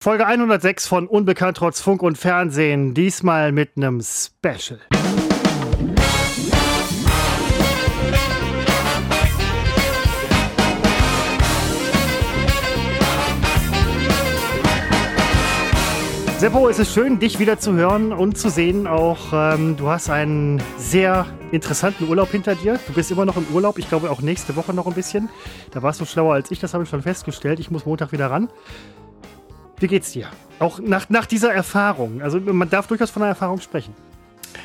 Folge 106 von Unbekannt trotz Funk und Fernsehen, diesmal mit einem Special. Seppo, es ist schön, dich wieder zu hören und zu sehen. Auch ähm, du hast einen sehr interessanten Urlaub hinter dir. Du bist immer noch im Urlaub. Ich glaube auch nächste Woche noch ein bisschen. Da warst du schlauer als ich, das habe ich schon festgestellt. Ich muss Montag wieder ran. Wie geht's dir? Auch nach, nach dieser Erfahrung. Also man darf durchaus von einer Erfahrung sprechen.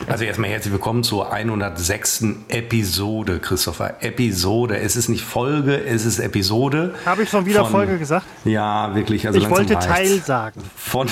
Also erstmal herzlich willkommen zur 106. Episode, Christopher. Episode. Es ist nicht Folge, es ist Episode. Habe ich schon wieder von, Folge gesagt? Ja, wirklich. Also ich wollte Teil sagen. Von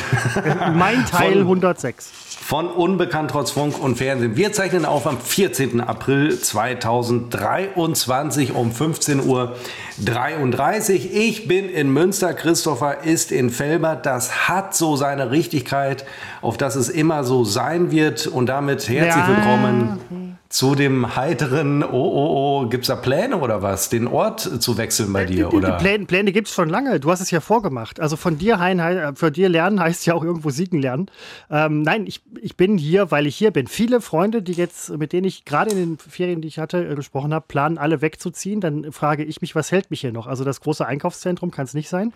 mein Teil von, 106 von Unbekannt trotz Funk und Fernsehen. Wir zeichnen auf am 14. April 2023 um 15 Uhr 33. Ich bin in Münster, Christopher ist in Felbert. Das hat so seine Richtigkeit, auf das es immer so sein wird. Und damit herzlich ja. willkommen zu dem heiteren, oh, oh, oh, gibt es da Pläne oder was, den Ort zu wechseln bei dir? Oder? Die Pläne, Pläne gibt es schon lange. Du hast es ja vorgemacht. Also von dir, hein, für dir lernen heißt ja auch irgendwo siegen lernen. Ähm, nein, ich, ich bin hier, weil ich hier bin. Viele Freunde, die jetzt, mit denen ich gerade in den Ferien, die ich hatte, äh, gesprochen habe, planen alle wegzuziehen. Dann frage ich mich, was hält mich hier noch? Also das große Einkaufszentrum kann es nicht sein.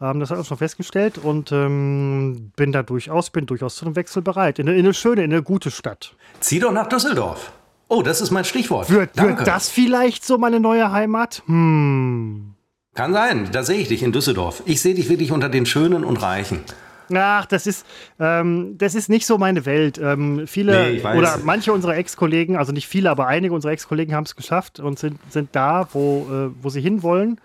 Ähm, das hat uns schon festgestellt und ähm, bin da durchaus, bin durchaus zu einem Wechsel bereit. In in eine schöne, in eine gute Stadt. Zieh doch nach Düsseldorf. Oh, das ist mein Stichwort. Wird, wird das vielleicht so meine neue Heimat? Hm. Kann sein, da sehe ich dich in Düsseldorf. Ich sehe dich wirklich unter den Schönen und Reichen. Ach, das ist, ähm, das ist nicht so meine Welt. Ähm, viele nee, oder manche unserer Ex-Kollegen, also nicht viele, aber einige unserer Ex-Kollegen haben es geschafft und sind, sind da, wo, äh, wo sie hinwollen.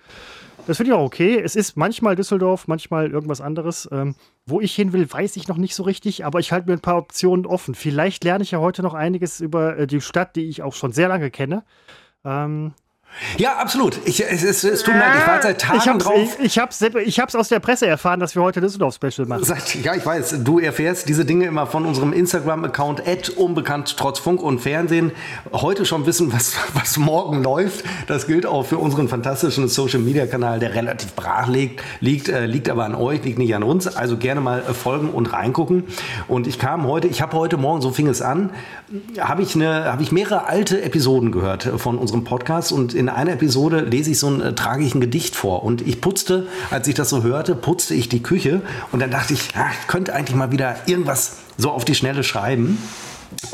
Das finde ich auch okay. Es ist manchmal Düsseldorf, manchmal irgendwas anderes. Ähm, wo ich hin will, weiß ich noch nicht so richtig, aber ich halte mir ein paar Optionen offen. Vielleicht lerne ich ja heute noch einiges über äh, die Stadt, die ich auch schon sehr lange kenne. Ähm, ja, absolut. Ich, es, es, es tut mir leid, ich war seit Tagen ich hab's, drauf. Ich, ich, hab's, ich hab's aus der Presse erfahren, dass wir heute Düsseldorf-Special machen. Seit, ja, ich weiß. Du erfährst diese Dinge immer von unserem Instagram-Account unbekannt trotz Funk und Fernsehen. Heute schon wissen, was, was morgen läuft. Das gilt auch für unseren fantastischen Social-Media-Kanal, der relativ brach liegt. Liegt, äh, liegt aber an euch, liegt nicht an uns. Also gerne mal äh, folgen und reingucken. Und ich kam heute, ich habe heute Morgen, so fing es an, habe ich, hab ich mehrere alte Episoden gehört von unserem Podcast und in einer Episode lese ich so ein äh, trage Gedicht vor. Und ich putzte, als ich das so hörte, putzte ich die Küche. Und dann dachte ich, ja, ich könnte eigentlich mal wieder irgendwas so auf die Schnelle schreiben.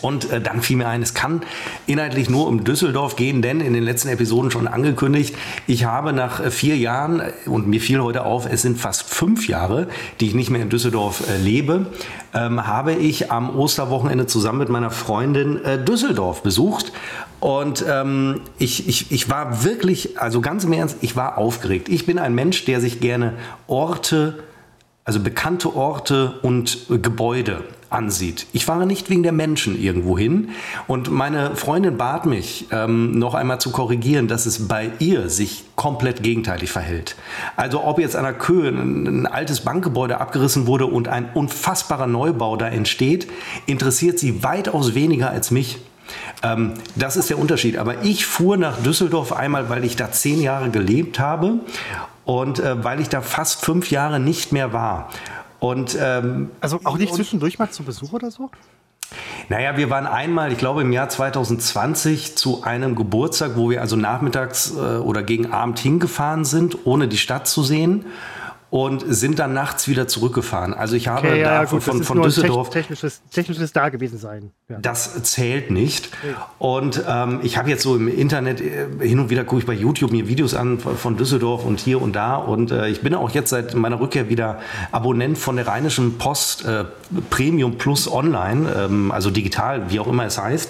Und äh, dann fiel mir ein, es kann inhaltlich nur um Düsseldorf gehen, denn in den letzten Episoden schon angekündigt, ich habe nach äh, vier Jahren, äh, und mir fiel heute auf, es sind fast fünf Jahre, die ich nicht mehr in Düsseldorf äh, lebe, ähm, habe ich am Osterwochenende zusammen mit meiner Freundin äh, Düsseldorf besucht. Und ähm, ich, ich, ich war wirklich, also ganz im Ernst, ich war aufgeregt. Ich bin ein Mensch, der sich gerne Orte, also bekannte Orte und Gebäude ansieht. Ich fahre nicht wegen der Menschen irgendwo hin. Und meine Freundin bat mich, ähm, noch einmal zu korrigieren, dass es bei ihr sich komplett gegenteilig verhält. Also ob jetzt an der Köhe ein, ein altes Bankgebäude abgerissen wurde und ein unfassbarer Neubau da entsteht, interessiert sie weitaus weniger als mich. Ähm, das ist der Unterschied. Aber ich fuhr nach Düsseldorf einmal, weil ich da zehn Jahre gelebt habe und äh, weil ich da fast fünf Jahre nicht mehr war. Und, ähm, also auch nicht zwischendurch mal zu Besuch oder so? Naja, wir waren einmal, ich glaube im Jahr 2020 zu einem Geburtstag, wo wir also nachmittags äh, oder gegen Abend hingefahren sind, ohne die Stadt zu sehen und sind dann nachts wieder zurückgefahren. Also ich habe okay, ja, gut, von, von Düsseldorf technisches, technisches da gewesen sein. Ja. Das zählt nicht. Und ähm, ich habe jetzt so im Internet äh, hin und wieder gucke ich bei YouTube mir Videos an von Düsseldorf und hier und da. Und äh, ich bin auch jetzt seit meiner Rückkehr wieder Abonnent von der Rheinischen Post äh, Premium Plus Online, ähm, also digital, wie auch immer es heißt,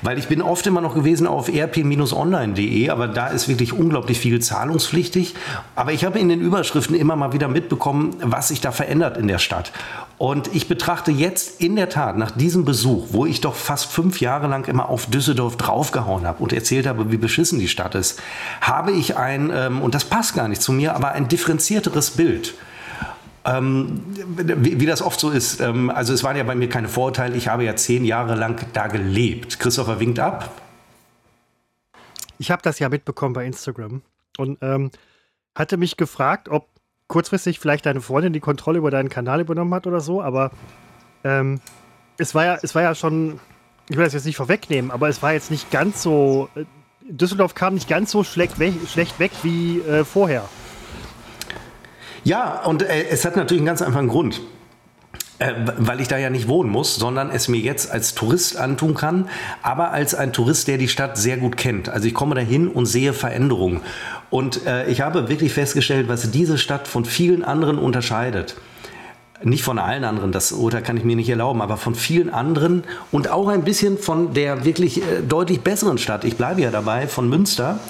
weil ich bin oft immer noch gewesen auf rp-online.de, aber da ist wirklich unglaublich viel zahlungspflichtig. Aber ich habe in den Überschriften immer mal wieder mitbekommen, was sich da verändert in der Stadt. Und ich betrachte jetzt in der Tat nach diesem Besuch, wo ich doch fast fünf Jahre lang immer auf Düsseldorf draufgehauen habe und erzählt habe, wie beschissen die Stadt ist, habe ich ein, ähm, und das passt gar nicht zu mir, aber ein differenzierteres Bild. Ähm, wie, wie, das oft so ist, ähm, also es waren ja bei mir keine Vorurteile, ich habe ja zehn Jahre lang da gelebt. Christopher winkt ab. Ich habe das ja mitbekommen bei Instagram und ähm, hatte mich gefragt, ob kurzfristig vielleicht deine Freundin die Kontrolle über deinen Kanal übernommen hat oder so, aber ähm, es, war ja, es war ja schon, ich will das jetzt nicht vorwegnehmen, aber es war jetzt nicht ganz so, äh, Düsseldorf kam nicht ganz so schlecht weg, schlecht weg wie äh, vorher. Ja, und äh, es hat natürlich einen ganz einfachen Grund. Äh, weil ich da ja nicht wohnen muss, sondern es mir jetzt als Tourist antun kann, aber als ein Tourist, der die Stadt sehr gut kennt. Also ich komme dahin und sehe Veränderungen. Und äh, ich habe wirklich festgestellt, was diese Stadt von vielen anderen unterscheidet. Nicht von allen anderen, das Urteil kann ich mir nicht erlauben, aber von vielen anderen und auch ein bisschen von der wirklich äh, deutlich besseren Stadt, ich bleibe ja dabei, von Münster,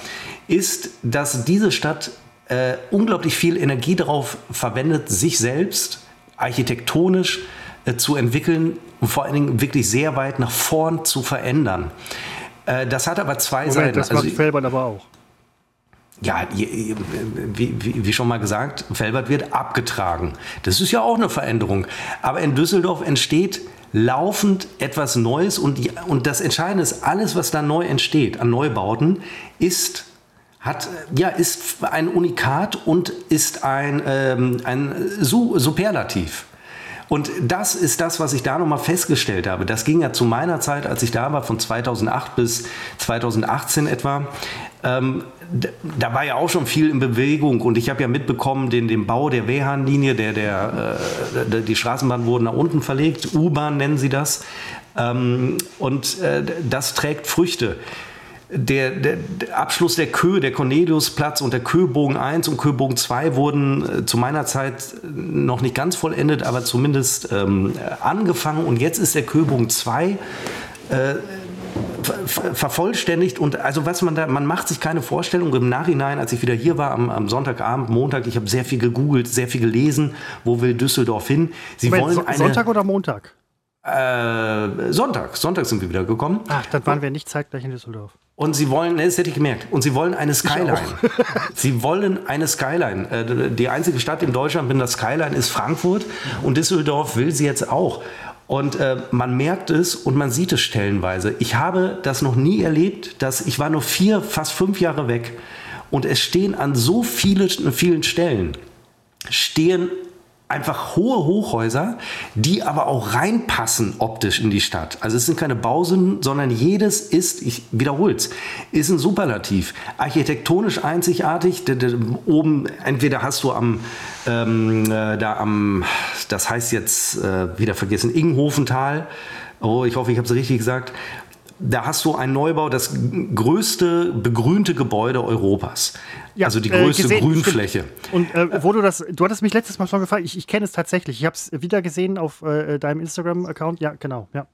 ist, dass diese Stadt äh, unglaublich viel Energie darauf verwendet, sich selbst architektonisch äh, zu entwickeln und vor allen Dingen wirklich sehr weit nach vorn zu verändern. Äh, das hat aber zwei Moment, Seiten. Das macht also, Felbert aber auch. Ja, wie, wie, wie, schon mal gesagt, Felbert wird abgetragen. Das ist ja auch eine Veränderung. Aber in Düsseldorf entsteht laufend etwas Neues und das Entscheidende ist, alles, was da neu entsteht an Neubauten, ist hat, ja, ist ein Unikat und ist ein, ähm, ein Superlativ. Und das ist das, was ich da nochmal festgestellt habe. Das ging ja zu meiner Zeit, als ich da war, von 2008 bis 2018 etwa. Ähm, da war ja auch schon viel in Bewegung und ich habe ja mitbekommen, den, den Bau der Wehrhahnlinie, der, der, äh, die Straßenbahn wurden nach unten verlegt, U-Bahn nennen sie das. Ähm, und äh, das trägt Früchte der, der, der, Abschluss der Kö, der Corneliusplatz und der Köbogen 1 und Köbogen 2 wurden äh, zu meiner Zeit noch nicht ganz vollendet, aber zumindest ähm, angefangen. Und jetzt ist der Köbogen 2 äh, vervollständigt und also was man da, man macht sich keine Vorstellung im Nachhinein, als ich wieder hier war am, am Sonntagabend, Montag, ich habe sehr viel gegoogelt, sehr viel gelesen, wo will Düsseldorf hin? Sie Moment, wollen eine, Sonntag oder Montag? Äh, Sonntag, Sonntag sind wir wieder gekommen. Ach, dann waren wir nicht zeitgleich in Düsseldorf. Und sie wollen, das hätte ich gemerkt, und sie wollen eine Skyline. sie wollen eine Skyline. Äh, die einzige Stadt in Deutschland mit der Skyline ist Frankfurt und Düsseldorf will sie jetzt auch. Und äh, man merkt es und man sieht es stellenweise. Ich habe das noch nie erlebt, dass ich war nur vier, fast fünf Jahre weg und es stehen an so viele, vielen Stellen stehen einfach hohe Hochhäuser, die aber auch reinpassen optisch in die Stadt. Also es sind keine Bausünden, sondern jedes ist, ich wiederhole es, ist ein Superlativ. Architektonisch einzigartig. Oben, entweder hast du am, ähm, äh, da am, das heißt jetzt, äh, wieder vergessen, Ingenhofental, Oh, ich hoffe, ich habe es richtig gesagt da hast du einen Neubau, das größte begrünte Gebäude Europas. Ja, also die äh, größte äh, gesehen, Grünfläche. Stimmt. Und äh, wo du das, du hattest mich letztes Mal schon gefragt, ich, ich kenne es tatsächlich. Ich habe es wieder gesehen auf äh, deinem Instagram-Account. Ja, genau, ja.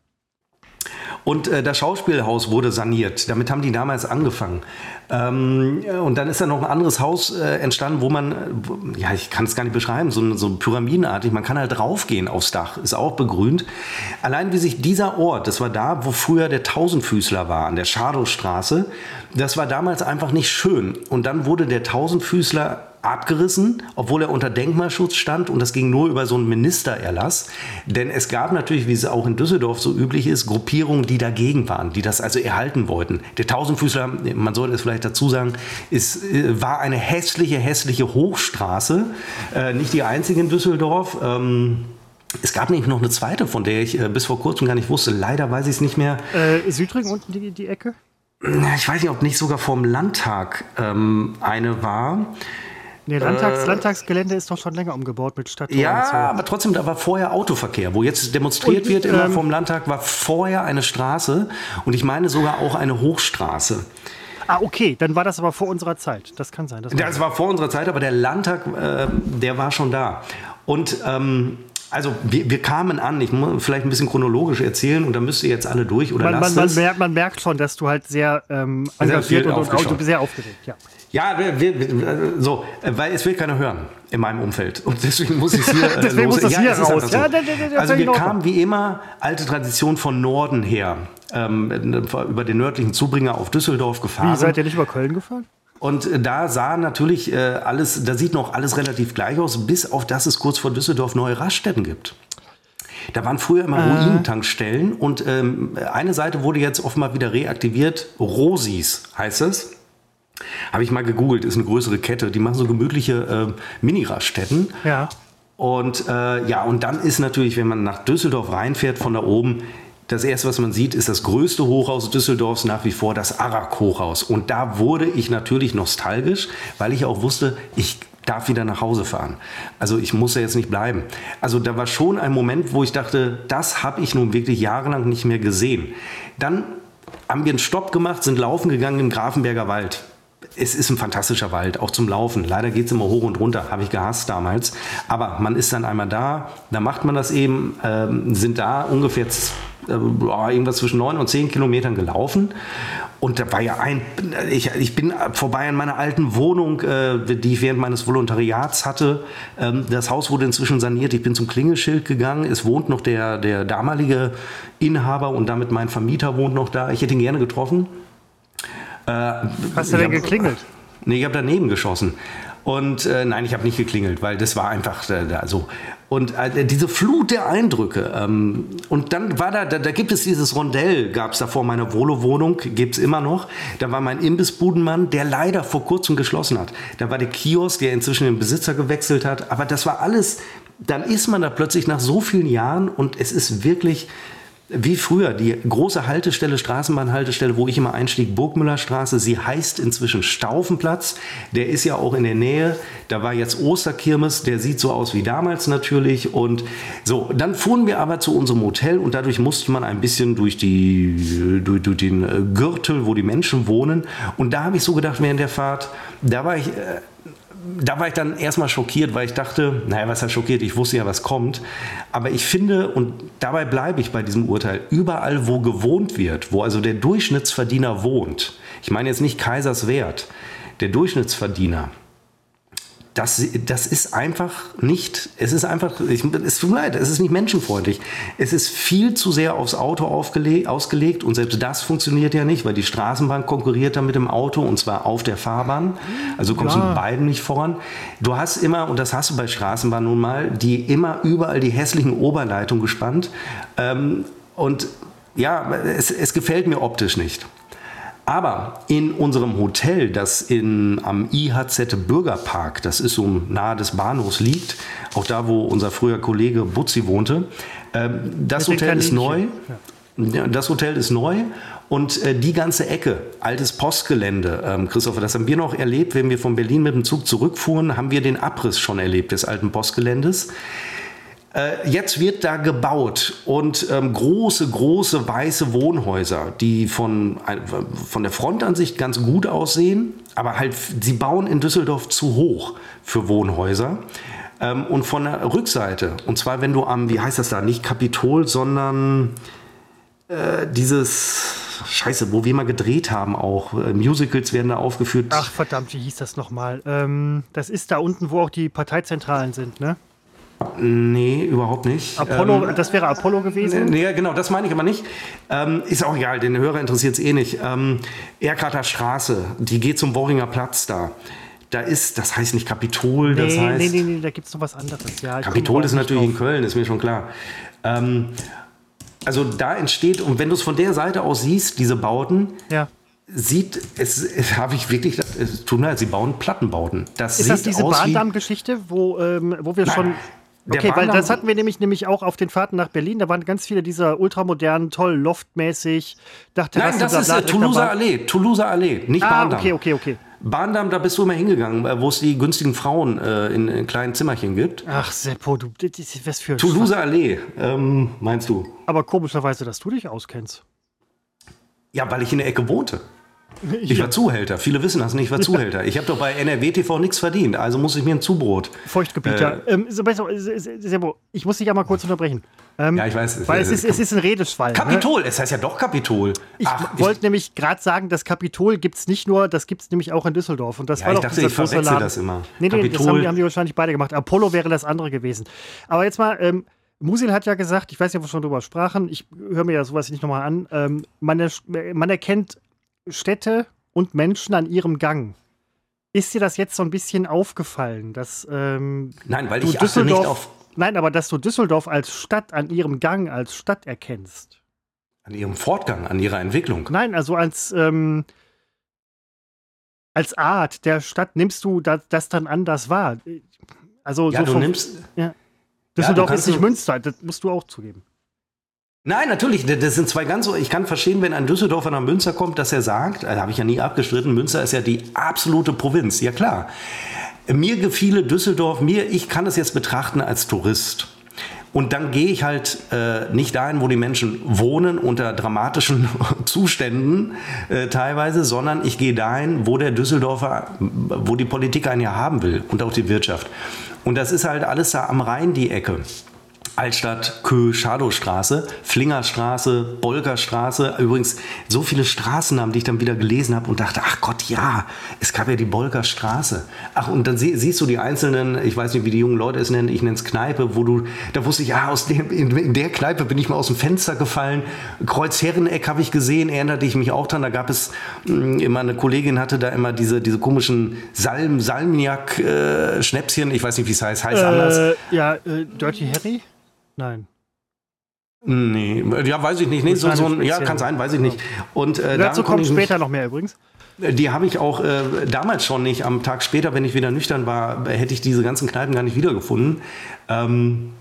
Und äh, das Schauspielhaus wurde saniert. Damit haben die damals angefangen. Ähm, und dann ist da noch ein anderes Haus äh, entstanden, wo man, wo, ja, ich kann es gar nicht beschreiben, so, so pyramidenartig, man kann halt draufgehen aufs Dach, ist auch begrünt. Allein wie sich dieser Ort, das war da, wo früher der Tausendfüßler war, an der Schadowstraße, das war damals einfach nicht schön. Und dann wurde der Tausendfüßler abgerissen, obwohl er unter Denkmalschutz stand und das ging nur über so einen Ministererlass. Denn es gab natürlich, wie es auch in Düsseldorf so üblich ist, Gruppierungen, die dagegen waren, die das also erhalten wollten. Der Tausendfüßler, man sollte es vielleicht dazu sagen, ist, äh, war eine hässliche, hässliche Hochstraße, äh, nicht die einzige in Düsseldorf. Ähm, es gab nämlich noch eine zweite, von der ich äh, bis vor kurzem gar nicht wusste. Leider weiß ich es nicht mehr. Äh, Südring unten die, die Ecke? Ich weiß nicht, ob nicht sogar vom Landtag ähm, eine war. Nee, Landtags, äh, Landtagsgelände ist doch schon länger umgebaut mit Stadt. Ja, so. aber trotzdem, da war vorher Autoverkehr. Wo jetzt demonstriert und, wird immer ähm, vom Landtag, war vorher eine Straße und ich meine sogar auch eine Hochstraße. Ah, okay, dann war das aber vor unserer Zeit. Das kann sein. Das war, das war vor unserer Zeit, aber der Landtag, äh, der war schon da. Und ähm, also wir, wir, kamen an, ich muss vielleicht ein bisschen chronologisch erzählen und da müsst ihr jetzt alle durch oder man, lasst man, es. Man, man merkt schon, dass du halt sehr ähm, engagiert und, und, und, sehr aufgeregt, ja. Ja, wir, wir, so, weil es will keiner hören in meinem Umfeld. Und deswegen muss ich es hier äh, deswegen los. Muss das ja, hier raus. So. Ja, da, da, da, also wir kamen wie immer alte Tradition von Norden her. Ähm, über den nördlichen Zubringer auf Düsseldorf gefahren. Wie, seid ihr nicht über Köln gefahren? Und äh, da sah natürlich äh, alles, da sieht noch alles relativ gleich aus, bis auf dass es kurz vor Düsseldorf neue Raststätten gibt. Da waren früher immer äh. Ruinentankstellen und ähm, eine Seite wurde jetzt offenbar wieder reaktiviert. Rosis heißt es. Habe ich mal gegoogelt, ist eine größere Kette. Die machen so gemütliche äh, Mini-Raststätten. Ja. Und äh, ja, und dann ist natürlich, wenn man nach Düsseldorf reinfährt von da oben, das erste, was man sieht, ist das größte Hochhaus Düsseldorfs nach wie vor, das Arak-Hochhaus. Und da wurde ich natürlich nostalgisch, weil ich auch wusste, ich darf wieder nach Hause fahren. Also ich muss ja jetzt nicht bleiben. Also da war schon ein Moment, wo ich dachte, das habe ich nun wirklich jahrelang nicht mehr gesehen. Dann haben wir einen Stopp gemacht, sind laufen gegangen im Grafenberger Wald es ist ein fantastischer Wald, auch zum Laufen. Leider geht es immer hoch und runter, habe ich gehasst damals. Aber man ist dann einmal da, da macht man das eben, ähm, sind da ungefähr äh, irgendwas zwischen neun und zehn Kilometern gelaufen. Und da war ja ein, ich, ich bin vorbei an meiner alten Wohnung, äh, die ich während meines Volontariats hatte. Ähm, das Haus wurde inzwischen saniert. Ich bin zum Klingelschild gegangen. Es wohnt noch der, der damalige Inhaber und damit mein Vermieter wohnt noch da. Ich hätte ihn gerne getroffen. Äh, Hast du denn geklingelt? Nee, ich habe daneben geschossen. Und äh, nein, ich habe nicht geklingelt, weil das war einfach äh, da so. Und äh, diese Flut der Eindrücke. Ähm, und dann war da, da, da, gibt es dieses Rondell, gab es da vor meiner Volo-Wohnung, gibt es immer noch. Da war mein Imbissbudenmann, der leider vor kurzem geschlossen hat. Da war der Kiosk, der inzwischen den Besitzer gewechselt hat. Aber das war alles, dann ist man da plötzlich nach so vielen Jahren und es ist wirklich wie früher, die große Haltestelle, Straßenbahnhaltestelle, wo ich immer einstieg, Burgmüllerstraße, sie heißt inzwischen Staufenplatz. Der ist ja auch in der Nähe. Da war jetzt Osterkirmes, der sieht so aus wie damals natürlich. Und so, dann fuhren wir aber zu unserem Hotel und dadurch musste man ein bisschen durch, die, durch, durch den äh, Gürtel, wo die Menschen wohnen. Und da habe ich so gedacht, während der Fahrt, da war ich äh, da war ich dann erstmal schockiert, weil ich dachte, naja, was heißt schockiert? Ich wusste ja, was kommt. Aber ich finde, und dabei bleibe ich bei diesem Urteil, überall, wo gewohnt wird, wo also der Durchschnittsverdiener wohnt, ich meine jetzt nicht Kaiserswert, der Durchschnittsverdiener, das, das ist einfach nicht, es ist einfach, ich, es tut mir leid, es ist nicht menschenfreundlich. Es ist viel zu sehr aufs Auto ausgelegt und selbst das funktioniert ja nicht, weil die Straßenbahn konkurriert da mit dem Auto und zwar auf der Fahrbahn. Also kommst ja. du mit beiden nicht voran. Du hast immer, und das hast du bei Straßenbahn nun mal, die immer überall die hässlichen Oberleitungen gespannt. Ähm, und ja, es, es gefällt mir optisch nicht. Aber in unserem Hotel, das in, am IHZ Bürgerpark, das ist so nahe des Bahnhofs liegt, auch da, wo unser früher Kollege Butzi wohnte, äh, das Hotel ist neu. Ja. Das Hotel ist neu und äh, die ganze Ecke, altes Postgelände, ähm, Christopher, das haben wir noch erlebt, wenn wir von Berlin mit dem Zug zurückfuhren, haben wir den Abriss schon erlebt des alten Postgeländes. Äh, jetzt wird da gebaut und ähm, große, große weiße Wohnhäuser, die von, von der Frontansicht ganz gut aussehen, aber halt, sie bauen in Düsseldorf zu hoch für Wohnhäuser. Ähm, und von der Rückseite, und zwar wenn du am, wie heißt das da, nicht Kapitol, sondern äh, dieses, Scheiße, wo wir mal gedreht haben auch. Äh, Musicals werden da aufgeführt. Ach verdammt, wie hieß das nochmal? Ähm, das ist da unten, wo auch die Parteizentralen sind, ne? Nee, überhaupt nicht. Apollo, ähm, das wäre Apollo gewesen? Nee, genau, das meine ich aber nicht. Ähm, ist auch egal, den Hörer interessiert es eh nicht. Ähm, Erkrater Straße, die geht zum Worringer Platz da. Da ist, das heißt nicht Kapitol, das nee, heißt. Nee, nee, nee, da gibt es noch was anderes. Ja, Kapitol ist natürlich drauf. in Köln, ist mir schon klar. Ähm, also da entsteht, und wenn du es von der Seite aus siehst, diese Bauten, ja sieht, es, es habe ich wirklich, es tut mir leid, sie bauen Plattenbauten. Das ist das diese Bahndamm-Geschichte, wo, ähm, wo wir Nein, schon okay, weil das hatten wir nämlich, nämlich auch auf den Fahrten nach Berlin. Da waren ganz viele dieser ultramodernen, toll, loftmäßig. Dachte, Nein, das ist äh, Toulouser Allee. Toulouser Allee, nicht ah, Bahndamm. Okay, okay, okay. Bahndamm, da bist du immer hingegangen, äh, wo es die günstigen Frauen äh, in, in, kleinen Zimmerchen gibt. Ach, Seppo, du, das ist was für Toulouser Allee, ähm, meinst du? Aber komischerweise, dass du dich auskennst. Ja, weil ich in der Ecke wohnte. Ich war Zuhälter. Viele wissen das nicht, ich war Zuhälter. Ich habe doch bei NRW TV nichts verdient, also muss ich mir ein Zubrot. Feuchtgebiet, äh, ja. Ähm, Sebo, ich muss dich ja mal kurz unterbrechen. Ähm, ja, ich weiß. Weil es ist, es ist ein Redeschwall. Ne? Kapitol, ne? es heißt ja doch Kapitol. Ich wollte nämlich gerade sagen, das Kapitol gibt es nicht nur, das gibt es nämlich auch in Düsseldorf. Und das ja, war ich doch dachte, ich verwechsel Laden. das immer. Nee, nee, Kapitol. das haben die, haben die wahrscheinlich beide gemacht. Apollo wäre das andere gewesen. Aber jetzt mal, ähm, Musil hat ja gesagt, ich weiß nicht, ob wir schon drüber sprachen, ich höre mir ja sowas nicht nochmal an, ähm, man, man erkennt Städte und Menschen an ihrem Gang. Ist dir das jetzt so ein bisschen aufgefallen, dass ähm, Nein, weil ich achte nicht auf Nein, aber dass du Düsseldorf als Stadt an ihrem Gang als Stadt erkennst. An ihrem Fortgang, an ihrer Entwicklung. Nein, also als ähm, als Art der Stadt nimmst du das, das dann anders wahr. Also ja, so du nimmst. Ja. Düsseldorf ja, ist nicht Münster, das musst du auch zugeben. Nein, natürlich, das sind zwei ganz. Ich kann verstehen, wenn ein Düsseldorfer nach Münster kommt, dass er sagt, da habe ich ja nie abgestritten, Münster ist ja die absolute Provinz. Ja klar. Mir gefiele Düsseldorf, mir, ich kann es jetzt betrachten als Tourist. Und dann gehe ich halt äh, nicht dahin, wo die Menschen wohnen, unter dramatischen Zuständen äh, teilweise, sondern ich gehe dahin, wo der Düsseldorfer, wo die Politik einen ja haben will und auch die Wirtschaft. Und das ist halt alles da am Rhein die Ecke. Altstadt, Kö, Schadowstraße, Flingerstraße, Bolgerstraße. Übrigens, so viele Straßennamen, die ich dann wieder gelesen habe und dachte, ach Gott, ja, es gab ja die Bolgerstraße. Ach, und dann sie, siehst du die einzelnen, ich weiß nicht, wie die jungen Leute es nennen, ich nenne es Kneipe, wo du, da wusste ich, ja, aus dem, in, in, der Kneipe bin ich mal aus dem Fenster gefallen. Kreuzherreneck habe ich gesehen, erinnerte ich mich auch dran. Da gab es mh, hm, immer eine Kollegin hatte da immer diese, diese komischen Salm, Salmiak-Schnäpschen, äh, ich weiß nicht, wie es heißt, heißt äh, anders. Ja, äh, Dirty Harry? Nein. Nee, ja, weiß ich nicht. Nee, so, so ein, ja, kann sein, weiß ich nicht. Und äh, dazu kommt später noch mehr übrigens. Die habe ich auch äh, damals schon nicht. Am Tag später, wenn ich wieder nüchtern war, hätte ich diese ganzen Kneipen gar nicht wiedergefunden. Ähm,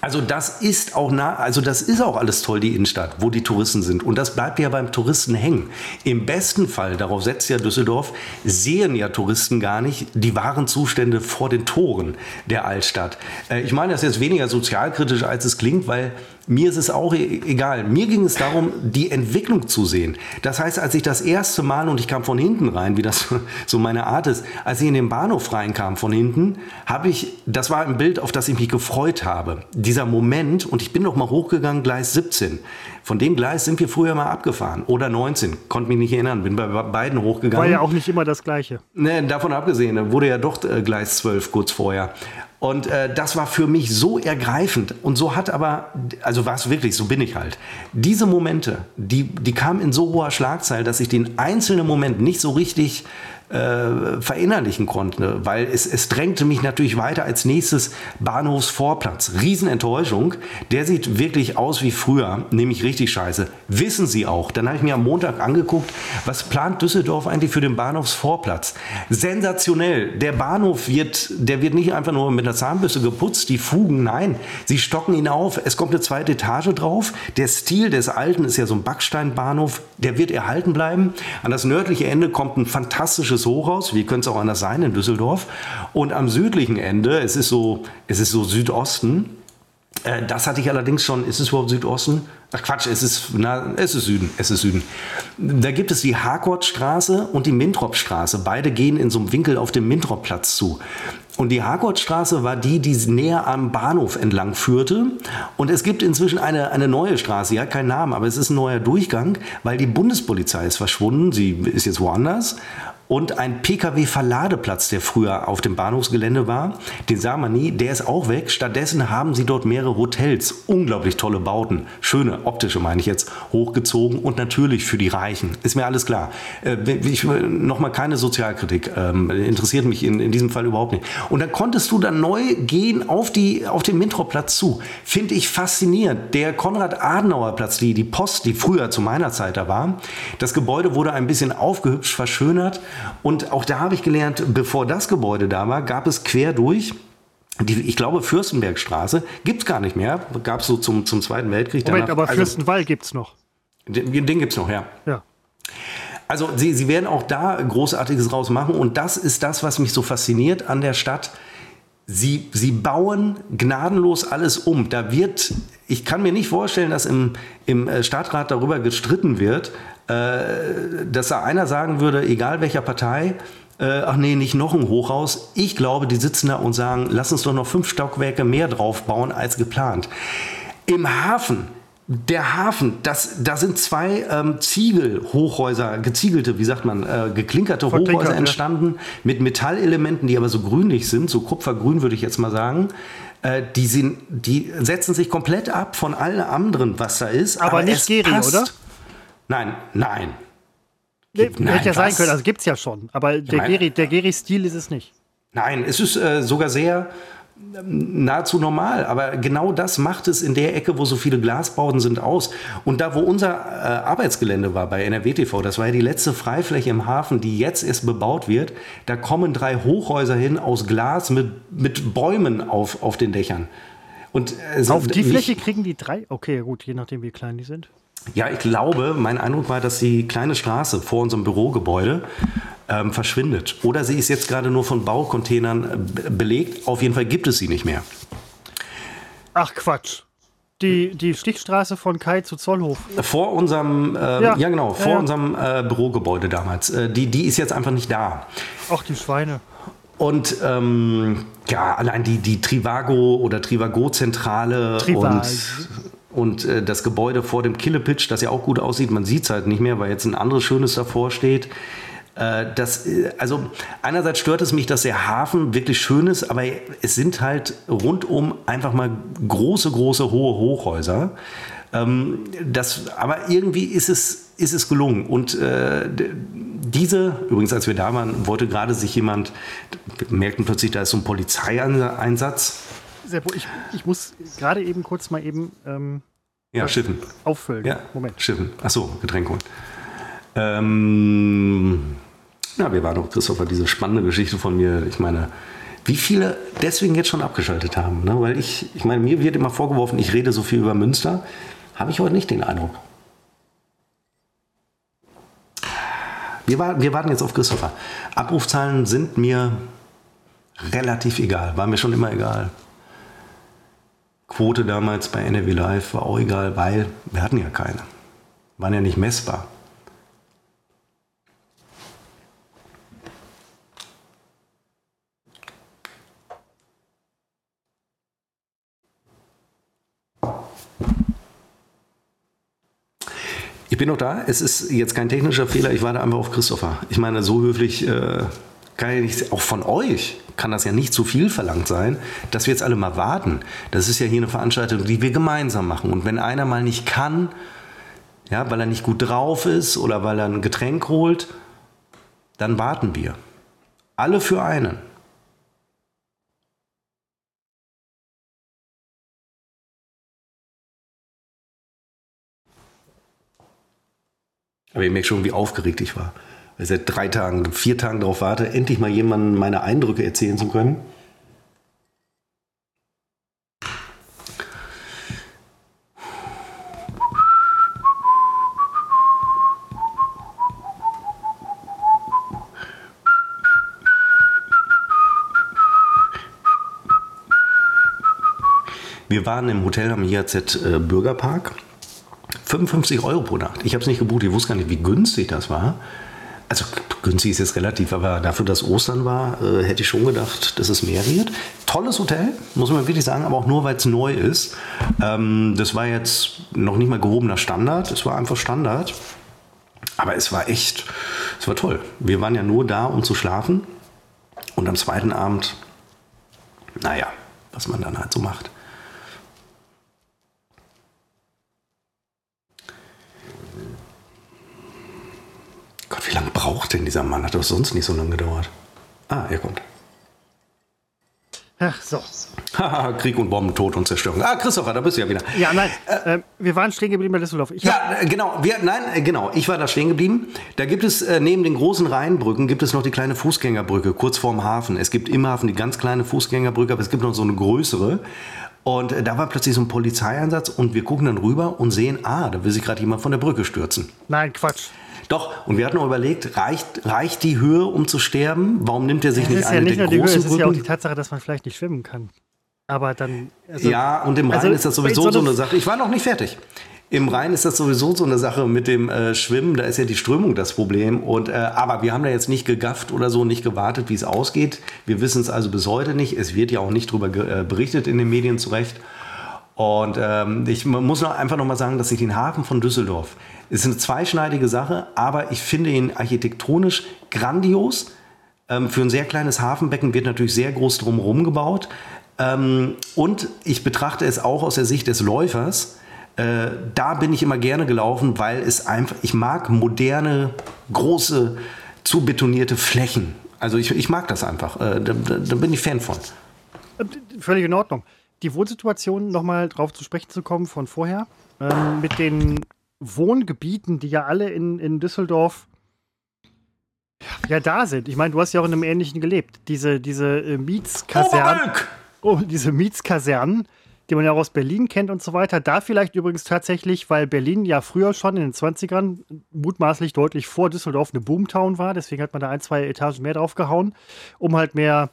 also das ist auch nah, also das ist auch alles toll, die Innenstadt, wo die Touristen sind. Und das bleibt ja beim Touristen hängen. Im besten Fall, darauf setzt ja Düsseldorf, sehen ja Touristen gar nicht die wahren Zustände vor den Toren der Altstadt. Äh, ich meine das jetzt weniger sozialkritisch, als es klingt, weil mir ist es auch e-, egal. Mir ging es darum, die Entwicklung zu sehen. Das heißt, als ich das erste Mal, und ich kam von hinten rein, wie das so meine Art ist, als ich in den Bahnhof reinkam von hinten, habe ich, das war ein Bild, auf das ich mich gefreut habe. Dieser Moment, und ich bin noch mal hochgegangen, Gleis 17. Von dem Gleis sind wir früher mal abgefahren. Oder 19, konnte mich nicht erinnern, bin bei beiden hochgegangen. War ja auch nicht immer das Gleiche. Nee, davon abgesehen, wurde ja doch äh, Gleis 12 kurz vorher. Und äh, das war für mich so ergreifend. Und so hat aber, also war es wirklich, so bin ich halt. Diese Momente, die, die kamen in so hoher Schlagzeile, dass ich den einzelnen Moment nicht so richtig äh, verinnerlichen konnte, weil es, es drängte mich natürlich weiter als nächstes Bahnhofsvorplatz. Riesenenttäuschung. Der sieht wirklich aus wie früher, nämlich richtig scheiße. Wissen Sie auch. Dann habe ich mir am Montag angeguckt, was plant Düsseldorf eigentlich für den Bahnhofsvorplatz. Sensationell. Der Bahnhof wird, der wird nicht einfach nur mit einer Zahnbürste geputzt, die Fugen, nein, sie stocken ihn auf. Es kommt eine zweite Etage drauf. Der Stil des Alten ist ja so ein Backsteinbahnhof, der wird erhalten bleiben. An das nördliche Ende kommt ein fantastisches des Hochhaus, wie könnte es auch anders sein in Düsseldorf. Und am südlichen Ende, es ist so, es ist so Südosten, äh, das hatte ich allerdings schon, ist es überhaupt Südosten? Ach Quatsch, es ist, na, es ist Süden, es ist Süden. Da gibt es die Harkortstraße und die Mintropstraße. Beide gehen in so einem Winkel auf dem Mintropplatz zu. Und die Harkortstraße war die, die näher am Bahnhof entlang führte. Und es gibt inzwischen eine, eine neue Straße, hat keinen Namen, aber es ist ein neuer Durchgang, weil die Bundespolizei ist verschwunden. Sie ist jetzt woanders und ein Pkw-Verladeplatz, der früher auf dem Bahnhofsgelände war. Den sah man nie, der ist auch weg. Stattdessen haben sie dort mehrere Hotels, unglaublich tolle Bauten, schöne optische meine ich jetzt, hochgezogen und natürlich für die Reichen. Ist mir alles klar. Äh, ich, Nochmal keine Sozialkritik, ähm, interessiert mich in, in diesem Fall überhaupt nicht. Und dann konntest du dann neu gehen auf, die, auf den Mintroplatz zu. Finde ich faszinierend. Der Konrad-Adenauer-Platz, die, die Post, die früher zu meiner Zeit da war, das Gebäude wurde ein bisschen aufgehübscht, verschönert und auch da habe ich gelernt, bevor das Gebäude da war, gab es quer durch die, ich glaube, Fürstenbergstraße gibt es gar nicht mehr. Gab es so zum, zum Zweiten Weltkrieg. Moment, danach, aber also, Fürstenwall gibt es noch. Den, den gibt es noch, ja. Ja. Also sie, sie werden auch da Großartiges rausmachen und das ist das, was mich so fasziniert an der Stadt. Sie, sie bauen gnadenlos alles um. Da wird, ich kann mir nicht vorstellen, dass im, im äh, Stadtrat darüber gestritten wird, dass da einer sagen würde, egal welcher Partei, äh, ach nee, nicht noch ein Hochhaus. Ich glaube, die sitzen da und sagen, lass uns doch noch fünf Stockwerke mehr draufbauen als geplant. Im Hafen, der Hafen, das, da sind zwei ähm, Ziegelhochhäuser, geziegelte, wie sagt man, äh, geklinkerte Hochhäuser entstanden ja. mit Metallelementen, die aber so grünlich sind, so kupfergrün würde ich jetzt mal sagen. Äh, die, sind, die setzen sich komplett ab von allem anderen, was da ist. Aber, aber nicht Geri, oder? Nein, nein. Nee, nein hätte ja sein können, also gibt es ja schon. Aber der, Geri, der Geri-Stil ist es nicht. Nein, es ist äh, sogar sehr, nahezu normal. Aber genau das macht es in der Ecke, wo so viele Glasbauten sind, aus. Und da, wo unser äh, Arbeitsgelände war bei NRWTV, das war ja die letzte Freifläche im Hafen, die jetzt erst bebaut wird, da kommen drei Hochhäuser hin aus Glas mit, mit Bäumen auf, auf den Dächern. Und, äh, auf die Fläche kriegen die drei? Okay, gut, je nachdem, wie klein die sind. Ja, ich glaube, mein Eindruck war, dass die kleine Straße vor unserem Bürogebäude ähm, verschwindet. Oder sie ist jetzt gerade nur von Baucontainern äh, belegt. Auf jeden Fall gibt es sie nicht mehr. Ach Quatsch. Die, die Stichstraße von Kai zu Zollhof. Vor unserem, äh, ja. ja. genau, vor ja, ja. unserem äh, Bürogebäude damals. Äh, die, die ist jetzt einfach nicht da. Ach, die Schweine. Und ähm, ja, allein die, die Trivago oder Trivago-Zentrale und, und äh, das Gebäude vor dem Killepitch, das ja auch gut aussieht, man sieht es halt nicht mehr, weil jetzt ein anderes Schönes davor steht. Äh, das, äh, also einerseits stört es mich, dass der Hafen wirklich schön ist, aber es sind halt rundum einfach mal große, große, hohe Hochhäuser. Ähm, das, aber irgendwie ist es, ist es gelungen. Und äh, diese, übrigens, als wir da waren, wollte gerade sich jemand, merkten plötzlich, da ist so ein Polizeieinsatz. Ich, ich muss gerade eben kurz mal eben ähm, ja, schiffen. auffüllen. Ja, Moment. Schiffen. Achso, Getränk holen. Ähm, ja, wir waren doch, Christopher, diese spannende Geschichte von mir. Ich meine, wie viele deswegen jetzt schon abgeschaltet haben. Ne? Weil ich, ich meine, mir wird immer vorgeworfen, ich rede so viel über Münster. Habe ich heute nicht den Eindruck. Wir, war, wir warten jetzt auf Christopher. Abrufzahlen sind mir relativ egal. War mir schon immer egal. Quote damals bei NRW Live war auch egal, weil wir hatten ja keine. Waren ja nicht messbar. Ich bin noch da. Es ist jetzt kein technischer Fehler. Ich warte einfach auf Christopher. Ich meine, so höflich äh, kann ja nicht, auch von euch kann das ja nicht zu viel verlangt sein, dass wir jetzt alle mal warten. Das ist ja hier eine Veranstaltung, die wir gemeinsam machen. Und wenn einer mal nicht kann, ja, weil er nicht gut drauf ist oder weil er ein Getränk holt, dann warten wir. Alle für einen. Aber ich merke schon, wie aufgeregt ich war. Seit drei Tagen, vier Tagen darauf warte, endlich mal jemandem meine Eindrücke erzählen zu können. Wir waren im Hotel am IAZ äh, Bürgerpark 55 Euro pro Nacht. Ich habe es nicht gebucht, ich wusste gar nicht, wie günstig das war. Also günstig ist jetzt relativ, aber dafür, dass Ostern war, äh, hätte ich schon gedacht, dass es mehr wird. Tolles Hotel, muss man wirklich sagen, aber auch nur, weil es neu ist. Ähm, das war jetzt noch nicht mal gehobener Standard, es war einfach Standard. Aber es war echt, es war toll. Wir waren ja nur da, um zu schlafen. Und am zweiten Abend, naja, was man dann halt so macht. Gott, wie lange braucht denn dieser Mann? Hat doch sonst nicht so lange gedauert. Ah, er kommt. Ach so. Haha, Krieg und Bomben, Tod und Zerstörung. Ah, Christopher, da bist du ja wieder. Ja, nein, äh, äh, wir waren stehen geblieben bei Düsseldorf. Ich ja, äh, genau. Wir, nein, äh, genau. Ich war da stehen geblieben. Da gibt es äh, neben den großen Rheinbrücken gibt es noch die kleine Fußgängerbrücke kurz vorm Hafen. Es gibt im Hafen die ganz kleine Fußgängerbrücke, aber es gibt noch so eine größere. Und äh, da war plötzlich so ein Polizeieinsatz und wir gucken dann rüber und sehen, ah, da will sich gerade jemand von der Brücke stürzen. Nein, Quatsch. Doch, und wir hatten auch überlegt, reicht, reicht die Höhe, um zu sterben? Warum nimmt er sich ja, nicht eine ja nicht der großen Höhe, Es ist ja auch die Tatsache, dass man vielleicht nicht schwimmen kann. Aber dann. Also, ja, und im Rhein also, ist das sowieso so eine Sache. Ich war noch nicht fertig. Im Rhein ist das sowieso so eine Sache mit dem äh, Schwimmen. Da ist ja die Strömung das Problem. Und, äh, aber wir haben da jetzt nicht gegafft oder so, nicht gewartet, wie es ausgeht. Wir wissen es also bis heute nicht. Es wird ja auch nicht darüber äh, berichtet in den Medien zurecht. Und ähm, ich muss noch einfach noch mal sagen, dass ich den Hafen von Düsseldorf ist eine zweischneidige Sache, aber ich finde ihn architektonisch grandios. Ähm, für ein sehr kleines Hafenbecken wird natürlich sehr groß drumherum gebaut. Ähm, und ich betrachte es auch aus der Sicht des Läufers. Äh, da bin ich immer gerne gelaufen, weil es einfach, ich mag moderne, große, zu betonierte Flächen. Also ich, ich mag das einfach. Äh, da, da bin ich Fan von. Völlig in Ordnung. Die Wohnsituation, nochmal drauf zu sprechen zu kommen von vorher, ähm, mit den Wohngebieten, die ja alle in, in Düsseldorf ja da sind. Ich meine, du hast ja auch in einem ähnlichen gelebt. Diese, diese äh, Mietskasernen. Oh, diese Mietskasernen, die man ja auch aus Berlin kennt und so weiter. Da vielleicht übrigens tatsächlich, weil Berlin ja früher schon in den 20ern mutmaßlich deutlich vor Düsseldorf eine Boomtown war. Deswegen hat man da ein, zwei Etagen mehr draufgehauen, um halt mehr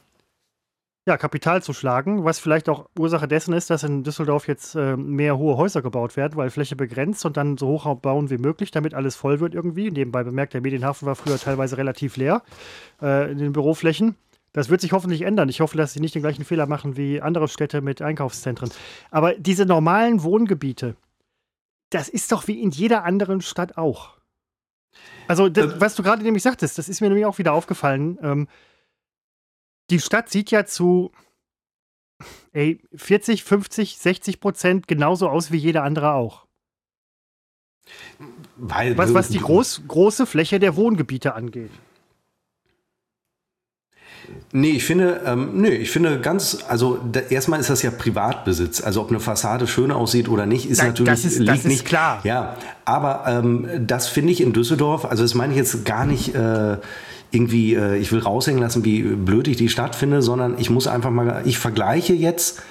ja, Kapital zu schlagen, was vielleicht auch Ursache dessen ist, dass in Düsseldorf jetzt äh, mehr hohe Häuser gebaut werden, weil Fläche begrenzt und dann so hoch bauen wie möglich, damit alles voll wird irgendwie. Nebenbei bemerkt, der Medienhafen war früher teilweise relativ leer äh, in den Büroflächen. Das wird sich hoffentlich ändern. Ich hoffe, dass sie nicht den gleichen Fehler machen wie andere Städte mit Einkaufszentren. Aber diese normalen Wohngebiete, das ist doch wie in jeder anderen Stadt auch. Also, das, äh, was du gerade nämlich sagtest, das ist mir nämlich auch wieder aufgefallen. Ähm, die Stadt sieht ja zu ey, 40, 50, 60 Prozent genauso aus wie jede andere auch. Weil, was, was die groß, große Fläche der Wohngebiete angeht. Nee, ich finde, ähm, nee, ich finde ganz, also da, erstmal ist das ja Privatbesitz. Also ob eine Fassade schön aussieht oder nicht, ist Nein, natürlich das ist, das ist nicht klar. Ja, aber ähm, das finde ich in Düsseldorf, also das meine ich jetzt gar nicht. Äh, irgendwie, äh, ich will raushängen lassen, wie blöd ich die Stadt finde, sondern ich muss einfach mal, ich vergleiche jetzt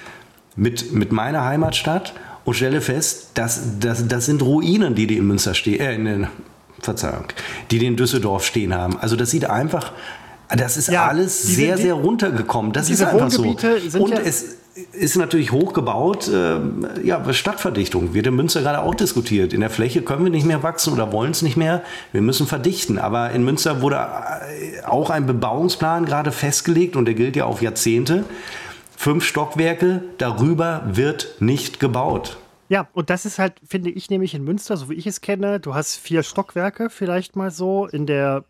mit, mit meiner Heimatstadt und stelle fest, dass das, das sind Ruinen, die die in Münster stehen, äh, in, Verzeihung, die, die in Düsseldorf stehen haben. Also das sieht einfach, das ist ja, alles sehr, sehr runtergekommen. Das ist einfach so. Und ja es, ist natürlich hochgebaut. Äh, ja, Stadtverdichtung wird in Münster gerade auch diskutiert. In der Fläche können wir nicht mehr wachsen oder wollen es nicht mehr. Wir müssen verdichten. Aber in Münster wurde äh, auch ein Bebauungsplan gerade festgelegt und der gilt ja auf Jahrzehnte. Fünf Stockwerke, darüber wird nicht gebaut. Ja, und das ist halt, finde ich, nämlich in Münster, so wie ich es kenne, du hast vier Stockwerke vielleicht mal so in der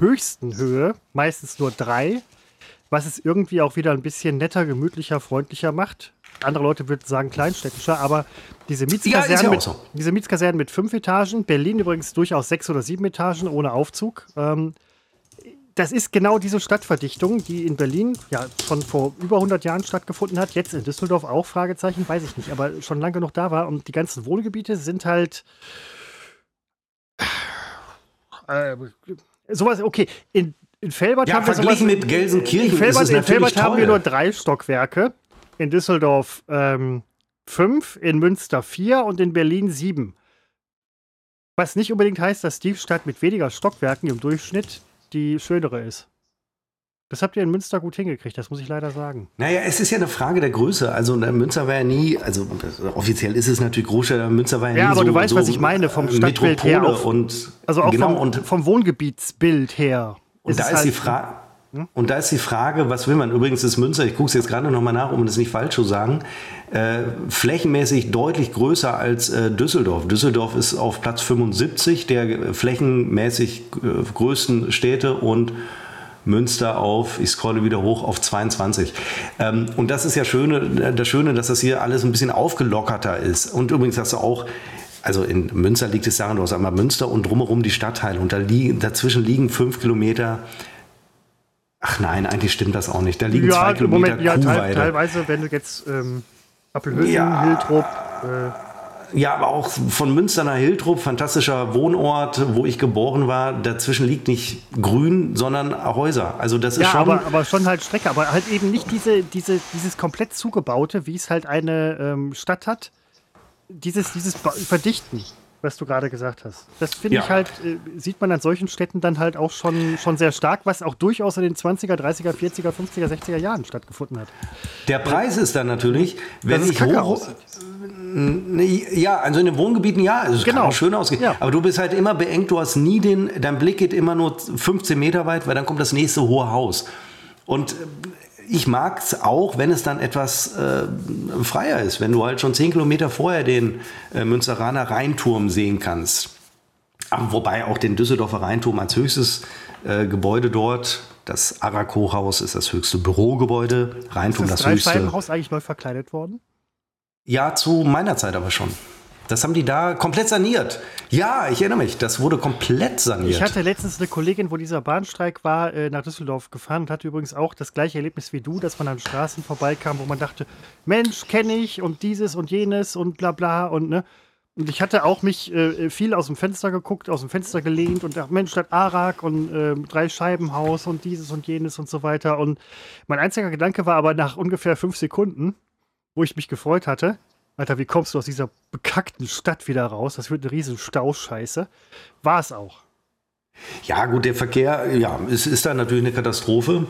höchsten Höhe, meistens nur drei was es irgendwie auch wieder ein bisschen netter, gemütlicher, freundlicher macht. Andere Leute würden sagen kleinstädtischer, aber diese Mietskasernen, ja, ja mit, so. diese Mietskasernen mit fünf Etagen, Berlin übrigens durchaus sechs oder sieben Etagen ohne Aufzug. Ähm, das ist genau diese Stadtverdichtung, die in Berlin ja schon vor über 100 Jahren stattgefunden hat. Jetzt in Düsseldorf auch, Fragezeichen, weiß ich nicht, aber schon lange genug da war. Und die ganzen Wohngebiete sind halt. Äh, sowas, okay, in in Felbert ja, haben wir sowas, mit Gelsenkirchen in Felbert, in Felbert haben wir nur drei Stockwerke. In Düsseldorf ähm, fünf, in Münster vier und in Berlin sieben. Was nicht unbedingt heißt, dass die Stadt mit weniger Stockwerken im Durchschnitt die schönere ist. Das habt ihr in Münster gut hingekriegt, das muss ich leider sagen. Naja, es ist ja eine Frage der Größe. Also ne, Münster war ja nie, also offiziell ist es natürlich Großstadt, aber Münster war ja, ja nie aber so, du weißt, so was ich meine, vom Stadtbild Metropole her. Auch, und, also auch genau, vom, und, vom Wohngebietsbild her. Und da ist, halt die Frage. Hm? Und da ist die Frage, was will man? Übrigens ist Münster, ich gucke es jetzt gerade noch mal nach, um das nicht falsch zu sagen, äh, flächenmäßig deutlich größer als äh, Düsseldorf. Düsseldorf ist auf Platz 75 der flächenmäßig äh, größten Städte und Münster auf, ich scrolle wieder hoch, auf 22. Ähm, und das ist ja Schöne, das Schöne, dass das hier alles ein bisschen aufgelockerter ist. Und übrigens hast du auch also in Münster liegt es daran, du hast einmal Münster und drumherum die Stadtteile und da liegen, dazwischen liegen fünf Kilometer. Ach nein, eigentlich stimmt das auch nicht. Da liegen ja, zwei Kilometer Moment, ja, teil, teilweise, wenn du jetzt ähm, Appelhöhen, ja, Hiltrup. Äh, ja, aber auch von Münster nach Hiltrup, fantastischer Wohnort, wo ich geboren war. Dazwischen liegt nicht Grün, sondern Häuser. Also das ist ja, schon. Aber, aber schon halt Strecke, aber halt eben nicht diese, diese, dieses komplett zugebaute, wie es halt eine ähm, Stadt hat dieses, dieses Verdichten, was du gerade gesagt hast, das finde ja. ich halt, äh, sieht man an solchen Städten dann halt auch schon, schon sehr stark, was auch durchaus in den 20er, 30er, 40er, 50er, 60er Jahren stattgefunden hat. Der Preis ist dann natürlich, wenn ich hoch, ja, also in den Wohngebieten ja, es genau. kann auch schön aussehen. Ja. Aber du bist halt immer beengt, du hast nie den, dein Blick geht immer nur 15 Meter weit, weil dann kommt das nächste hohe Haus. Und ich mag es auch, wenn es dann etwas äh, freier ist, wenn du halt schon zehn Kilometer vorher den äh, Münsteraner Rheinturm sehen kannst. Aber wobei auch den Düsseldorfer Rheinturm als höchstes äh, Gebäude dort, das Araco-Haus ist das höchste Bürogebäude, Rheinturm ist das, das höchste. Ist das Haus eigentlich neu verkleidet worden? Ja, zu meiner Zeit aber schon. Das haben die da komplett saniert. Ja, ich erinnere mich, das wurde komplett saniert. Ich hatte letztens eine Kollegin, wo dieser Bahnstreik war, äh, nach Düsseldorf gefahren und hatte übrigens auch das gleiche Erlebnis wie du, dass man an Straßen vorbeikam, wo man dachte, Mensch, kenne ich und dieses und jenes und bla bla und ne. Und ich hatte auch mich äh, viel aus dem Fenster geguckt, aus dem Fenster gelehnt und dachte, Mensch, das Arak und äh, drei Scheibenhaus und dieses und jenes und so weiter. Und mein einziger Gedanke war aber nach ungefähr fünf Sekunden, wo ich mich gefreut hatte, Alter, wie kommst du aus dieser bekackten Stadt wieder raus? Das wird eine riesen Stauscheiße. War es auch. Ja, gut, der Verkehr, ja, es ist da natürlich eine Katastrophe.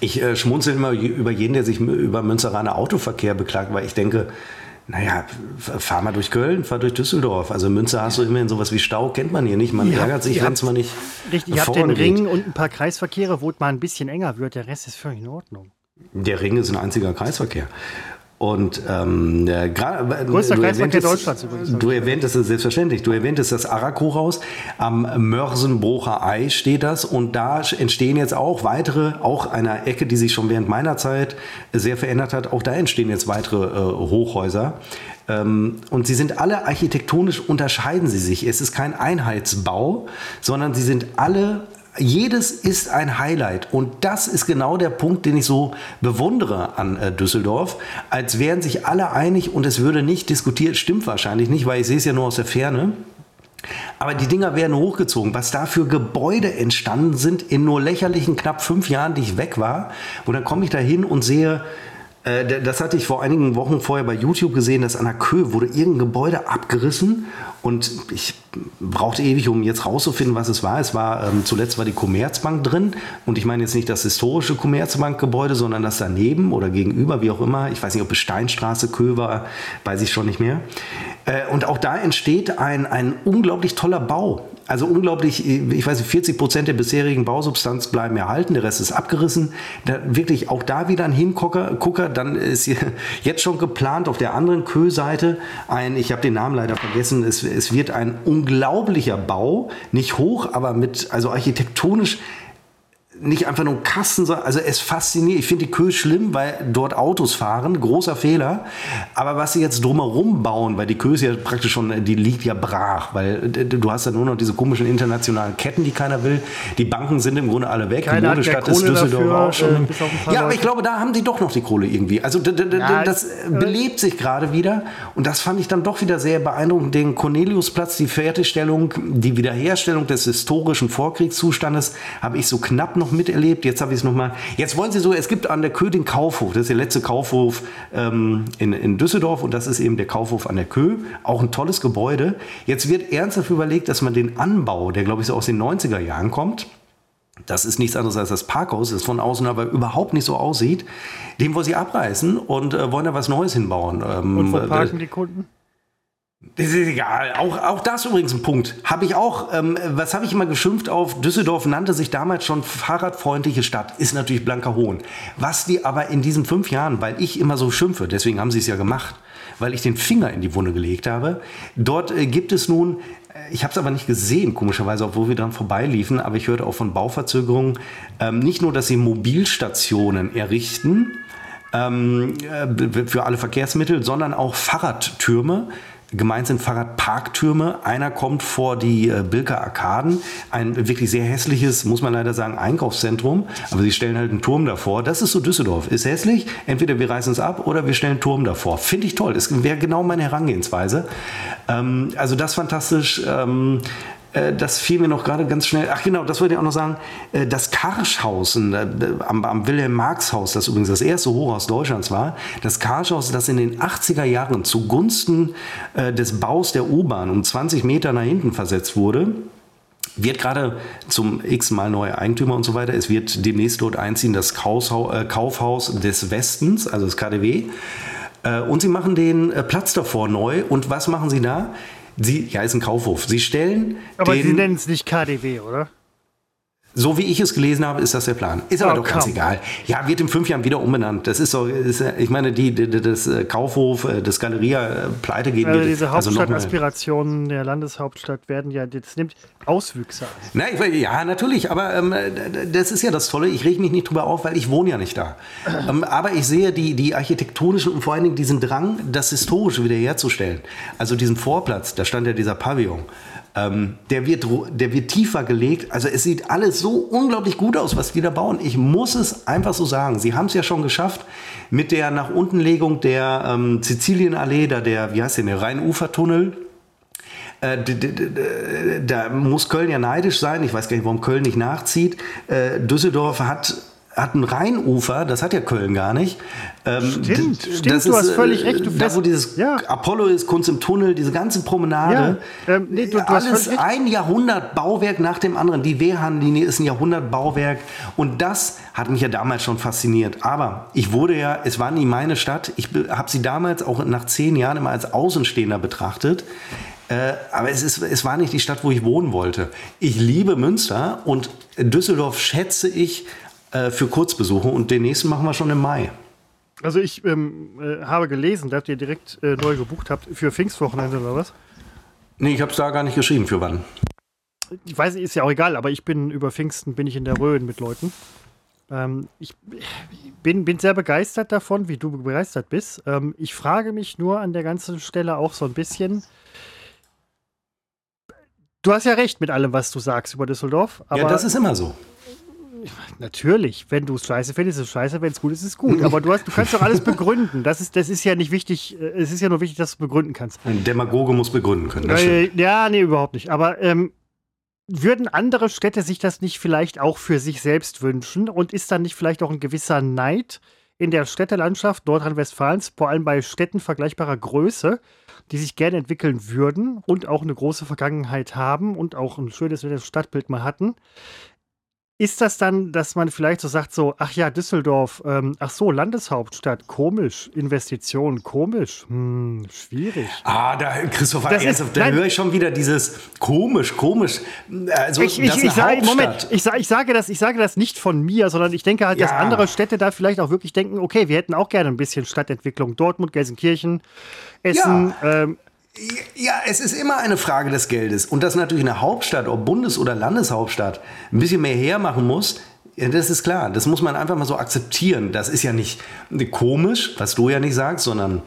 Ich äh, schmunzel immer über jeden, der sich über Münzeraner Autoverkehr beklagt, weil ich denke, naja, fahr mal durch Köln, fahr durch Düsseldorf. Also Münster hast du immerhin sowas wie Stau, kennt man hier nicht. Man ja, ärgert sich, wenn es mal nicht. Richtig, ihr habt den Ring und ein paar Kreisverkehre, wo es mal ein bisschen enger wird. Der Rest ist völlig in Ordnung. Der Ring ist ein einziger Kreisverkehr. Und ähm, äh, Größter Kreisverkehr Deutschlands übrigens. Du erwähntest es selbstverständlich. Du erwähntest das Araku-Haus. Am Mörsenbrocher Ei steht das. Und da entstehen jetzt auch weitere, auch einer Ecke, die sich schon während meiner Zeit sehr verändert hat. Auch da entstehen jetzt weitere äh, Hochhäuser. Ähm, und sie sind alle architektonisch unterscheiden sie sich. Es ist kein Einheitsbau, sondern sie sind alle jedes ist ein Highlight. Und das ist genau der Punkt, den ich so bewundere an äh, Düsseldorf. Als wären sich alle einig und es würde nicht diskutiert. Stimmt wahrscheinlich nicht, weil ich sehe es ja nur aus der Ferne. Aber die Dinger werden hochgezogen. Was da für Gebäude entstanden sind in nur lächerlichen knapp fünf Jahren, die ich weg war. Und dann komme ich da hin und sehe, äh, das hatte ich vor einigen Wochen vorher bei YouTube gesehen, dass an der Kö wurde irgendein Gebäude abgerissen und ich brauchte ewig, um jetzt rauszufinden, was es war. Es war ähm, zuletzt war die Commerzbank drin und ich meine jetzt nicht das historische Commerzbankgebäude, sondern das daneben oder gegenüber, wie auch immer. Ich weiß nicht, ob es Steinstraße, Kö war, weiß ich schon nicht mehr. Äh, und auch da entsteht ein, ein unglaublich toller Bau. Also unglaublich, ich weiß nicht, 40 Prozent der bisherigen Bausubstanz bleiben erhalten, der Rest ist abgerissen. Da, wirklich auch da wieder ein Hingucker, Gucker, dann ist jetzt schon geplant auf der anderen Kö-Seite ein, ich habe den Namen leider vergessen, es, es wird ein unglaublicher Bau, nicht hoch, aber mit, also architektonisch nicht einfach nur ein Kasten, also es fasziniert. Ich finde die Kö schlimm, weil dort Autos fahren, großer Fehler. Aber was sie jetzt drumherum bauen, weil die Kö ist ja praktisch schon, die liegt ja brach, weil du hast ja nur noch diese komischen internationalen Ketten, die keiner will. Die Banken sind im Grunde alle weg. Keiner die Modestadt ist Düsseldorf dafür, auch schon. Äh, ja, aber ich glaube, da haben die doch noch die Kohle irgendwie. Also ja, das belebt sich gerade wieder. Und das fand ich dann doch wieder sehr beeindruckend. Den Corneliusplatz, die Fertigstellung, die Wiederherstellung des historischen Vorkriegszustandes habe ich so knapp noch noch miterlebt. Jetzt habe ich es nochmal. Jetzt wollen Sie so, es gibt an der Kö den Kaufhof. Das ist der letzte Kaufhof ähm, in, in Düsseldorf und das ist eben der Kaufhof an der Kö. Auch ein tolles Gebäude. Jetzt wird ernsthaft überlegt, dass man den Anbau, der glaube ich so aus den 90er Jahren kommt, das ist nichts anderes als das Parkhaus, das von außen aber überhaupt nicht so aussieht. Den wollen sie abreißen und äh, wollen da was Neues hinbauen. Ähm, und wo äh, parken die Kunden? Das ist egal. Auch, auch das übrigens ein Punkt. Habe ich auch, ähm, was habe ich immer geschimpft auf? Düsseldorf nannte sich damals schon fahrradfreundliche Stadt. Ist natürlich blanker Hohn. Was die aber in diesen fünf Jahren, weil ich immer so schimpfe, deswegen haben sie es ja gemacht, weil ich den Finger in die Wunde gelegt habe. Dort äh, gibt es nun, äh, ich habe es aber nicht gesehen, komischerweise, obwohl wir dran vorbeiliefen, aber ich hörte auch von Bauverzögerungen, ähm, nicht nur, dass sie Mobilstationen errichten, ähm, äh, für alle Verkehrsmittel, sondern auch Fahrradtürme Gemeint sind Fahrradparktürme. Einer kommt vor die äh, Bilker Arkaden. Ein wirklich sehr hässliches, muss man leider sagen, Einkaufszentrum. Aber sie stellen halt einen Turm davor. Das ist so Düsseldorf. Ist hässlich. Entweder wir reißen es ab oder wir stellen einen Turm davor. Finde ich toll. Das wäre genau meine Herangehensweise. Ähm, also das fantastisch. Ähm, äh, das fiel mir noch gerade ganz schnell. Ach genau, das wollte ich auch noch sagen. Äh, das Karschhaus äh, am, am Wilhelm-Marx-Haus, das übrigens das erste Hochhaus Deutschlands war, das Karschhaus, das in den 80er Jahren zugunsten des Baus der U-Bahn um 20 Meter nach hinten versetzt wurde, wird gerade zum x-mal neue Eigentümer und so weiter. Es wird demnächst dort einziehen das Kaufhaus des Westens, also das KDW. Und sie machen den Platz davor neu. Und was machen sie da? Sie, ja, ist ein Kaufhof. Sie stellen. Aber Sie nennen es nicht KDW, oder? So wie ich es gelesen habe, ist das der Plan. Ist aber oh, doch ganz egal. Ja, wird in fünf Jahren wieder umbenannt. Das ist so, ist, ich meine, die, die, das äh, Kaufhof, äh, das Galeria äh, pleite geht. Also diese also Hauptstadtaspirationen der Landeshauptstadt werden ja, das nimmt Auswüchse. Na, ich, ja, natürlich, aber ähm, das ist ja das Tolle. Ich rege mich nicht drüber auf, weil ich wohne ja nicht da. ähm, aber ich sehe die, die architektonischen und vor allen Dingen diesen Drang, das Historische wiederherzustellen. Also diesen Vorplatz, da stand ja dieser Pavillon. Ähm, der, wird, der wird tiefer gelegt. Also es sieht alles so unglaublich gut aus, was die da bauen. Ich muss es einfach so sagen. Sie haben es ja schon geschafft mit der nach unten Legung der ähm, Sizilienallee, da der, wie heißt der, der Rheinufertunnel. Äh, da muss Köln ja neidisch sein. Ich weiß gar nicht, warum Köln nicht nachzieht. Äh, Düsseldorf hat hat ein Rheinufer, das hat ja Köln gar nicht. Ähm, stimmt, stimmt, du ist, hast völlig recht. Du da, wo dieses ja. Apollo ist, Kunst im Tunnel, diese ganze Promenade. Ja. Ähm, nee, du, du alles ein Jahrhundert Bauwerk nach dem anderen. Die Wehrhahnlinie ist ein Jahrhundert Bauwerk. Und das hat mich ja damals schon fasziniert. Aber ich wurde ja, es war nie meine Stadt. Ich habe sie damals auch nach zehn Jahren immer als Außenstehender betrachtet. Äh, aber es, ist, es war nicht die Stadt, wo ich wohnen wollte. Ich liebe Münster und Düsseldorf schätze ich äh, für Kurzbesuche und den nächsten machen wir schon im Mai. Also ich ähm, äh, habe gelesen, dass ihr direkt äh, neu gebucht habt für Pfingstwochenende oder was? Nee, ich habe es da gar nicht geschrieben, für wann. Ich weiß, ist ja auch egal, aber ich bin über Pfingsten bin ich in der Rhön mit Leuten. Ähm, ich bin, bin sehr begeistert davon, wie du begeistert bist. Ähm, ich frage mich nur an der ganzen Stelle auch so ein bisschen. Du hast ja recht mit allem, was du sagst über Düsseldorf. ja, das ist immer so. Natürlich, wenn du es scheiße findest, ist es scheiße, wenn es gut ist, ist es gut. Aber du, hast, du kannst doch alles begründen. Das ist, das ist ja nicht wichtig. Äh, es ist ja nur wichtig, dass du begründen kannst. Ein Demagoge muss begründen können. Äh, ja, nee, überhaupt nicht. Aber ähm, würden andere Städte sich das nicht vielleicht auch für sich selbst wünschen? Und ist dann nicht vielleicht auch ein gewisser Neid in der Städtelandschaft Nordrhein-Westfalens, vor allem bei Städten vergleichbarer Größe, die sich gerne entwickeln würden und auch eine große Vergangenheit haben und auch ein schönes Stadtbild mal hatten? Ist das dann, dass man vielleicht so sagt, so, ach ja, Düsseldorf, ähm, ach so, Landeshauptstadt, komisch, Investitionen, komisch, hm, schwierig. Ah, da, Christopher, das ist, da höre ich schon wieder dieses komisch, komisch. Also, ich, ich, ich sage, Moment, ich, ich, sage das, ich sage das nicht von mir, sondern ich denke halt, ja. dass andere Städte da vielleicht auch wirklich denken, okay, wir hätten auch gerne ein bisschen Stadtentwicklung. Dortmund, Gelsenkirchen, Essen, ja. ähm, ja, es ist immer eine Frage des Geldes. Und dass natürlich eine Hauptstadt, ob Bundes- oder Landeshauptstadt, ein bisschen mehr hermachen muss, ja, das ist klar. Das muss man einfach mal so akzeptieren. Das ist ja nicht komisch, was du ja nicht sagst, sondern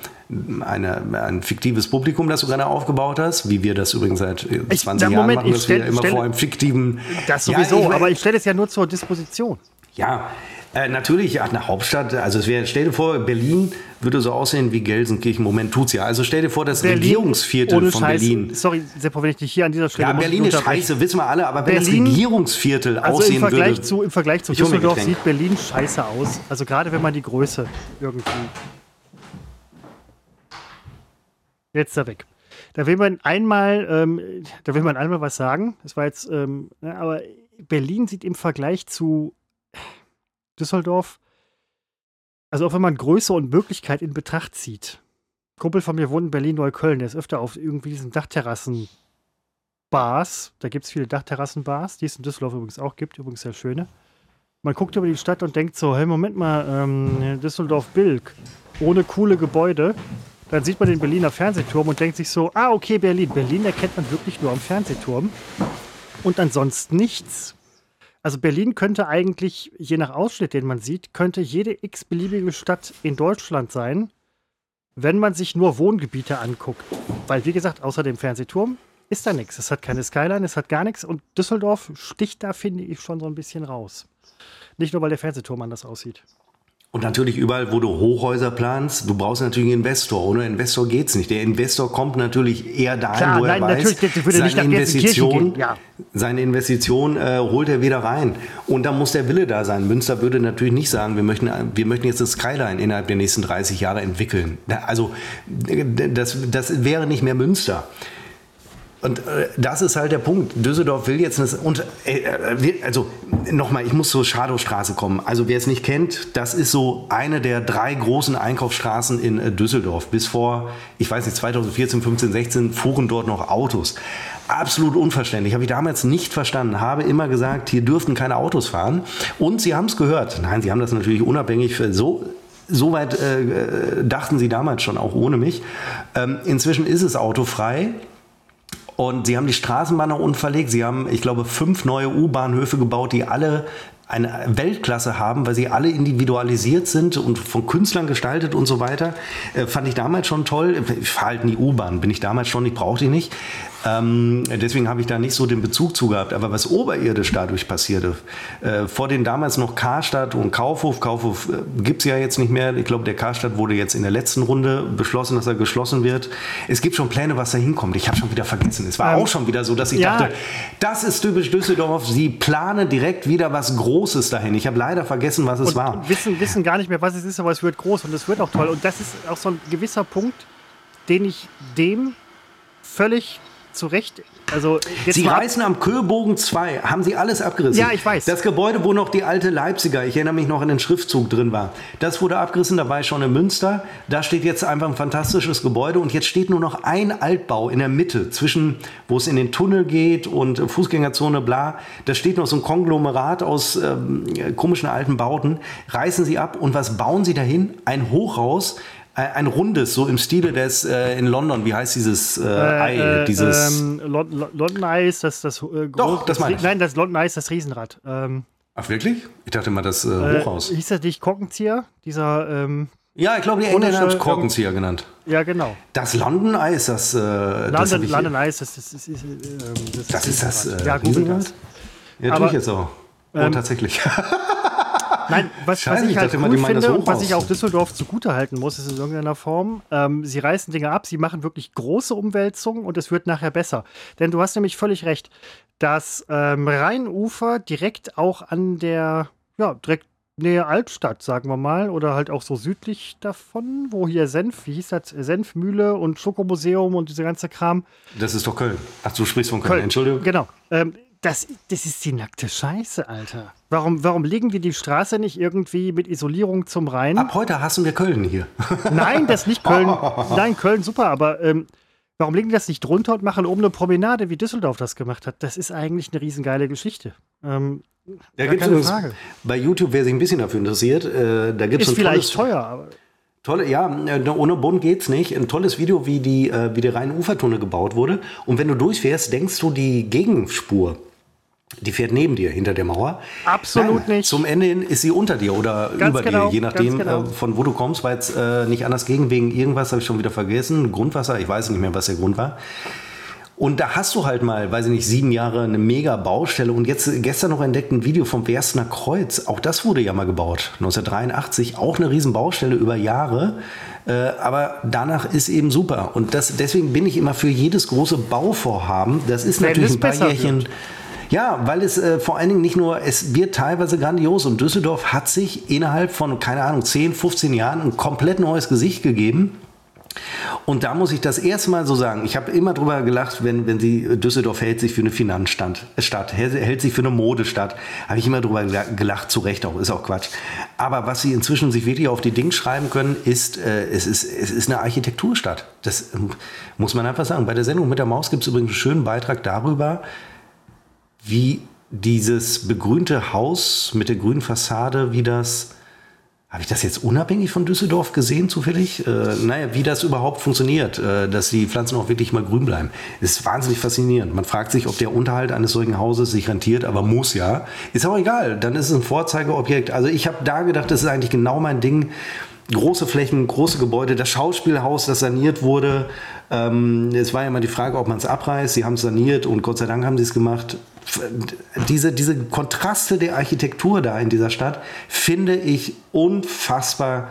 eine, ein fiktives Publikum, das du gerade aufgebaut hast, wie wir das übrigens seit 20 ich, Jahren Moment, machen, dass stell, wir immer stell, vor einem fiktiven... Das sowieso, ja, ich, aber ich stelle es ja nur zur Disposition. Ja, äh, natürlich, ja, eine Hauptstadt, also es wäre, stell dir vor, Berlin würde so aussehen wie Gelsenkirchen. Moment tut's ja. Also stell dir vor, das Berlin, Regierungsviertel von Scheiß, Berlin. Sorry, Seppo, wenn ich dich hier an dieser Stelle. Ja, Berlin ist scheiße, wissen wir alle, aber wenn Berlin, das Regierungsviertel also aussehen im Vergleich würde. Zu, Im Vergleich zu Düsseldorf sieht Berlin scheiße aus. Also gerade wenn man die Größe irgendwie. Jetzt da weg. Da will man einmal, ähm, da will man einmal was sagen. Das war jetzt, ähm, ne, aber Berlin sieht im Vergleich zu Düsseldorf, also auch wenn man Größe und Möglichkeit in Betracht zieht. Ein Kumpel von mir wohnt in Berlin-Neukölln, der ist öfter auf irgendwie diesen Dachterrassen Bars, da gibt es viele Dachterrassen-Bars, die es in Düsseldorf übrigens auch gibt, übrigens sehr schöne. Man guckt über die Stadt und denkt so, hey, Moment mal, ähm, Düsseldorf-Bilk, ohne coole Gebäude. Dann sieht man den Berliner Fernsehturm und denkt sich so, ah, okay, Berlin. Berlin erkennt man wirklich nur am Fernsehturm. Und ansonsten nichts. Also Berlin könnte eigentlich, je nach Ausschnitt, den man sieht, könnte jede x-beliebige Stadt in Deutschland sein, wenn man sich nur Wohngebiete anguckt. Weil, wie gesagt, außer dem Fernsehturm ist da nichts. Es hat keine Skyline, es hat gar nichts. Und Düsseldorf sticht da, finde ich, schon so ein bisschen raus. Nicht nur, weil der Fernsehturm anders aussieht. Und natürlich überall, wo du Hochhäuser planst, du brauchst natürlich einen Investor. Ohne Investor geht es nicht. Der Investor kommt natürlich eher dahin, Klar, wo er nein, weiß, seine Investition, ja. seine Investition äh, holt er wieder rein. Und da muss der Wille da sein. Münster würde natürlich nicht sagen, wir möchten, wir möchten jetzt das Skyline innerhalb der nächsten 30 Jahre entwickeln. Also das, das wäre nicht mehr Münster. Und äh, das ist halt der Punkt. Düsseldorf will jetzt eine, und äh, also nochmal, ich muss zur Schadowstraße kommen. Also wer es nicht kennt, das ist so eine der drei großen Einkaufsstraßen in äh, Düsseldorf. Bis vor, ich weiß nicht, 2014, 15, 16 fuhren dort noch Autos. Absolut unverständlich. Habe ich damals nicht verstanden. Habe immer gesagt, hier dürften keine Autos fahren. Und sie haben es gehört. Nein, sie haben das natürlich unabhängig so Soweit äh, dachten sie damals schon, auch ohne mich. Ähm, inzwischen ist es autofrei. Und sie haben die Straßenbahn nach unten verlegt. Sie haben, ich glaube, fünf neue U-Bahnhöfe gebaut, die alle eine Weltklasse haben, weil sie alle individualisiert sind und von Künstlern gestaltet und so weiter. Äh, fand ich damals schon toll. Ich fahre halt nie U-Bahn, bin ich damals schon, ich brauche die nicht. Ähm, deswegen habe ich da nicht so den Bezug zu gehabt. Aber was oberirdisch dadurch passierte, äh, vor den damals noch Karstadt und Kaufhof, Kaufhof äh, gibt es ja jetzt nicht mehr. Ich glaube, der Karstadt wurde jetzt in der letzten Runde beschlossen, dass er geschlossen wird. Es gibt schon Pläne, was da hinkommt. Ich habe schon wieder vergessen. Es war ähm, auch schon wieder so, dass ich ja. dachte, das ist typisch Düsseldorf. Sie planen direkt wieder was Großes dahin. Ich habe leider vergessen, was es und war. Wissen, wissen gar nicht mehr, was es ist, aber es wird groß und es wird auch toll. Und das ist auch so ein gewisser Punkt, den ich dem völlig zu Recht. Also Sie reißen am Köbogen 2, haben Sie alles abgerissen. Ja, ich weiß. Das Gebäude, wo noch die alte Leipziger, ich erinnere mich noch an den Schriftzug drin war, das wurde abgerissen, da war ich schon in Münster. Da steht jetzt einfach ein fantastisches Gebäude und jetzt steht nur noch ein Altbau in der Mitte, zwischen, wo es in den Tunnel geht und Fußgängerzone, bla. Da steht noch so ein Konglomerat aus ähm, komischen alten Bauten. Reißen Sie ab und was bauen Sie dahin? Ein Hochhaus ein rundes, so im Stile des äh, in London, wie heißt dieses äh, Ei? Äh, dieses ähm, London Eye ist das, das äh, Doch, das meine ich. Nein, das London Eye ist das Riesenrad. Ähm, Ach, wirklich? Ich dachte mal, das äh, äh, Hochhaus. hieß das nicht Korkenzieher? Dieser. Ähm, ja, ich glaube, die Engländer haben es Korkenzieher genannt. Ja, genau. Das London Eye ist das. Äh, London, das London Eye ist das. Das ist, das, das, das, ist das. ja, das. Ja, tue ich jetzt auch. Oh, ähm, tatsächlich. Nein, was, was ich halt cool finde und was ich auch Düsseldorf zugutehalten muss, ist in irgendeiner Form, ähm, sie reißen Dinge ab, sie machen wirklich große Umwälzungen und es wird nachher besser. Denn du hast nämlich völlig recht, das ähm, Rheinufer direkt auch an der, ja, direkt Nähe Altstadt, sagen wir mal, oder halt auch so südlich davon, wo hier Senf, wie hieß das, Senfmühle und Schokomuseum und dieser ganze Kram. Das ist doch Köln. Ach, du sprichst von Köln, Köln. Entschuldigung. Genau. Ähm, das, das ist die nackte Scheiße, Alter. Warum, warum legen wir die Straße nicht irgendwie mit Isolierung zum Rhein? Ab heute hassen wir Köln hier. Nein, das nicht Köln. Nein, Köln super, aber ähm, warum legen die das nicht drunter und machen oben eine Promenade, wie Düsseldorf das gemacht hat? Das ist eigentlich eine riesengeile Geschichte. Ähm, da gibt es bei YouTube, wer sich ein bisschen dafür interessiert, äh, da gibt es ein vielleicht tolles, teuer, aber Tolle, ja, äh, ohne Bund geht's nicht. Ein tolles Video, wie die, äh, wie der Rhein-Ufer-Tunnel gebaut wurde. Und wenn du durchfährst, denkst du, die Gegenspur die fährt neben dir, hinter der Mauer. Absolut Nein, nicht. Zum Ende hin ist sie unter dir oder ganz über genau, dir, je nachdem, genau. äh, von wo du kommst, weil es äh, nicht anders ging, wegen irgendwas, habe ich schon wieder vergessen. Grundwasser, ich weiß nicht mehr, was der Grund war. Und da hast du halt mal, weiß ich nicht, sieben Jahre eine mega Baustelle. Und jetzt gestern noch entdeckt ein Video vom Werstner Kreuz. Auch das wurde ja mal gebaut. 1983, auch eine riesen Baustelle über Jahre. Äh, aber danach ist eben super. Und das, deswegen bin ich immer für jedes große Bauvorhaben. Das ist natürlich ein paar Jährchen. Wird ja, weil es äh, vor allen Dingen nicht nur, es wird teilweise grandios und Düsseldorf hat sich innerhalb von, keine Ahnung, 10, 15 Jahren ein komplett neues Gesicht gegeben. Und da muss ich das erste Mal so sagen, ich habe immer drüber gelacht, wenn, wenn sie, Düsseldorf hält sich für eine Finanzstadt, Stadt, hält sich für eine Modestadt, habe ich immer drüber gelacht, zu Recht auch, ist auch Quatsch. Aber was sie inzwischen sich wirklich auf die Dinge schreiben können, ist, äh, es ist, es ist eine Architekturstadt. Das ähm, muss man einfach sagen. Bei der Sendung mit der Maus gibt es übrigens einen schönen Beitrag darüber, wie dieses begrünte Haus mit der grünen Fassade, wie das, habe ich das jetzt unabhängig von Düsseldorf gesehen, zufällig? Äh, naja, wie das überhaupt funktioniert, äh, dass die Pflanzen auch wirklich mal grün bleiben. Ist wahnsinnig faszinierend. Man fragt sich, ob der Unterhalt eines solchen Hauses sich rentiert, aber muss ja. Ist auch egal, dann ist es ein Vorzeigeobjekt. Also ich habe da gedacht, das ist eigentlich genau mein Ding. Große Flächen, große Gebäude, das Schauspielhaus, das saniert wurde. Ähm, es war ja immer die Frage, ob man es abreißt. Sie haben es saniert und Gott sei Dank haben sie es gemacht diese, diese Kontraste der Architektur da in dieser Stadt finde ich unfassbar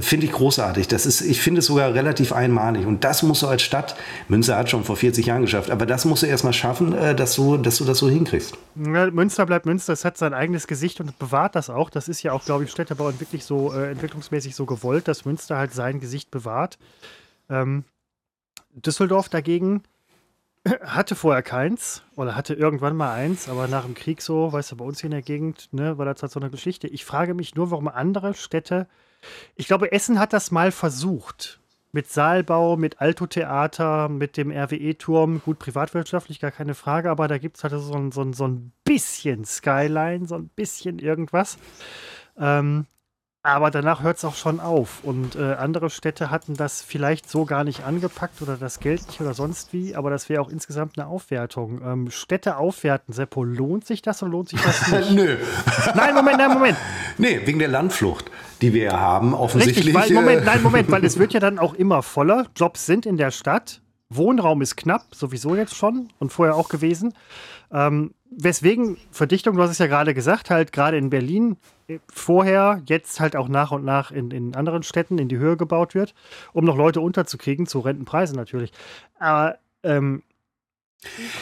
finde ich großartig. Das ist, ich finde es sogar relativ einmalig. Und das musst du als Stadt, Münster hat schon vor 40 Jahren geschafft, aber das musst du erstmal schaffen, äh, dass du, dass du das so hinkriegst. Ja, Münster bleibt Münster, es hat sein eigenes Gesicht und bewahrt das auch. Das ist ja auch, glaube ich, Städtebau wirklich so äh, entwicklungsmäßig so gewollt, dass Münster halt sein Gesicht bewahrt. Ähm, Düsseldorf dagegen hatte vorher keins oder hatte irgendwann mal eins, aber nach dem Krieg so, weißt du, bei uns hier in der Gegend, ne, war das halt so eine Geschichte. Ich frage mich nur, warum andere Städte, ich glaube, Essen hat das mal versucht. Mit Saalbau, mit Alto-Theater, mit dem RWE-Turm, gut privatwirtschaftlich, gar keine Frage, aber da gibt es halt so ein, so, ein, so ein bisschen Skyline, so ein bisschen irgendwas. Ähm, aber danach hört es auch schon auf. Und äh, andere Städte hatten das vielleicht so gar nicht angepackt oder das Geld nicht oder sonst wie. Aber das wäre auch insgesamt eine Aufwertung. Ähm, Städte aufwerten, Seppo, lohnt sich das oder lohnt sich das nicht? Nö. Nein, Moment, nein, Moment. Nee, wegen der Landflucht, die wir ja haben, offensichtlich. Richtig, weil, Moment, nein, Moment, weil es wird ja dann auch immer voller. Jobs sind in der Stadt. Wohnraum ist knapp, sowieso jetzt schon und vorher auch gewesen. Ähm, weswegen Verdichtung, du hast es ja gerade gesagt, halt gerade in Berlin äh, vorher, jetzt halt auch nach und nach in, in anderen Städten in die Höhe gebaut wird, um noch Leute unterzukriegen, zu Rentenpreisen natürlich. Aber ähm,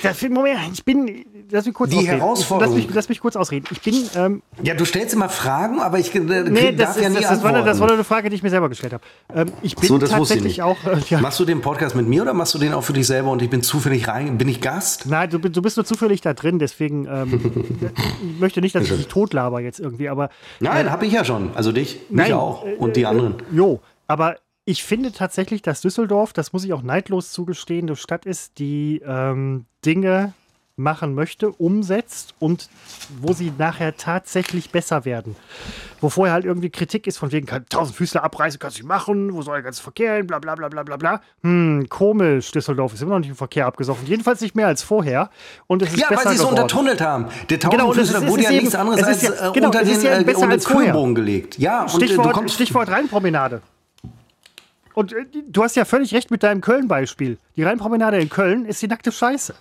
das, Moment, ich bin. Lass mich kurz Die ausreden. Herausforderung. Lass mich, lass mich, kurz ausreden. Ich bin. Ähm, ja, du stellst immer Fragen, aber ich äh, nee, darf ist, ja nie das, das, war eine, das war eine Frage, die ich mir selber gestellt habe. Ähm, ich bin so, tatsächlich auch. Äh, ja. Machst du den Podcast mit mir oder machst du den auch für dich selber und ich bin zufällig rein? Bin ich Gast? Nein, du, du bist nur zufällig da drin, deswegen. Ähm, ich möchte nicht, dass ich dich totlaber jetzt irgendwie, aber. Nein, äh, habe ich ja schon. Also dich, mich nein, auch und die äh, anderen. Jo, aber ich finde tatsächlich, dass Düsseldorf, das muss ich auch neidlos zugestehen, eine Stadt ist, die ähm, Dinge machen möchte, umsetzt und wo sie nachher tatsächlich besser werden. Wo vorher halt irgendwie Kritik ist, von wegen, tausend Füßler abreißen, kannst du nicht machen, wo soll der ganze Verkehr hin, bla bla bla bla bla bla. Hm, komisch, Düsseldorf ist immer noch nicht im Verkehr abgesoffen. Jedenfalls nicht mehr als vorher. Und es ist ja, besser weil sie es untertunnelt haben. Der Tausendfüßler genau, wurde ja nichts anderes als ja, äh, genau, unter den, ja äh, unter Kühlbogen gelegt. Ja, Stichwort, und, äh, Stichwort Rheinpromenade. Und äh, du hast ja völlig recht mit deinem Köln-Beispiel. Die Rheinpromenade in Köln ist die nackte Scheiße.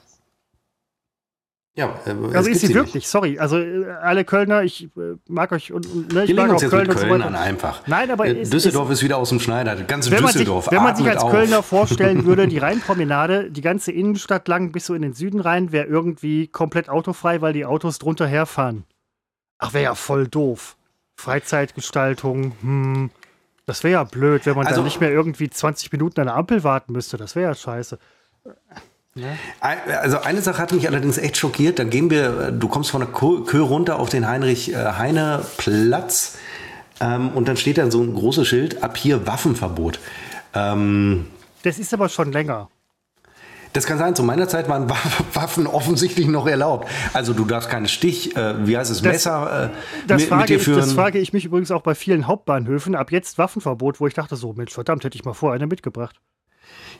Ja, äh, also ist sie wirklich, nicht. sorry. Also äh, alle Kölner, ich äh, mag euch und, und ne, ich mag auch jetzt Köln, mit Köln so an einfach. Nein, aber äh, Düsseldorf ist, ist, wieder aus dem Schneider. Ganz wenn Düsseldorf. Man sich, wenn man sich als auf. Kölner vorstellen würde, die Rheinpromenade, die ganze Innenstadt lang bis so in den Süden rein, wäre irgendwie komplett autofrei, weil die Autos drunter herfahren. Ach, wäre ja voll doof. Freizeitgestaltung, hm. Das wäre ja blöd, wenn man also, dann nicht mehr irgendwie 20 Minuten an der Ampel warten müsste. Das wäre ja scheiße. Ja. Also eine Sache hat mich allerdings echt schockiert. Da gehen wir, du kommst von der Kö runter auf den Heinrich-Heine-Platz äh, ähm, und dann steht da so ein großes Schild, ab hier Waffenverbot. Ähm, das ist aber schon länger. Das kann sein. Zu meiner Zeit waren Waffen offensichtlich noch erlaubt. Also du darfst keine Stich, äh, wie heißt es, Messer äh, das mit, frage mit dir führen. Ich, das frage ich mich übrigens auch bei vielen Hauptbahnhöfen. Ab jetzt Waffenverbot, wo ich dachte so, Mensch, verdammt, hätte ich mal vorher eine mitgebracht.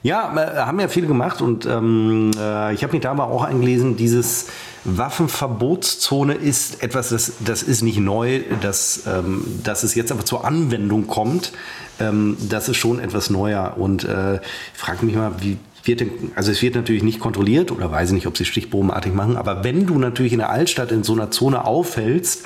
Ja, äh, haben ja viele gemacht und ähm, äh, ich habe mich da aber auch eingelesen, dieses Waffenverbotszone ist etwas, das, das ist nicht neu, dass, ähm, dass es jetzt aber zur Anwendung kommt. Ähm, das ist schon etwas neuer und äh, ich frage mich mal, wie, wird, also es wird natürlich nicht kontrolliert oder weiß ich nicht, ob sie stichprobenartig machen, aber wenn du natürlich in der Altstadt in so einer Zone auffällst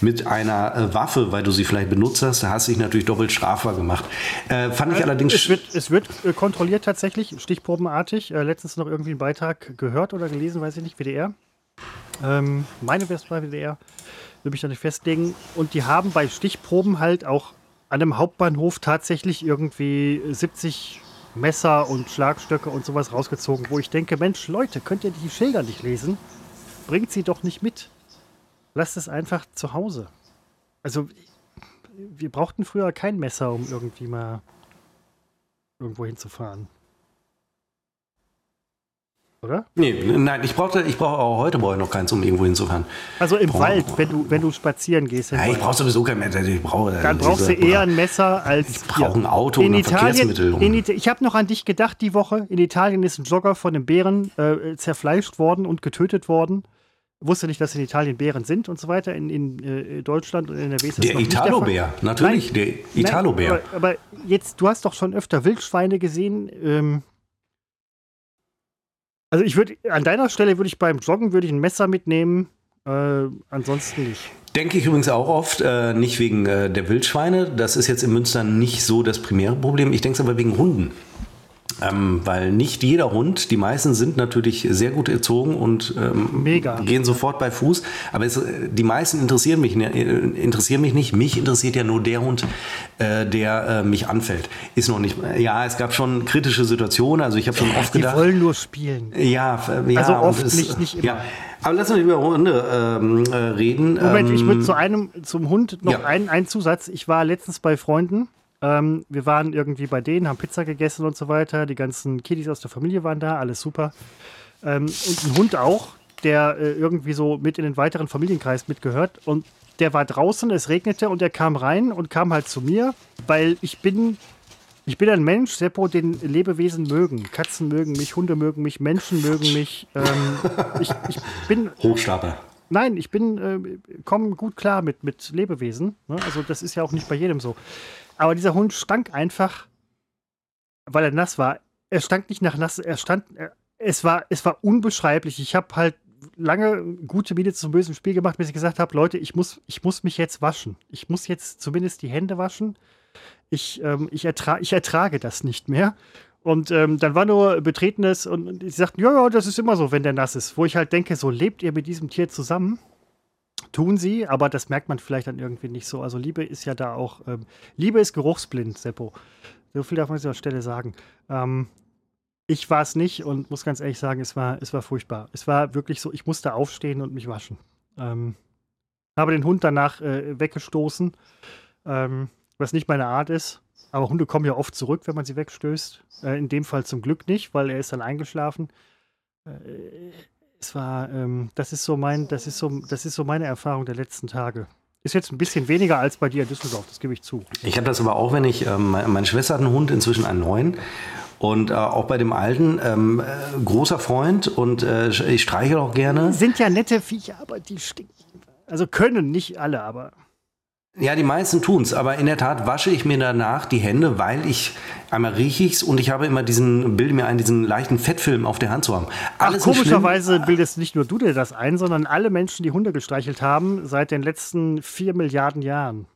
mit einer äh, Waffe, weil du sie vielleicht benutzt hast, da hast du dich natürlich doppelt strafbar gemacht. Äh, fand ich äh, allerdings. Es wird, es wird äh, kontrolliert tatsächlich, stichprobenartig. Äh, letztens noch irgendwie einen Beitrag gehört oder gelesen, weiß ich nicht, WDR. Ähm, meine bei WDR, will mich da nicht festlegen. Und die haben bei Stichproben halt auch an einem Hauptbahnhof tatsächlich irgendwie 70 Messer und Schlagstöcke und sowas rausgezogen, wo ich denke, Mensch, Leute, könnt ihr die Schilder nicht lesen? Bringt sie doch nicht mit. Lasst es einfach zu Hause. Also, wir brauchten früher kein Messer, um irgendwie mal irgendwo hinzufahren. Oder? Nee, nein, ich brauche ich brauch auch heute brauche ich noch keins, um irgendwo hinzufahren. Also im brauch, Wald, wenn du, wenn du spazieren gehst. Ja, ich brauche sowieso kein Messer. Ich brauche, Dann brauchst du eher ein Messer als. Ich brauche ein Auto in und ein Italien, Verkehrsmittel. In Ita ich habe noch an dich gedacht die Woche. In Italien ist ein Jogger von einem Bären äh, zerfleischt worden und getötet worden. Wusste nicht, dass in Italien Bären sind und so weiter. In, in äh, Deutschland und in der ist Der Italo-Bär, natürlich, Nein, der Italo-Bär. Aber, aber, jetzt, du hast doch schon öfter Wildschweine gesehen. Ähm, also ich würde, an deiner Stelle würde ich beim Joggen würde ich ein Messer mitnehmen, äh, ansonsten nicht. Denke ich übrigens auch oft, äh, nicht wegen äh, der Wildschweine. Das ist jetzt in Münster nicht so das primäre Problem. Ich denke es aber wegen Hunden. Ähm, weil nicht jeder Hund, die meisten sind natürlich sehr gut erzogen und ähm, gehen sofort bei Fuß. Aber es, die meisten interessieren mich, ne, interessieren mich nicht. Mich interessiert ja nur der Hund, äh, der äh, mich anfällt. Ist noch nicht. Ja, es gab schon kritische Situationen. Also ich habe schon oft gedacht. Die wollen nur spielen. Ja, ja also oft es, nicht, nicht immer. Ja. Aber lass uns über Hunde ähm, äh, reden. Moment, ich würde ähm, zu einem, zum Hund noch ja. einen, einen Zusatz. Ich war letztens bei Freunden ähm, wir waren irgendwie bei denen, haben Pizza gegessen und so weiter. Die ganzen Kiddies aus der Familie waren da, alles super. Ähm, und ein Hund auch, der äh, irgendwie so mit in den weiteren Familienkreis mitgehört. Und der war draußen, es regnete und er kam rein und kam halt zu mir, weil ich bin, ich bin ein Mensch, Seppo, den Lebewesen mögen. Katzen mögen mich, Hunde mögen mich, Menschen mögen mich. Ähm, ich, ich bin. Hochstapler. Nein, ich bin, äh, komme gut klar mit, mit Lebewesen. Ne? Also das ist ja auch nicht bei jedem so. Aber dieser Hund stank einfach, weil er nass war. Er stank nicht nach nass, er stand, er, es, war, es war unbeschreiblich. Ich habe halt lange gute Miene zum bösen Spiel gemacht, bis ich gesagt habe, Leute, ich muss, ich muss mich jetzt waschen. Ich muss jetzt zumindest die Hände waschen. Ich, ähm, ich, ertra ich ertrage das nicht mehr. Und ähm, dann war nur Betretenes und sie sagten, ja, ja, das ist immer so, wenn der nass ist. Wo ich halt denke, so lebt ihr mit diesem Tier zusammen? Tun sie, aber das merkt man vielleicht dann irgendwie nicht so. Also Liebe ist ja da auch, ähm, Liebe ist geruchsblind, Seppo. So viel darf man an dieser Stelle sagen. Ähm, ich war es nicht und muss ganz ehrlich sagen, es war, es war furchtbar. Es war wirklich so, ich musste aufstehen und mich waschen. Ähm, habe den Hund danach äh, weggestoßen, ähm, was nicht meine Art ist. Aber Hunde kommen ja oft zurück, wenn man sie wegstößt. Äh, in dem Fall zum Glück nicht, weil er ist dann eingeschlafen. Äh, es war, ähm, das ist so mein, das ist so, das ist so meine Erfahrung der letzten Tage. Ist jetzt ein bisschen weniger als bei dir in Düsseldorf, das gebe ich zu. Ich habe das aber auch, wenn ich, ähm, meine Schwester hat einen Hund, inzwischen einen neuen. Und äh, auch bei dem alten, ähm, äh, großer Freund und äh, ich streiche auch gerne. Sind ja nette Viecher, aber die stinken. Also können nicht alle, aber. Ja, die meisten tun es, aber in der Tat wasche ich mir danach die Hände, weil ich einmal rieche ich's und ich habe immer diesen, bilde mir ein, diesen leichten Fettfilm auf der Hand zu haben. Alles Ach, komischerweise bildest nicht nur du dir das ein, sondern alle Menschen, die Hunde gestreichelt haben, seit den letzten vier Milliarden Jahren.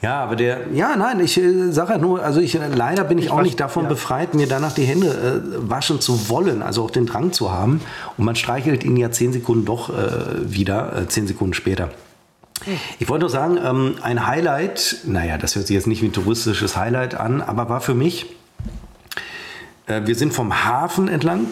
Ja, aber der, ja, nein, ich äh, sage ja nur, also ich, äh, leider bin ich, ich auch nicht davon ja. befreit, mir danach die Hände äh, waschen zu wollen, also auch den Drang zu haben. Und man streichelt ihn ja zehn Sekunden doch äh, wieder, äh, zehn Sekunden später. Ich wollte nur sagen, ähm, ein Highlight, naja, das hört sich jetzt nicht wie ein touristisches Highlight an, aber war für mich, äh, wir sind vom Hafen entlang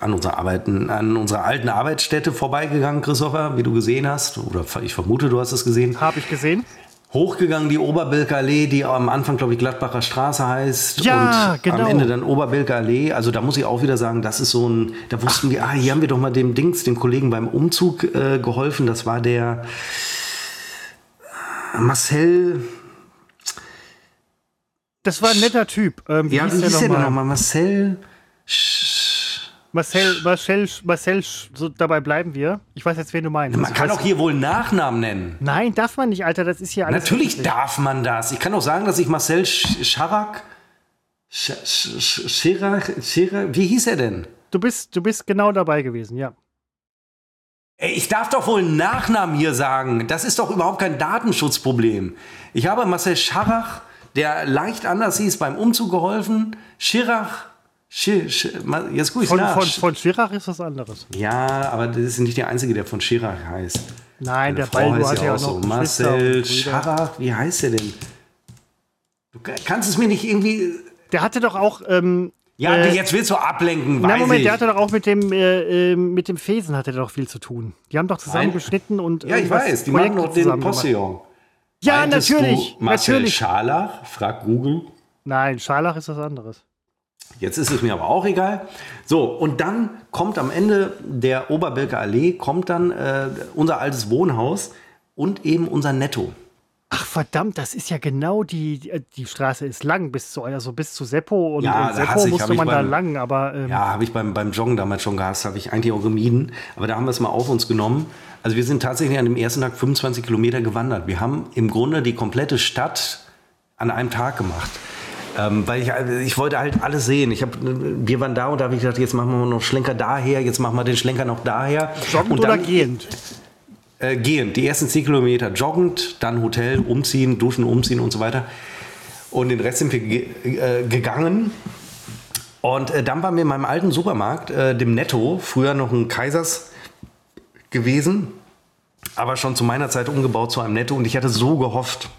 an unserer, Arbeiten, an unserer alten Arbeitsstätte vorbeigegangen, Christopher, wie du gesehen hast, oder ich vermute, du hast es gesehen. Habe ich gesehen. Hochgegangen die Oberbilker Allee, die am Anfang, glaube ich, Gladbacher Straße heißt. Ja, und genau. am Ende dann Oberbilker Allee. Also da muss ich auch wieder sagen, das ist so ein, da wussten Ach. wir, ah, hier haben wir doch mal dem Dings, dem Kollegen beim Umzug äh, geholfen. Das war der, Marcel. Das war ein netter Typ. Ähm, wie ja, hieß wie hieß der nochmal? Noch Marcel. Marcel, Marcel, Marcel, so dabei bleiben wir. Ich weiß jetzt, wen du meinst. Man kann auch hier wohl Nachnamen nennen. Nein, darf man nicht, Alter. Das ist hier alles. Natürlich richtig. darf man das. Ich kann auch sagen, dass ich Marcel Scharak. Schirak, wie hieß er denn? Du bist, du bist genau dabei gewesen, ja. Ich darf doch wohl einen Nachnamen hier sagen. Das ist doch überhaupt kein Datenschutzproblem. Ich habe Marcel Scharach, der leicht anders hieß, beim Umzug geholfen. Schirach. Schir, Schir, jetzt guck ich von, nach. Von, von Schirach ist was anderes. Ja, aber das ist nicht der Einzige, der von Schirach heißt. Nein, der Baldo hat ja auch so. Marcel Scharach, wie heißt der denn? Du kannst es mir nicht irgendwie. Der hatte doch auch ähm, ja, äh, jetzt willst du ablenken, na, Moment, ich. der hatte doch auch mit dem, äh, äh mit dem Fesen hatte doch viel zu tun. Die haben doch zusammengeschnitten und Ja, ich weiß, die Projekte machen noch den Postillon. Ja, Meintest natürlich. Du Marcel natürlich. Scharlach? Frag Google. Nein, Scharlach ist was anderes. Jetzt ist es mir aber auch egal. So, und dann kommt am Ende der Oberbelker Allee, kommt dann äh, unser altes Wohnhaus und eben unser Netto. Ach verdammt, das ist ja genau die, die, die Straße ist lang bis zu also bis zu Seppo und, ja, und Seppo ich, musste man beim, da lang, aber ähm, ja, habe ich beim, beim Joggen damals schon gehasst, habe ich eigentlich auch gemieden, aber da haben wir es mal auf uns genommen. Also wir sind tatsächlich an dem ersten Tag 25 Kilometer gewandert. Wir haben im Grunde die komplette Stadt an einem Tag gemacht. Ähm, weil ich, also ich wollte halt alles sehen. Ich hab, wir waren da und da habe ich gedacht, jetzt machen wir noch Schlenker daher, jetzt machen wir den Schlenker noch daher. Joggend und dann, oder gehend? Äh, gehend. Die ersten 10 Kilometer joggend, dann Hotel, umziehen, duschen, umziehen und so weiter. Und den Rest sind wir ge äh, gegangen. Und äh, dann waren wir in meinem alten Supermarkt, äh, dem Netto, früher noch ein Kaisers gewesen, aber schon zu meiner Zeit umgebaut zu einem Netto. Und ich hatte so gehofft,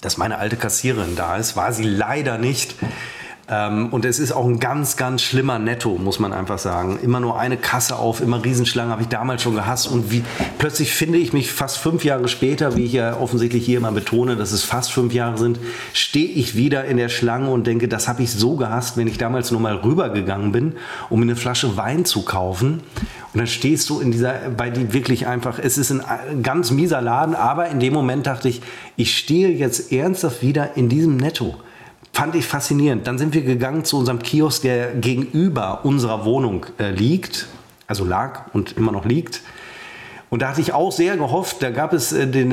dass meine alte Kassiererin da ist. War sie leider nicht. Ähm, und es ist auch ein ganz, ganz schlimmer Netto, muss man einfach sagen. Immer nur eine Kasse auf, immer Riesenschlangen, habe ich damals schon gehasst. Und wie plötzlich finde ich mich fast fünf Jahre später, wie ich ja offensichtlich hier immer betone, dass es fast fünf Jahre sind, stehe ich wieder in der Schlange und denke, das habe ich so gehasst, wenn ich damals nur mal rübergegangen bin, um mir eine Flasche Wein zu kaufen. Und dann stehst du in dieser, bei die wirklich einfach, es ist ein ganz mieser Laden, aber in dem Moment dachte ich, ich stehe jetzt ernsthaft wieder in diesem Netto fand ich faszinierend. Dann sind wir gegangen zu unserem Kiosk, der gegenüber unserer Wohnung äh, liegt, also lag und immer noch liegt. Und da hatte ich auch sehr gehofft, da gab es äh, den,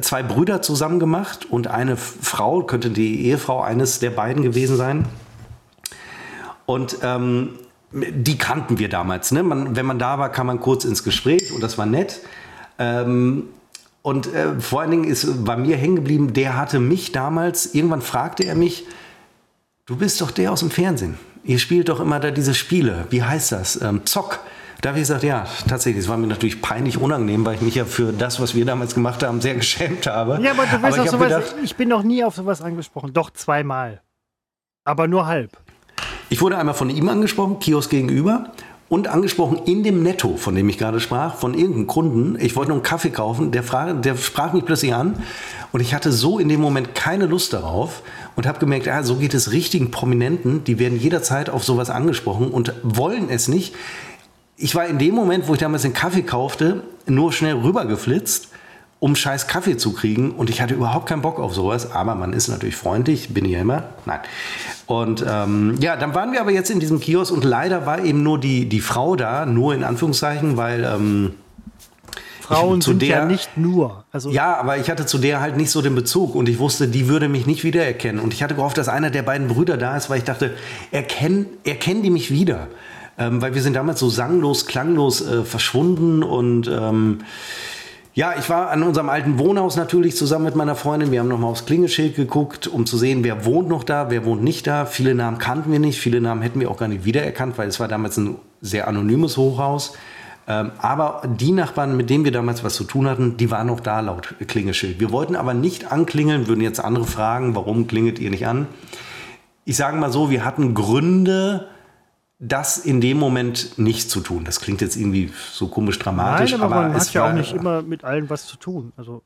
zwei Brüder zusammen gemacht und eine Frau, könnte die Ehefrau eines der beiden gewesen sein. Und ähm, die kannten wir damals. Ne? Man, wenn man da war, kam man kurz ins Gespräch und das war nett. Ähm, und äh, vor allen Dingen ist bei mir hängen geblieben, der hatte mich damals, irgendwann fragte er mich, du bist doch der aus dem Fernsehen. Ihr spielt doch immer da diese Spiele. Wie heißt das? Ähm, Zock. Da habe ich gesagt, ja, tatsächlich, es war mir natürlich peinlich unangenehm, weil ich mich ja für das, was wir damals gemacht haben, sehr geschämt habe. Ja, aber du weißt aber auch sowas, gedacht, ich bin noch nie auf sowas angesprochen. Doch zweimal. Aber nur halb. Ich wurde einmal von ihm angesprochen, Kiosk gegenüber und angesprochen in dem Netto, von dem ich gerade sprach, von irgendeinem Kunden. Ich wollte nur einen Kaffee kaufen, der, frag, der sprach mich plötzlich an und ich hatte so in dem Moment keine Lust darauf und habe gemerkt, ah, so geht es richtigen Prominenten, die werden jederzeit auf sowas angesprochen und wollen es nicht. Ich war in dem Moment, wo ich damals den Kaffee kaufte, nur schnell rübergeflitzt um scheiß Kaffee zu kriegen. Und ich hatte überhaupt keinen Bock auf sowas. Aber man ist natürlich freundlich, bin ich ja immer. Nein. Und ähm, ja, dann waren wir aber jetzt in diesem Kiosk und leider war eben nur die, die Frau da, nur in Anführungszeichen, weil. Ähm, Frauen sind der, ja nicht nur. Also ja, aber ich hatte zu der halt nicht so den Bezug und ich wusste, die würde mich nicht wiedererkennen. Und ich hatte gehofft, dass einer der beiden Brüder da ist, weil ich dachte, erkennen, erkennen die mich wieder. Ähm, weil wir sind damals so sanglos, klanglos äh, verschwunden und ähm, ja, ich war an unserem alten Wohnhaus natürlich zusammen mit meiner Freundin. Wir haben nochmal aufs Klingelschild geguckt, um zu sehen, wer wohnt noch da, wer wohnt nicht da. Viele Namen kannten wir nicht, viele Namen hätten wir auch gar nicht wiedererkannt, weil es war damals ein sehr anonymes Hochhaus. Ähm, aber die Nachbarn, mit denen wir damals was zu tun hatten, die waren noch da laut Klingelschild. Wir wollten aber nicht anklingeln, würden jetzt andere fragen, warum klingelt ihr nicht an? Ich sage mal so, wir hatten Gründe, das in dem Moment nicht zu tun. Das klingt jetzt irgendwie so komisch dramatisch. Nein, aber, aber man hat ja auch nicht immer mit allen was zu tun. Also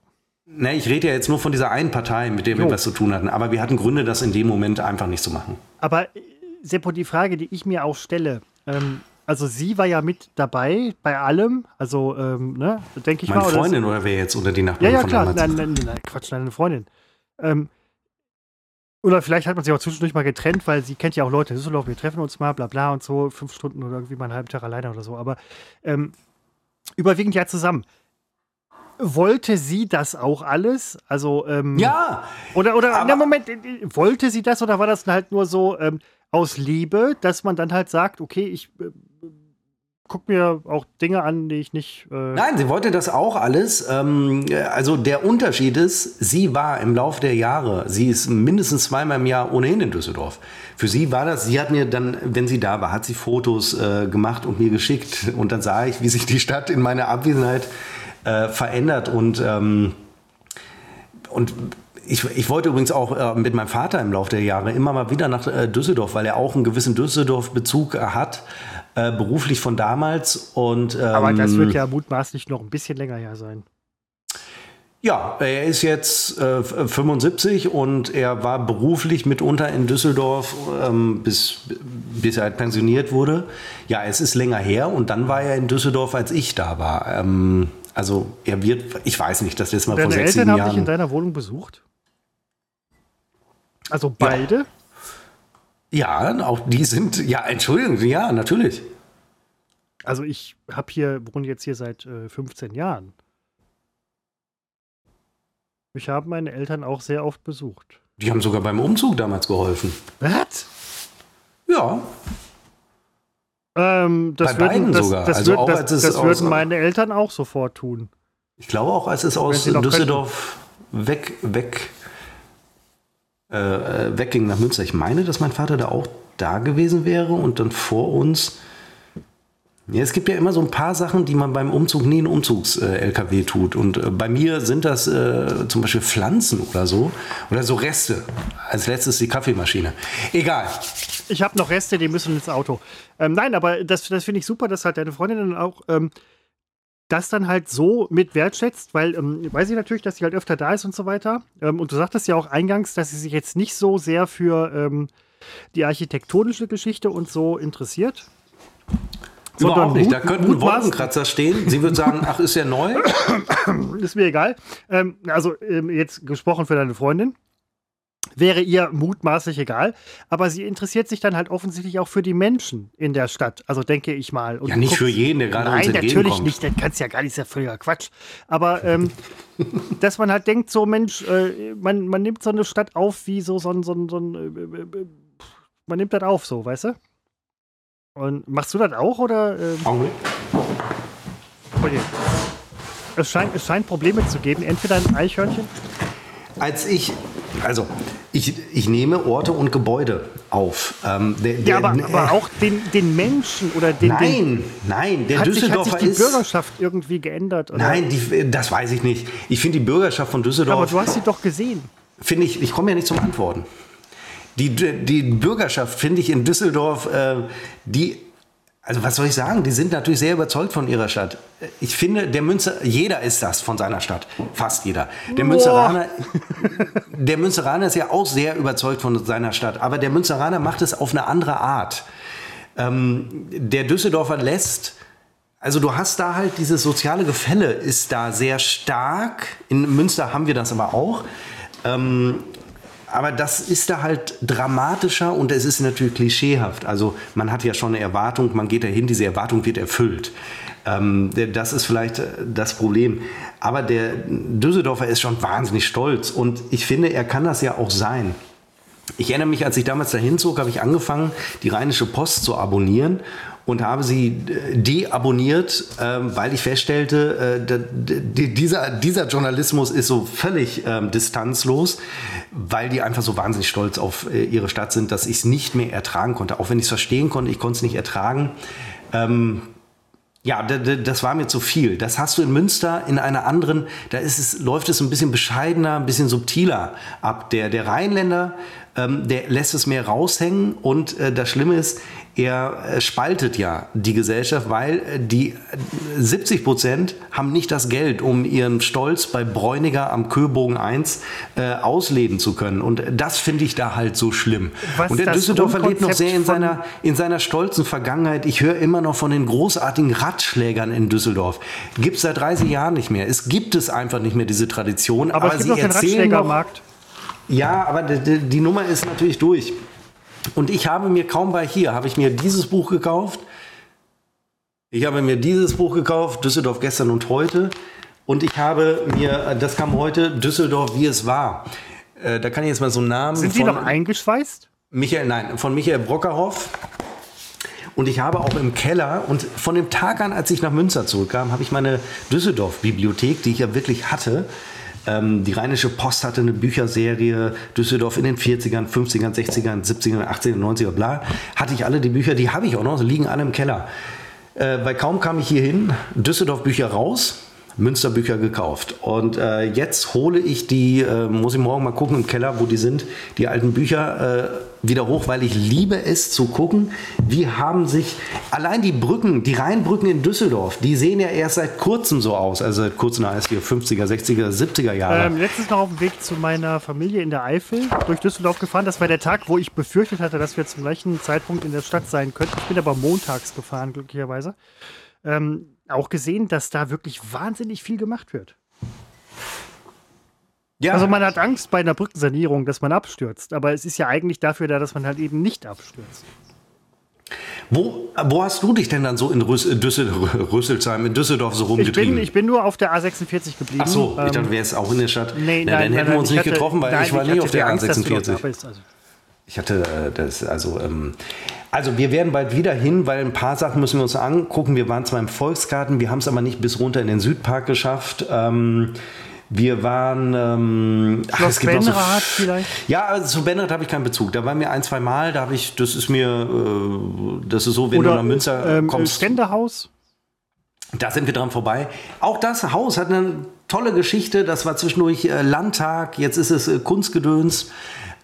Ne, ich rede ja jetzt nur von dieser einen Partei, mit der wir jo. was zu tun hatten. Aber wir hatten Gründe, das in dem Moment einfach nicht zu machen. Aber Seppo, die Frage, die ich mir auch stelle, ähm, also sie war ja mit dabei bei allem, also ähm, ne, denke ich Meine mal. Meine Freundin oder, oder wer jetzt unter die Nachbarn Ja, ja, klar, nein, nein, nein, Quatsch, nein, eine Freundin. Ähm, oder vielleicht hat man sich auch zwischendurch mal getrennt, weil sie kennt ja auch Leute in Düsseldorf, wir treffen uns mal, bla bla und so, fünf Stunden oder irgendwie mal einen halben Tag alleine oder so. Aber ähm, überwiegend ja zusammen. Wollte sie das auch alles? Also, ähm, ja! Oder, oder, aber, Moment, äh, wollte sie das oder war das halt nur so ähm, aus Liebe, dass man dann halt sagt, okay, ich äh, gucke mir auch Dinge an, die ich nicht. Äh Nein, sie wollte das auch alles. Ähm, also der Unterschied ist, sie war im Laufe der Jahre, sie ist mindestens zweimal im Jahr ohnehin in Düsseldorf. Für sie war das, sie hat mir dann, wenn sie da war, hat sie Fotos äh, gemacht und mir geschickt. Und dann sah ich, wie sich die Stadt in meiner Abwesenheit äh, verändert. Und, ähm, und ich, ich, wollte übrigens auch äh, mit meinem Vater im Laufe der Jahre immer mal wieder nach äh, Düsseldorf, weil er auch einen gewissen Düsseldorf-Bezug hat äh, beruflich von damals. Und, ähm, Aber das wird ja mutmaßlich noch ein bisschen länger her sein. Ja, er ist jetzt äh, 75 und er war beruflich mitunter in Düsseldorf, ähm, bis, bis er halt pensioniert wurde. Ja, es ist länger her und dann war er in Düsseldorf, als ich da war. Ähm, also er wird, ich weiß nicht, das letzte Mal Deine vor sechs, Eltern sieben haben dich in deiner Wohnung besucht? Also beide? Ja. Ja, auch die sind, ja, Entschuldigung, ja, natürlich. Also ich habe hier, wohne jetzt hier seit äh, 15 Jahren. Mich haben meine Eltern auch sehr oft besucht. Die haben sogar beim Umzug damals geholfen. Was? Ja. Ähm, das Bei würden, das, sogar. Das, also würden, das, das würden meine Eltern auch sofort tun. Ich glaube auch, als es aus Düsseldorf weg, weg äh, wegging nach Münster. Ich meine, dass mein Vater da auch da gewesen wäre und dann vor uns. Ja, es gibt ja immer so ein paar Sachen, die man beim Umzug nie in Umzugs-LKW äh, tut. Und äh, bei mir sind das äh, zum Beispiel Pflanzen oder so. Oder so Reste. Als letztes die Kaffeemaschine. Egal. Ich habe noch Reste, die müssen ins Auto. Ähm, nein, aber das, das finde ich super, dass halt deine Freundin dann auch ähm, das dann halt so mit wertschätzt, weil ähm, weiß ich natürlich, dass sie halt öfter da ist und so weiter. Ähm, und du sagtest ja auch eingangs, dass sie sich jetzt nicht so sehr für ähm, die architektonische Geschichte und so interessiert. Überhaupt nicht. Da könnten Wolkenkratzer stehen. Sie würde sagen, ach, ist ja neu. ist mir egal. Ähm, also ähm, jetzt gesprochen für deine Freundin wäre ihr mutmaßlich egal. Aber sie interessiert sich dann halt offensichtlich auch für die Menschen in der Stadt. Also denke ich mal. Und ja, nicht guckst, für jeden, der gerade Nein, natürlich nicht. Das kannst ja gar nicht, ist ja völliger Quatsch. Aber ähm, dass man halt denkt, so Mensch, äh, man, man nimmt so eine Stadt auf wie so, so ein, so ein, so ein äh, äh, äh man nimmt das auf so, weißt du? Und machst du das auch oder? Ähm? Augenblick. Okay. Es scheint, es scheint Probleme zu geben. Entweder ein Eichhörnchen. Als ich also, ich, ich nehme Orte und Gebäude auf. Ähm, der, der, ja, aber, äh, aber, auch den, den Menschen oder den. Nein, den, nein, der hat Düsseldorfer sich, hat sich die Bürgerschaft irgendwie geändert? Oder? Nein, die, das weiß ich nicht. Ich finde die Bürgerschaft von Düsseldorf. Aber du hast sie doch gesehen. Finde ich, ich komme ja nicht zum Antworten. Die, die Bürgerschaft finde ich in Düsseldorf, äh, die also was soll ich sagen? Die sind natürlich sehr überzeugt von ihrer Stadt. Ich finde, der Münster, jeder ist das von seiner Stadt, fast jeder. Der Münsteraner, der Münsteraner ist ja auch sehr überzeugt von seiner Stadt, aber der Münsteraner macht es auf eine andere Art. Ähm, der Düsseldorfer lässt, also du hast da halt dieses soziale Gefälle ist da sehr stark. In Münster haben wir das aber auch. Ähm, aber das ist da halt dramatischer und es ist natürlich klischeehaft. Also man hat ja schon eine Erwartung, man geht dahin, diese Erwartung wird erfüllt. Ähm, das ist vielleicht äh, das Problem. Aber der Düsseldorfer ist schon wahnsinnig stolz und ich finde, er kann das ja auch sein. Ich erinnere mich, als ich damals dahin zog, habe ich angefangen, die Rheinische Post zu abonnieren und habe sie äh, deabonniert, ähm, weil ich feststellte, äh, dieser, dieser Journalismus ist so völlig ähm, distanzlos, weil die einfach so wahnsinnig stolz auf äh, ihre Stadt sind, dass ich es nicht mehr ertragen konnte. Auch wenn ich es verstehen konnte, ich konnte es nicht ertragen. Ähm, ja, das war mir zu viel. Das hast du in Münster in einer anderen, da ist es, läuft es ein bisschen bescheidener, ein bisschen subtiler ab. Der, der Rheinländer, ähm, der lässt es mehr raushängen und äh, das Schlimme ist, er äh, spaltet ja die Gesellschaft, weil äh, die 70 äh, Prozent haben nicht das Geld, um ihren Stolz bei Bräuniger am Köbogen 1 äh, ausleben zu können. Und das finde ich da halt so schlimm. Was und der Düsseldorfer lebt noch sehr in seiner, in seiner stolzen Vergangenheit. Ich höre immer noch von den großartigen Ratschlägern in Düsseldorf. Gibt es seit 30 Jahren nicht mehr. Es gibt es einfach nicht mehr, diese Tradition. Aber, aber es gibt sie noch den Ratschlägermarkt. Ja, aber die, die Nummer ist natürlich durch. Und ich habe mir kaum bei hier, habe ich mir dieses Buch gekauft. Ich habe mir dieses Buch gekauft, Düsseldorf gestern und heute. Und ich habe mir, das kam heute, Düsseldorf, wie es war. Äh, da kann ich jetzt mal so einen Namen. Sind Sie noch eingeschweißt? Michael, nein, von Michael Brockerhoff. Und ich habe auch im Keller und von dem Tag an, als ich nach Münster zurückkam, habe ich meine Düsseldorf-Bibliothek, die ich ja wirklich hatte, ähm, die Rheinische Post hatte eine Bücherserie, Düsseldorf in den 40ern, 50ern, 60ern, 70ern, 80ern, 90ern, bla. Hatte ich alle die Bücher, die habe ich auch noch, liegen alle im Keller. Äh, weil kaum kam ich hier hin, Düsseldorf Bücher raus, Münsterbücher gekauft. Und äh, jetzt hole ich die, äh, muss ich morgen mal gucken im Keller, wo die sind, die alten Bücher äh, wieder hoch, weil ich liebe es zu gucken, wie haben sich allein die Brücken, die Rheinbrücken in Düsseldorf, die sehen ja erst seit kurzem so aus. Also seit kurzem heißt hier 50er, 60er, 70er Jahre. Ähm, letztens noch auf dem Weg zu meiner Familie in der Eifel durch Düsseldorf gefahren. Das war der Tag, wo ich befürchtet hatte, dass wir zum gleichen Zeitpunkt in der Stadt sein könnten. Ich bin aber montags gefahren, glücklicherweise. Ähm, auch gesehen, dass da wirklich wahnsinnig viel gemacht wird. Ja. Also man hat Angst bei einer Brückensanierung, dass man abstürzt, aber es ist ja eigentlich dafür da, dass man halt eben nicht abstürzt. Wo, wo hast du dich denn dann so in Rüssel, Rüsselsheim, in Düsseldorf so rumgetrieben? Ich bin, ich bin nur auf der A46 geblieben. Ach so, ich dachte, du wärst auch in der Stadt. Nee, Na, nein, dann hätten wir uns nicht hatte, getroffen, weil nein, ich war ich nie auf der Angst, A46. Ich hatte äh, das, also ähm, also wir werden bald wieder hin, weil ein paar Sachen müssen wir uns angucken. Wir waren zwar im Volksgarten, wir haben es aber nicht bis runter in den Südpark geschafft. Ähm, Wir waren. Ähm, Schloss ach, Benrath so, vielleicht? Ja, also zu Benrath habe ich keinen Bezug. Da waren wir ein, zwei Mal. Da habe ich, das ist mir, äh, das ist so, wenn Oder, du nach Münster ähm, kommst. Ständehaus? Da sind wir dran vorbei. Auch das Haus hat eine tolle Geschichte. Das war zwischendurch äh, Landtag, jetzt ist es äh, Kunstgedöns.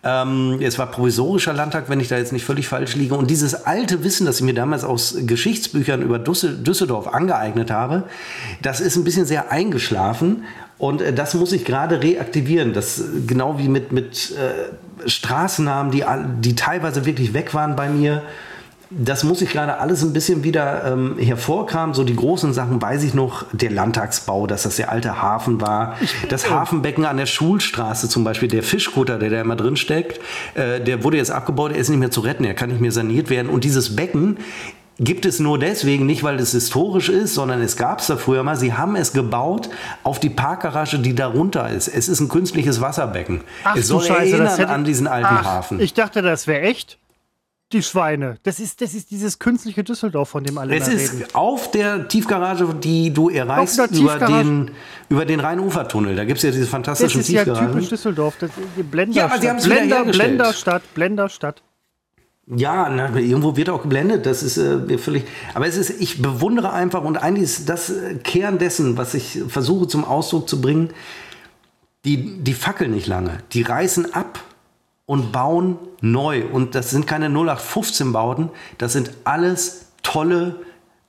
Ähm, es war provisorischer Landtag, wenn ich da jetzt nicht völlig falsch liege. Und dieses alte Wissen, das ich mir damals aus Geschichtsbüchern über Düsseldorf angeeignet habe, das ist ein bisschen sehr eingeschlafen. Und äh, das muss ich gerade reaktivieren. Das genau wie mit, mit äh, Straßennamen, die, die teilweise wirklich weg waren bei mir das muss ich gerade alles ein bisschen wieder ähm, hervorkramen. So die großen Sachen weiß ich noch. Der Landtagsbau, dass das der alte Hafen war. Das Hafenbecken an der Schulstraße zum Beispiel. Der Fischkutter, der da immer drin steckt, äh, der wurde jetzt abgebaut. Er ist nicht mehr zu retten. Er kann nicht mehr saniert werden. Und dieses Becken gibt es nur deswegen nicht, weil es historisch ist, sondern es gab es da früher mal. Sie haben es gebaut auf die Parkgarage, die darunter ist. Es ist ein künstliches Wasserbecken. Ach, es soll Scheiße, erinnern hätte... an diesen alten Ach, Hafen. Ich dachte, das wäre echt. Die Schweine. Das ist, das ist dieses künstliche Düsseldorf, von dem alle Es ist reden. auf der Tiefgarage, die du erreichst über den, über den Rhein-Ufer-Tunnel. Da gibt es ja diese fantastischen Tiefgaragen. Das ist ja typisch Düsseldorf. Das ist Blender ja, aber sie haben es Blender, Blenderstadt, Blenderstadt. Ja, na, irgendwo wird auch geblendet. Das ist äh, völlig. Aber es ist, ich bewundere einfach und eigentlich ist das äh, Kern dessen, was ich versuche zum Ausdruck zu bringen. Die, die fackeln nicht lange. Die reißen ab und bauen neu. Und das sind keine 0815 Bauten, das sind alles tolle,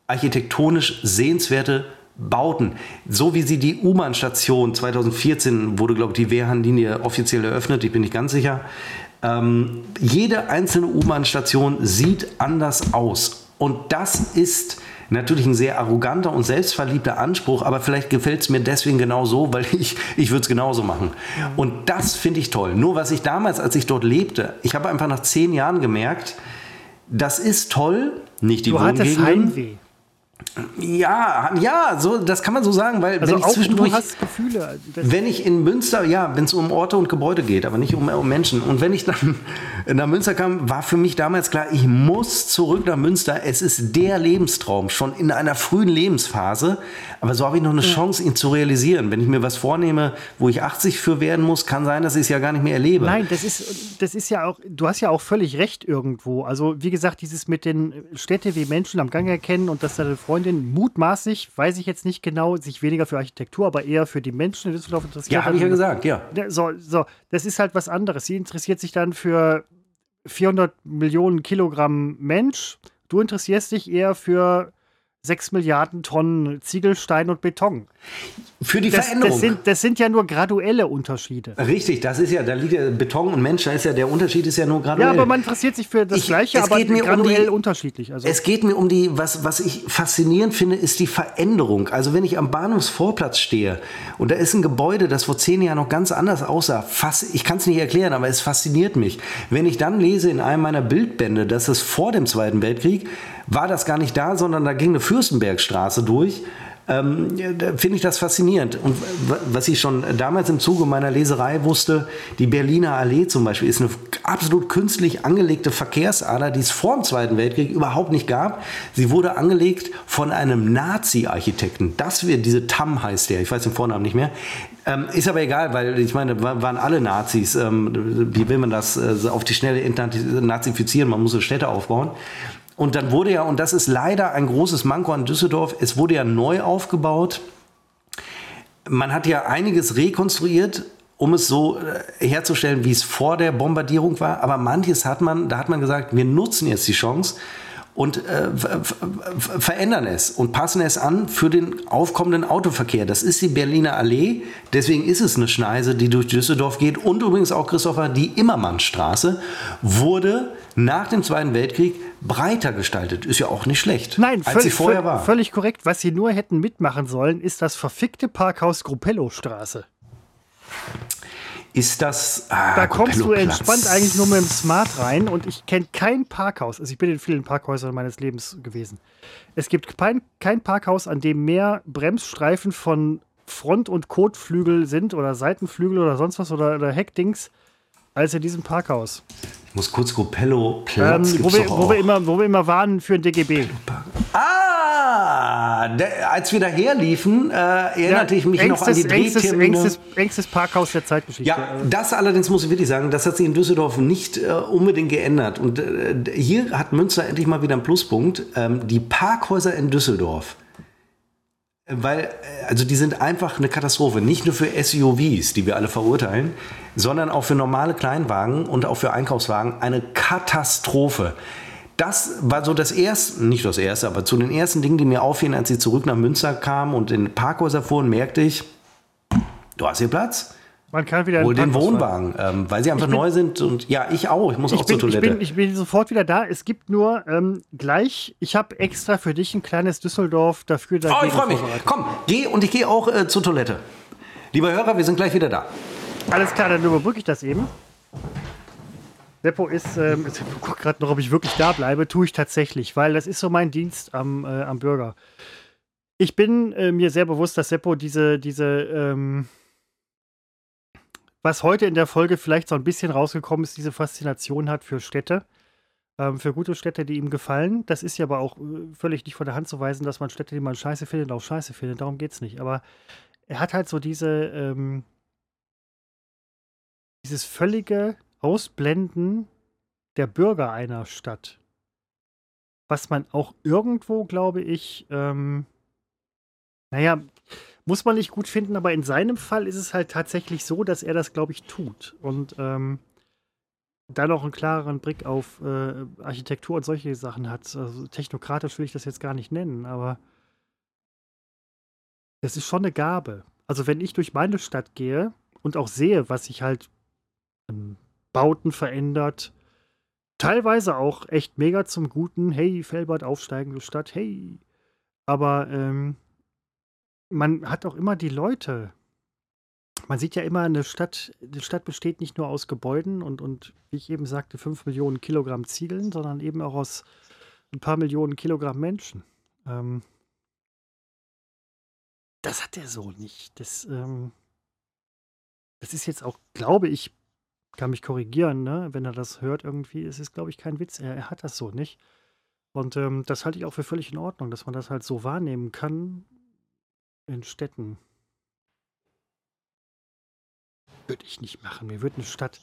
architektonisch sehenswerte Bauten. So wie sie die U-Bahn-Station 2014 wurde, glaube ich, die Wehrhahnlinie offiziell eröffnet, ich bin nicht ganz sicher. Ähm, jede einzelne U-Bahn-Station sieht anders aus. Und das ist natürlich ein sehr arroganter und selbstverliebter Anspruch, aber vielleicht gefällt es mir deswegen genau so, weil ich, ich würde es genauso machen. Und das finde ich toll. Nur was ich damals, als ich dort lebte, ich habe einfach nach zehn Jahren gemerkt, das ist toll, nicht die Du hattest Heimweh. Ja, ja, so, das kann man so sagen, weil also wenn ich zwischendurch, Gefühle. wenn ich in Münster, ja, wenn es um Orte und Gebäude geht, aber nicht um, um, Menschen. Und wenn ich dann nach Münster kam, war für mich damals klar, ich muss zurück nach Münster. Es ist der Lebenstraum, schon in einer frühen Lebensphase. Aber so habe ich noch eine Chance, ihn zu realisieren. Wenn ich mir was vornehme, wo ich 80 für werden muss, kann sein, dass ich es ja gar nicht mehr erlebe. Nein, das ist, das ist ja auch, du hast ja auch völlig recht irgendwo. Also, wie gesagt, dieses mit den Städte wie Menschen am Gang erkennen und dass deine Freundin mutmaßlich, weiß ich jetzt nicht genau, sich weniger für Architektur, aber eher für die Menschen in Düsseldorf interessiert. Ja, habe ich ja gesagt, ja. So, so, das ist halt was anderes. Sie interessiert sich dann für 400 Millionen Kilogramm Mensch. Du interessierst dich eher für 6 Milliarden Tonnen Ziegelstein und Beton. Für die das, Veränderung. Das sind, das sind, ja nur graduelle Unterschiede. Richtig, das ist ja, da liegt ja Beton und Mensch, da ist ja der Unterschied ist ja nur graduell. Ja, aber man interessiert sich für das ich, Gleiche, aber graduell um die, unterschiedlich. Also. Es geht mir um die, was, was ich faszinierend finde, ist die Veränderung. Also wenn ich am Bahnhofsvorplatz stehe und da ist ein Gebäude, das vor zehn Jahren noch ganz anders aussah, fast, ich kann es nicht erklären, aber es fasziniert mich. Wenn ich dann lese in einem meiner Bildbände, dass es vor dem Zweiten Weltkrieg war das gar nicht da, sondern da ging eine Fürstenbergstraße durch. Ähm, finde ich das faszinierend. Und was ich schon damals im Zuge meiner Leserei wusste, die Berliner Allee zum Beispiel ist eine absolut künstlich angelegte Verkehrsader, die es vor dem Zweiten Weltkrieg überhaupt nicht gab. Sie wurde angelegt von einem Nazi-Architekten. Das wird, diese Tam heißt der, ich weiß den Vornamen nicht mehr. Ähm, ist aber egal, weil ich meine, waren alle Nazis. Ähm, wie will man das äh, auf die Schnelle nazifizieren? Man muss Städte aufbauen. Und dann wurde ja, und das ist leider ein großes Manko an Düsseldorf, es wurde ja neu aufgebaut. Man hat ja einiges rekonstruiert, um es so äh, herzustellen, wie es vor der Bombardierung war. Aber manches hat man, da hat man gesagt, wir nutzen jetzt die Chance und äh, verändern es und passen es an für den aufkommenden Autoverkehr. Das ist die Berliner Allee, deswegen ist es eine Schneise, die durch Düsseldorf geht und übrigens auch, Christopher, die Immermannstraße wurde nach dem Zweiten Weltkrieg breiter gestaltet. Ist ja auch nicht schlecht. Nein, als völlig, sie vorher war. völlig korrekt. Was sie nur hätten mitmachen sollen, ist das verfickte Parkhaus Gruppello-Straße. Ist das. Ah, da kommst du entspannt eigentlich nur mit dem Smart rein und ich kenne kein Parkhaus. Also ich bin in vielen Parkhäusern meines Lebens gewesen. Es gibt kein, kein Parkhaus, an dem mehr Bremsstreifen von Front- und Kotflügel sind oder Seitenflügel oder sonst was oder, oder Heckdings als in diesem Parkhaus. Ich muss kurz Copello Platz. Ähm, wo, wir, wo, wir immer, wo wir immer waren für ein DGB. Ah! Ja, der, als wir daher liefen, äh, erinnerte ja, ich mich engstes, noch an die Drehtermine. Engstes, engstes, Parkhaus der Zeitgeschichte. Ja, das allerdings muss ich wirklich sagen, das hat sich in Düsseldorf nicht äh, unbedingt geändert. Und äh, hier hat Münster endlich mal wieder einen Pluspunkt. Ähm, die Parkhäuser in Düsseldorf weil, äh, also die sind einfach eine Katastrophe. Nicht nur für SUVs, die wir alle verurteilen, sondern auch für normale Kleinwagen und auch für Einkaufswagen eine Katastrophe. Das war so das erste, nicht das erste, aber zu den ersten Dingen, die mir auffielen, als ich zurück nach Münster kam und in Parkhäuser fuhren, merkte ich, du hast hier Platz. Man kann wieder Hol den Wohnwagen, ähm, weil sie einfach bin, neu sind und ja, ich auch. Ich muss ich auch bin, zur Toilette. Ich bin, ich bin, sofort wieder da. Es gibt nur ähm, gleich, ich habe extra für dich ein kleines Düsseldorf dafür. Oh, ich freue mich. Komm, geh und ich gehe auch äh, zur Toilette. Lieber Hörer, wir sind gleich wieder da. Alles klar, dann überbrücke ich das eben. Seppo ist, ähm, ich gucke gerade noch, ob ich wirklich da bleibe. Tue ich tatsächlich, weil das ist so mein Dienst am, äh, am Bürger. Ich bin äh, mir sehr bewusst, dass Seppo diese, diese ähm, was heute in der Folge vielleicht so ein bisschen rausgekommen ist, diese Faszination hat für Städte, ähm, für gute Städte, die ihm gefallen. Das ist ja aber auch äh, völlig nicht von der Hand zu weisen, dass man Städte, die man scheiße findet, auch scheiße findet. Darum geht es nicht. Aber er hat halt so diese, ähm, dieses völlige Ausblenden der Bürger einer Stadt. Was man auch irgendwo, glaube ich, ähm, naja, muss man nicht gut finden, aber in seinem Fall ist es halt tatsächlich so, dass er das, glaube ich, tut. Und ähm, da noch einen klareren Blick auf äh, Architektur und solche Sachen hat. Also, technokratisch will ich das jetzt gar nicht nennen, aber es ist schon eine Gabe. Also wenn ich durch meine Stadt gehe und auch sehe, was sich halt an Bauten verändert, teilweise auch echt mega zum Guten, hey, Felbert, aufsteigende Stadt, hey. Aber ähm, man hat auch immer die Leute. Man sieht ja immer, eine Stadt, eine Stadt besteht nicht nur aus Gebäuden und, und, wie ich eben sagte, fünf Millionen Kilogramm Ziegeln, sondern eben auch aus ein paar Millionen Kilogramm Menschen. Ähm, das hat er so nicht. Das, ähm, das ist jetzt auch, glaube ich, kann mich korrigieren, ne? wenn er das hört irgendwie. Es ist, glaube ich, kein Witz. Er, er hat das so nicht. Und ähm, das halte ich auch für völlig in Ordnung, dass man das halt so wahrnehmen kann in Städten. Würde ich nicht machen. Mir würde eine Stadt,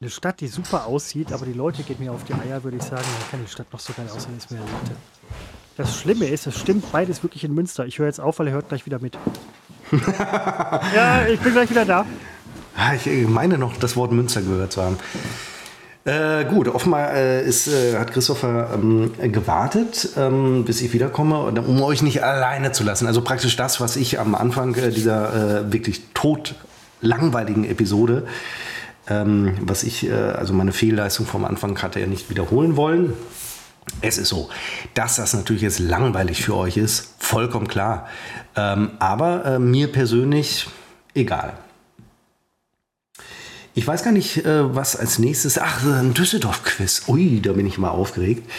eine Stadt, die super aussieht, aber die Leute gehen mir auf die Eier, würde ich sagen, dann kann die Stadt noch so geil aussehen, ist mir Leute. Das Schlimme ist, es stimmt beides wirklich in Münster. Ich höre jetzt auf, weil er hört gleich wieder mit. ja, ich bin gleich wieder da. Ah, ich meine noch, das Wort Münster gehört zu haben. Äh, gut, offenbar äh, ist, äh, hat Christopher ähm, gewartet, ähm, bis ich wiederkomme, um euch nicht alleine zu lassen. Also praktisch das, was ich am Anfang äh, dieser äh, wirklich tot langweiligen Episode, ähm, was ich, äh, also meine Fehlleistung vom Anfang hatte, ja nicht wiederholen wollen. Es ist so, dass das natürlich jetzt langweilig für euch ist, vollkommen klar. Ähm, aber mir persönlich egal. Ich weiß gar nicht, äh, was als nächstes. Ach, ein Düsseldorf-Quiz. Ui, da bin ich mal aufgeregt.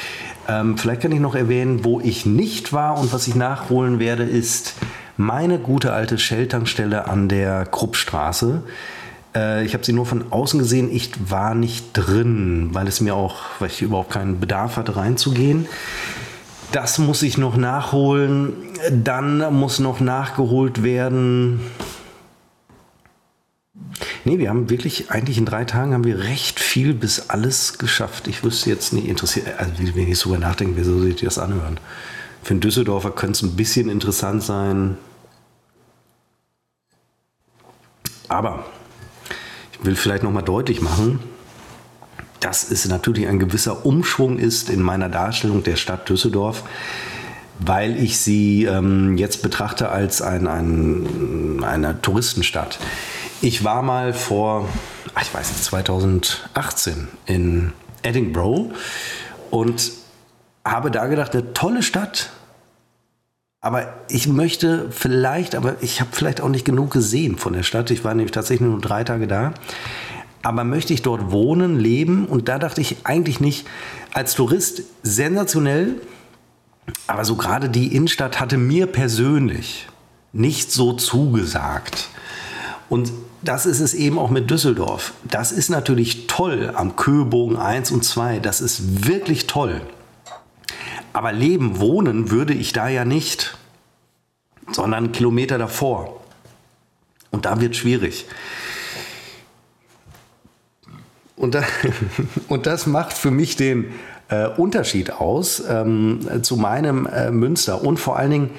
Ähm, vielleicht kann ich noch erwähnen, wo ich nicht war und was ich nachholen werde, ist meine gute alte Shell-Tankstelle an der Kruppstraße. Äh, ich habe sie nur von außen gesehen. Ich war nicht drin, weil es mir auch, weil ich überhaupt keinen Bedarf hatte, reinzugehen. Das muss ich noch nachholen. Dann muss noch nachgeholt werden. Nee, wir haben wirklich, eigentlich in drei Tagen haben wir recht viel bis alles geschafft. Ich wüsste jetzt nicht, interessiert, also wenn ich sogar nachdenke, wieso soll ich das anhören? Für einen Düsseldorfer könnte es ein bisschen interessant sein. Aber ich will vielleicht nochmal deutlich machen, dass es natürlich ein gewisser Umschwung ist in meiner Darstellung der Stadt Düsseldorf, weil ich sie ähm, jetzt betrachte als ein, ein, eine Touristenstadt. Ich war mal vor, ich weiß nicht, 2018 in Edinburgh und habe da gedacht, eine tolle Stadt. Aber ich möchte vielleicht, aber ich habe vielleicht auch nicht genug gesehen von der Stadt. Ich war nämlich tatsächlich nur drei Tage da. Aber möchte ich dort wohnen, leben? Und da dachte ich eigentlich nicht, als Tourist sensationell. Aber so gerade die Innenstadt hatte mir persönlich nicht so zugesagt. Und das ist es eben auch mit Düsseldorf. Das ist natürlich toll am Köbogen 1 und 2. Das ist wirklich toll. Aber leben, wohnen würde ich da ja nicht. sondern Kilometer davor. Und da wird schwierig. Und, da, und das macht für mich den äh, Unterschied aus ähm, zu meinem äh, Münster. Und vor allen Dingen,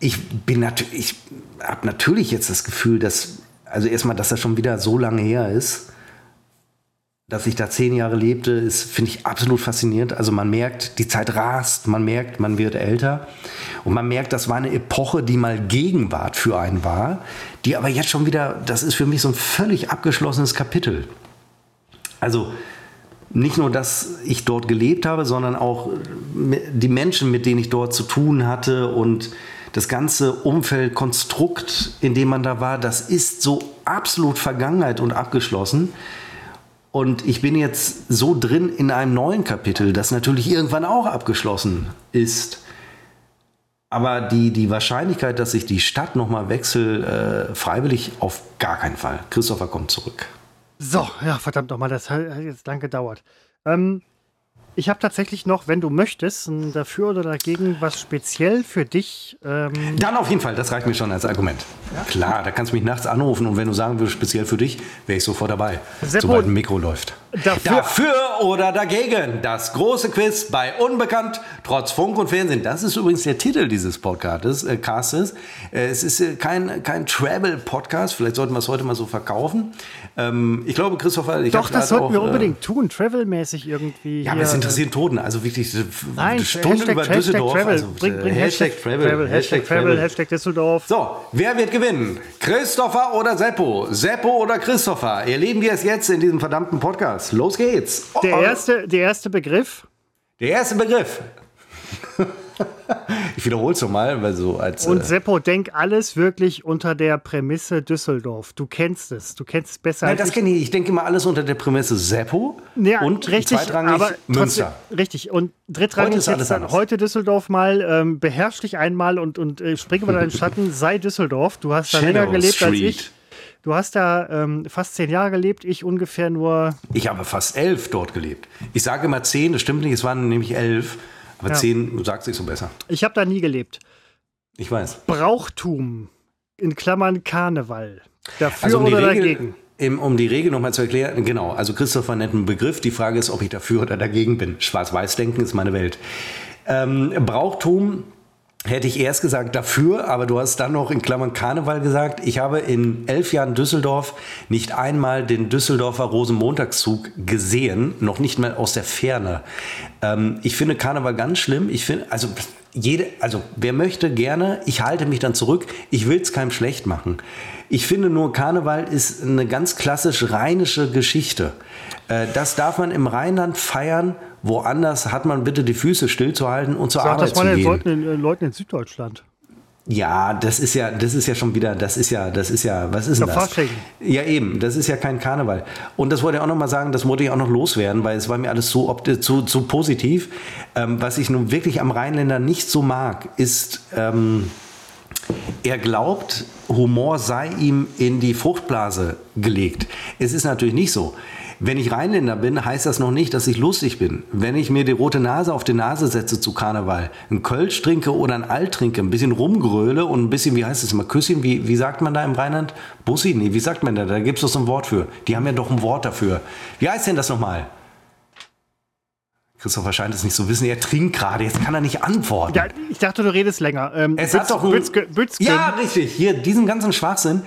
ich bin ich habe natürlich jetzt das Gefühl, dass, also erstmal, dass das schon wieder so lange her ist, dass ich da zehn Jahre lebte, ist, finde ich absolut faszinierend. Also man merkt, die Zeit rast, man merkt, man wird älter. Und man merkt, das war eine Epoche, die mal Gegenwart für einen war, die aber jetzt schon wieder, das ist für mich so ein völlig abgeschlossenes Kapitel. Also nicht nur, dass ich dort gelebt habe, sondern auch die Menschen, mit denen ich dort zu tun hatte und das ganze Umfeld, Konstrukt, in dem man da war, das ist so absolut Vergangenheit und abgeschlossen. Und ich bin jetzt so drin in einem neuen Kapitel, das natürlich irgendwann auch abgeschlossen ist. Aber die, die Wahrscheinlichkeit, dass ich die Stadt nochmal wechsle, äh, freiwillig auf gar keinen Fall. Christopher kommt zurück. So, ja, verdammt nochmal, das hat jetzt lang gedauert. Ähm, ich habe tatsächlich noch, wenn du möchtest, ein dafür oder dagegen was speziell für dich. Ähm Dann auf jeden Fall, das reicht mir schon als Argument. Ja? Klar, da kannst du mich nachts anrufen und wenn du sagen würdest, speziell für dich, wäre ich sofort dabei, Seppo, sobald ein Mikro läuft. Dafür, dafür, oder dagegen, das große Quiz bei Unbekannt, trotz Funk und Fernsehen. Das ist übrigens der Titel dieses Podcastes. Äh, Castes. Äh, es ist äh, kein, kein Travel-Podcast, vielleicht sollten wir es heute mal so verkaufen. Ähm, ich glaube, Christopher, ich Doch, das sollten auch, wir äh, unbedingt tun, Travel-mäßig irgendwie. Ja, aber es interessieren Toten, also wirklich Nein, Stunde Hashtag, über Hashtag Düsseldorf. Travel. Also, bring, bring Hashtag, Hashtag, Travel, Travel, Hashtag, Travel, Travel, Hashtag Düsseldorf. So, wer wird gewinnen? Christopher oder Seppo? Seppo oder Christopher? Erleben wir es jetzt in diesem verdammten Podcast. Los geht's. Oh, der, erste, der erste Begriff. Der erste Begriff. ich wiederhole es nochmal, weil so als. Und äh, Seppo, denk alles wirklich unter der Prämisse Düsseldorf. Du kennst es. Du kennst es besser Nein, als das kenne ich. Ich denke immer alles unter der Prämisse Seppo ja, und richtig, zweitrangig aber Münster. Trotzdem, richtig. Und drittrangig heute ist alles dann heute Düsseldorf mal. Ähm, beherrsch dich einmal und, und äh, spring über deinen Schatten. Sei Düsseldorf. Du hast da länger gelebt Street. als ich. Du hast da ähm, fast zehn Jahre gelebt, ich ungefähr nur. Ich habe fast elf dort gelebt. Ich sage immer zehn, das stimmt nicht, es waren nämlich elf. Aber ja. zehn, du sagst nicht so besser. Ich habe da nie gelebt. Ich weiß. Brauchtum, in Klammern Karneval. Dafür also um oder Regel, dagegen? Im, um die Regel nochmal zu erklären, genau, also Christopher nennt einen Begriff. Die Frage ist, ob ich dafür oder dagegen bin. Schwarz-Weiß-Denken ist meine Welt. Ähm, Brauchtum hätte ich erst gesagt dafür, aber du hast dann noch in Klammern Karneval gesagt. Ich habe in elf Jahren Düsseldorf nicht einmal den Düsseldorfer Rosenmontagszug gesehen, noch nicht mal aus der Ferne. Ähm, ich finde Karneval ganz schlimm. Ich finde, also jede, also wer möchte gerne, ich halte mich dann zurück. Ich will es keinem schlecht machen. Ich finde nur, Karneval ist eine ganz klassisch rheinische Geschichte. Äh, das darf man im Rheinland feiern Woanders hat man bitte die Füße stillzuhalten und zur Sag Arbeit das mal den Leuten äh, Leuten in Süddeutschland. Ja, das ist ja, das ist ja schon wieder, das ist ja, das ist ja, was ist denn das? Ja, eben, das ist ja kein Karneval. Und das wollte ich auch noch mal sagen, das wollte ich auch noch loswerden, weil es war mir alles so, so, so positiv. Ähm, was ich nun wirklich am Rheinländer nicht so mag, ist, ähm, er glaubt, Humor sei ihm in die Fruchtblase gelegt. Es ist natürlich nicht so. Wenn ich Rheinländer bin, heißt das noch nicht, dass ich lustig bin. Wenn ich mir die rote Nase auf die Nase setze zu Karneval, ein Kölsch trinke oder ein Alt trinke, ein bisschen rumgröle und ein bisschen, wie heißt es immer, Küsschen, wie, wie sagt man da im Rheinland? Bussi? Nee, wie sagt man da? Da gibt es doch so ein Wort für. Die haben ja doch ein Wort dafür. Wie heißt denn das nochmal? Christopher scheint es nicht zu so wissen. Er trinkt gerade, jetzt kann er nicht antworten. Ja, ich dachte, du redest länger. Ähm, es Bütz, hat doch Bützke, Bützke. Ja, richtig. Hier, diesen ganzen Schwachsinn,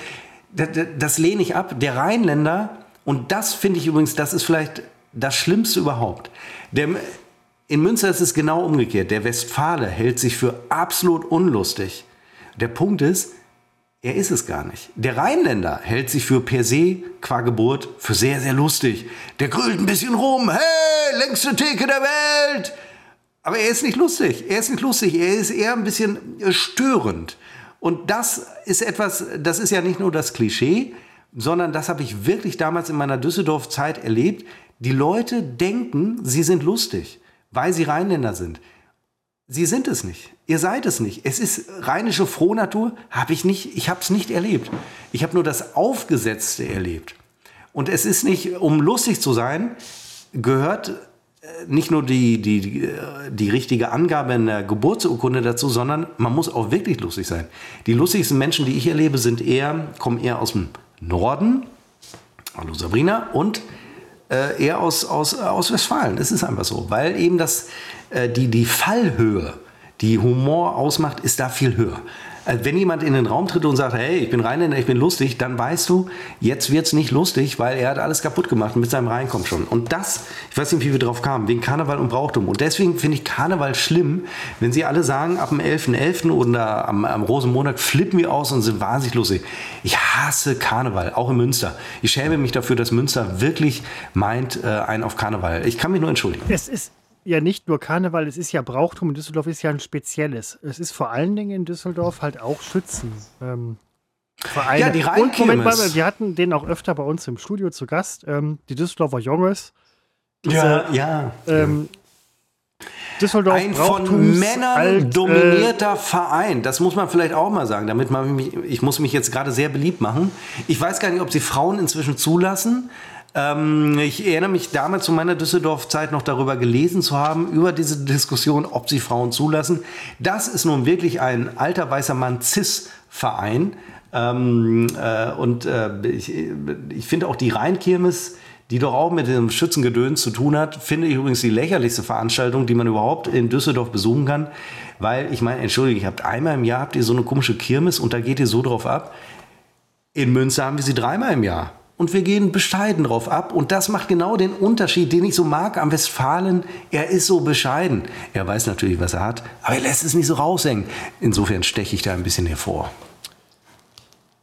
das, das lehne ich ab. Der Rheinländer und das finde ich übrigens, das ist vielleicht das Schlimmste überhaupt. Der, in Münster ist es genau umgekehrt. Der Westfale hält sich für absolut unlustig. Der Punkt ist, er ist es gar nicht. Der Rheinländer hält sich für per se, qua Geburt, für sehr, sehr lustig. Der grüllt ein bisschen rum. Hey, längste Theke der Welt! Aber er ist nicht lustig. Er ist nicht lustig. Er ist eher ein bisschen störend. Und das ist etwas, das ist ja nicht nur das Klischee, sondern das habe ich wirklich damals in meiner Düsseldorf-Zeit erlebt. Die Leute denken, sie sind lustig, weil sie Rheinländer sind. Sie sind es nicht. Ihr seid es nicht. Es ist rheinische Frohnatur, habe ich nicht, ich habe es nicht erlebt. Ich habe nur das Aufgesetzte erlebt. Und es ist nicht, um lustig zu sein, gehört nicht nur die, die, die richtige Angabe in der Geburtsurkunde dazu, sondern man muss auch wirklich lustig sein. Die lustigsten Menschen, die ich erlebe, sind eher, kommen eher aus dem Norden. Hallo Sabrina. Und äh, eher aus, aus, aus Westfalen. Es ist einfach so. Weil eben das, äh, die, die Fallhöhe, die Humor ausmacht, ist da viel höher. Äh, wenn jemand in den Raum tritt und sagt, hey, ich bin Rheinländer, ich bin lustig, dann weißt du, jetzt wird es nicht lustig, weil er hat alles kaputt gemacht mit seinem Reinkommen schon. Und das, ich weiß nicht, wie wir drauf kamen, wegen Karneval und Brauchtum. Und deswegen finde ich Karneval schlimm, wenn sie alle sagen, ab dem 11.11. .11. oder am, am Rosenmontag flippen wir aus und sind wahnsinnig lustig. Ich hasse Karneval, auch in Münster. Ich schäme mich dafür, dass Münster wirklich meint, äh, einen auf Karneval. Ich kann mich nur entschuldigen. Es ist ja nicht nur Karneval, es ist ja Brauchtum in Düsseldorf ist ja ein spezielles. Es ist vor allen Dingen in Düsseldorf halt auch Schützen. Ähm, Vereine. Ja, die Und Moment mal, wir hatten den auch öfter bei uns im Studio zu Gast, ähm, die Düsseldorfer. Diese, ja, ja. Ähm, Düsseldorf ein von Männern alt, äh, dominierter äh, Verein. Das muss man vielleicht auch mal sagen, damit man mich, ich muss mich jetzt gerade sehr beliebt machen. Ich weiß gar nicht, ob sie Frauen inzwischen zulassen. Ähm, ich erinnere mich damals zu meiner Düsseldorf-Zeit noch darüber gelesen zu haben, über diese Diskussion, ob sie Frauen zulassen. Das ist nun wirklich ein alter weißer Mann CIS-Verein. Ähm, äh, und äh, ich, ich finde auch die Rheinkirmes, die doch auch mit dem Schützengedöns zu tun hat, finde ich übrigens die lächerlichste Veranstaltung, die man überhaupt in Düsseldorf besuchen kann. Weil, ich meine, entschuldige, ihr habt einmal im Jahr habt ihr so eine komische Kirmes und da geht ihr so drauf ab. In Münster haben wir sie dreimal im Jahr und wir gehen bescheiden drauf ab. Und das macht genau den Unterschied, den ich so mag am Westfalen. Er ist so bescheiden. Er weiß natürlich, was er hat, aber er lässt es nicht so raushängen. Insofern steche ich da ein bisschen hervor.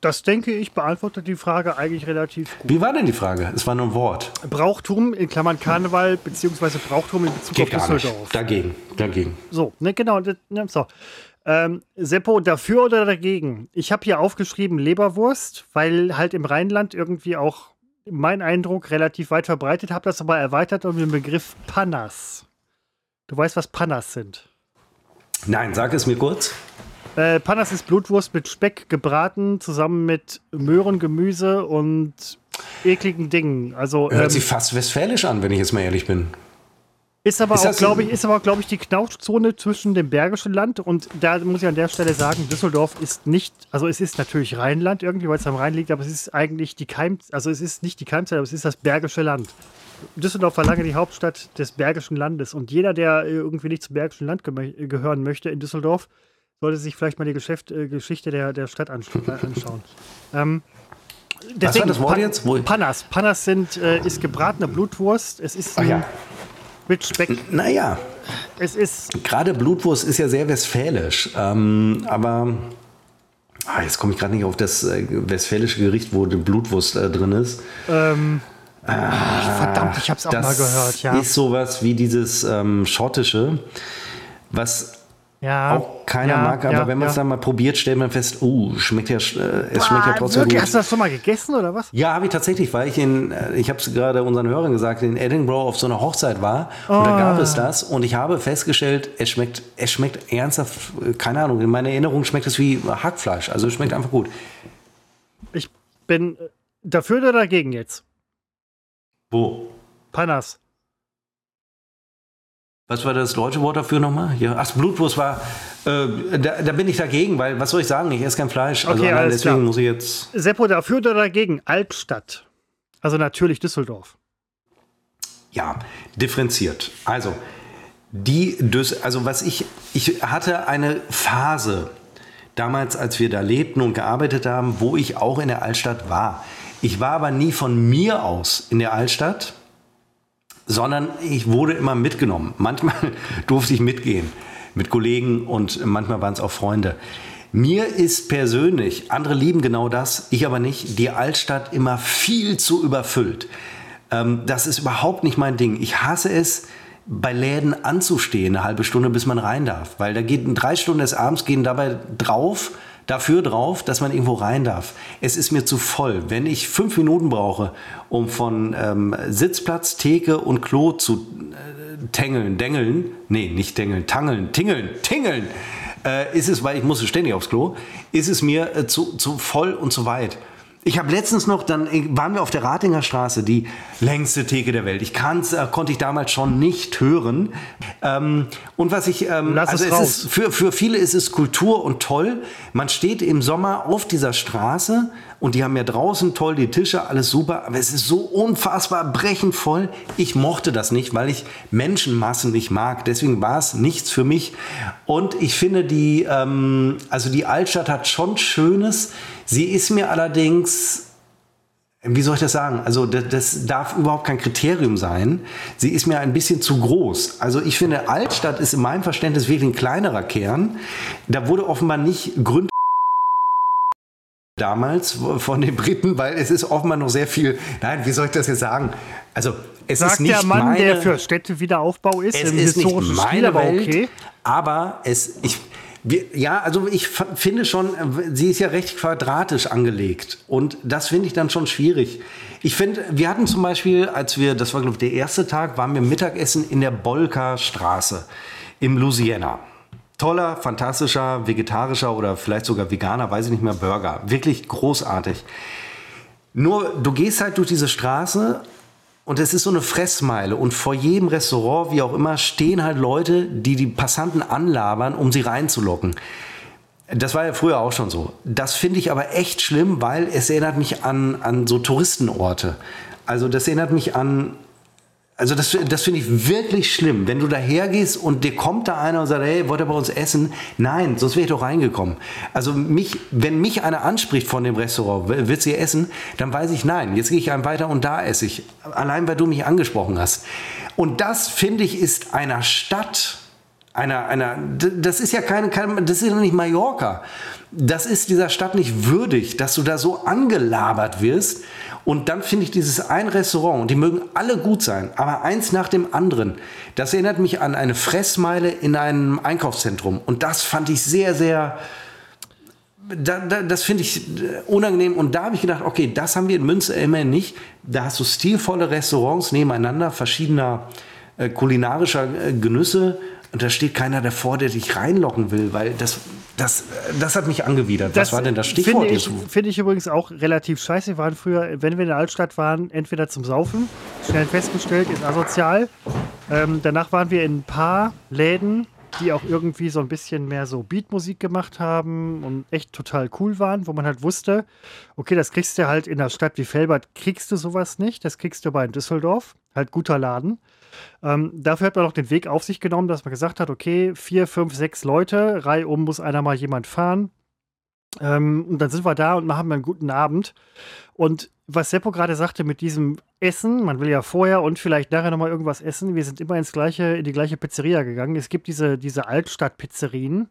Das denke ich beantwortet die Frage eigentlich relativ gut. Wie war denn die Frage? Es war nur ein Wort. Brauchtum in Klammern Karneval beziehungsweise Brauchtum in Bezug Geht auf Düsseldorf. Dagegen, dagegen. So, ne, genau. Ne, so. Ähm, Seppo, dafür oder dagegen? Ich habe hier aufgeschrieben Leberwurst, weil halt im Rheinland irgendwie auch mein Eindruck relativ weit verbreitet, habe das aber erweitert um den Begriff Pannas. Du weißt, was Pannas sind? Nein, sag es mir kurz. Äh, Pannas ist Blutwurst mit Speck gebraten, zusammen mit Möhren, Gemüse und ekligen Dingen. Also, Hört ähm, sich fast westfälisch an, wenn ich jetzt mal ehrlich bin. Ist aber, ist auch, glaube ich, ist aber, glaube ich, die Knautschzone zwischen dem Bergischen Land und da muss ich an der Stelle sagen, Düsseldorf ist nicht, also es ist natürlich Rheinland irgendwie, weil es am Rhein liegt, aber es ist eigentlich die Keim, also es ist nicht die Keimzeit, aber es ist das Bergische Land. Düsseldorf war lange die Hauptstadt des Bergischen Landes und jeder, der irgendwie nicht zum Bergischen Land ge gehören möchte in Düsseldorf, sollte sich vielleicht mal die Geschäft, äh, Geschichte der, der Stadt anschauen. ähm, Deswegen, Was war das Wort jetzt? Wo? Panas. Panas sind, äh, ist gebratene Blutwurst. Es ist ein, ja. Mit Speck. Naja. Es ist. Gerade Blutwurst ist ja sehr westfälisch. Ähm, aber. Ah, jetzt komme ich gerade nicht auf das äh, westfälische Gericht, wo die Blutwurst äh, drin ist. Ähm, ah, verdammt, ich habe es auch mal gehört. Ja. Ist sowas wie dieses ähm, schottische, was ja, auch keiner ja, mag, aber ja, wenn man es dann mal probiert, stellt man fest, oh, schmeckt ja, äh, es schmeckt ja trotzdem wirklich? gut. Hast du das schon mal gegessen oder was? Ja, habe ich tatsächlich, weil ich in, äh, ich habe es gerade unseren Hörern gesagt, in Edinburgh auf so einer Hochzeit war oh. und da gab es das und ich habe festgestellt, es schmeckt, es schmeckt ernsthaft, äh, keine Ahnung, in meiner Erinnerung schmeckt es wie Hackfleisch, also es schmeckt einfach gut. Ich bin dafür oder dagegen jetzt? Wo? Panas. Was war das deutsche Wort dafür nochmal? Ja, ach, Blutwurst war, äh, da, da, bin ich dagegen, weil, was soll ich sagen, ich esse kein Fleisch. Also okay, allein deswegen klar. muss ich jetzt. Seppo, dafür oder dagegen? Albstadt. Also natürlich Düsseldorf. Ja, differenziert. Also, die, also was ich, ich hatte eine Phase, damals, als wir da lebten und gearbeitet haben, wo ich auch in der Altstadt war. Ich war aber nie von mir aus in der Altstadt, sondern ich wurde immer mitgenommen. Manchmal durfte ich mitgehen mit Kollegen und manchmal waren es auch Freunde. Mir ist persönlich, andere lieben genau das, ich aber nicht, die Altstadt immer viel zu überfüllt. Ähm, das ist überhaupt nicht mein Ding. Ich hasse es, bei Läden anzustehen, eine halbe Stunde, bis man rein darf. Weil da geht drei Stunden des Abends gehen dabei drauf, dafür drauf, dass man irgendwo rein darf. Es ist mir zu voll. Wenn ich fünf Minuten brauche, um von ähm, Sitzplatz, Theke und Klo zu äh, tängeln, dengeln, nee, nicht dengeln, tangeln, tingeln, tingeln, äh, ist es, weil ich muss ständig aufs Klo, ist es mir äh, zu, zu voll und zu weit. Ich habe letztens noch, dann waren wir auf der Ratinger Straße, die längste Theke der Welt. Ich kann's, äh, konnte ich damals schon nicht hören. Ähm, und was ich, ähm, Lass also es, es raus. ist für, für viele ist es Kultur und toll. Man steht im Sommer auf dieser Straße und die haben ja draußen toll die Tische, alles super, aber es ist so unfassbar brechend voll. Ich mochte das nicht, weil ich Menschenmassen nicht mag. Deswegen war es nichts für mich. Und ich finde die, ähm, also die Altstadt hat schon Schönes. Sie ist mir allerdings wie soll ich das sagen? Also das, das, darf überhaupt kein Kriterium sein. Sie ist mir ein bisschen zu groß. Also ich finde, Altstadt ist in meinem Verständnis wirklich ein kleinerer Kern. Da wurde offenbar nicht Gründ damals von den Briten, weil es ist offenbar noch sehr viel. Nein, wie soll ich das jetzt sagen? Also es Sagt ist nicht der Mann, meine, der für Städtewiederaufbau ist, es im ist nicht historischen meine Stil, aber Welt, okay. aber es ich wir, ja, also ich finde schon, äh, sie ist ja recht quadratisch angelegt. Und das finde ich dann schon schwierig. Ich finde, wir hatten zum Beispiel, als wir, das war glaube ich der erste Tag, waren wir Mittagessen in der Bolker Straße im Louisiana. Toller, fantastischer, vegetarischer oder vielleicht sogar veganer, weiß ich nicht mehr, Burger. Wirklich großartig. Nur, du gehst halt durch diese Straße und es ist so eine Fressmeile und vor jedem Restaurant, wie auch immer, stehen halt Leute, die die Passanten anlabern, um sie reinzulocken. Das war ja früher auch schon so. Das finde ich aber echt schlimm, weil es erinnert mich an, an so Touristenorte. Also das erinnert mich an, also das, das finde ich wirklich schlimm, wenn du dahergehst und dir kommt da einer und sagt, hey, wollt ihr bei uns essen? Nein, sonst wäre ich doch reingekommen. Also mich, wenn mich einer anspricht von dem Restaurant, "Will- willst du hier essen? Dann weiß ich, nein, jetzt gehe ich einem weiter und da esse ich. Allein, weil du mich angesprochen hast. Und das, finde ich, ist einer Stadt, einer, einer, das ist ja keine, keine, das ist ja nicht Mallorca. Das ist dieser Stadt nicht würdig, dass du da so angelabert wirst. Und dann finde ich dieses ein Restaurant, die mögen alle gut sein, aber eins nach dem anderen, das erinnert mich an eine Fressmeile in einem Einkaufszentrum. Und das fand ich sehr, sehr, da, da, das finde ich äh, unangenehm. Und da habe ich gedacht, okay, das haben wir in Münster immerhin nicht. Da hast du stilvolle Restaurants nebeneinander, verschiedener äh, kulinarischer äh, Genüsse. Und da steht keiner davor, der dich reinlocken will, weil das, das, das hat mich angewidert. Was war denn das Stichwort Finde ich, finde ich übrigens auch relativ scheiße. Wir waren früher, wenn wir in der Altstadt waren, entweder zum Saufen, schnell festgestellt, ist asozial. Ähm, danach waren wir in ein paar Läden, die auch irgendwie so ein bisschen mehr so Beatmusik gemacht haben und echt total cool waren, wo man halt wusste, okay, das kriegst du halt in der Stadt wie Felbert, kriegst du sowas nicht. Das kriegst du bei in Düsseldorf. Halt guter Laden. Ähm, dafür hat man auch den Weg auf sich genommen, dass man gesagt hat, okay, vier, fünf, sechs Leute, reihum muss einer mal jemand fahren. Ähm, und dann sind wir da und haben einen guten Abend. Und was Seppo gerade sagte mit diesem Essen, man will ja vorher und vielleicht nachher nochmal irgendwas essen. Wir sind immer ins gleiche, in die gleiche Pizzeria gegangen. Es gibt diese, diese Altstadt-Pizzerien.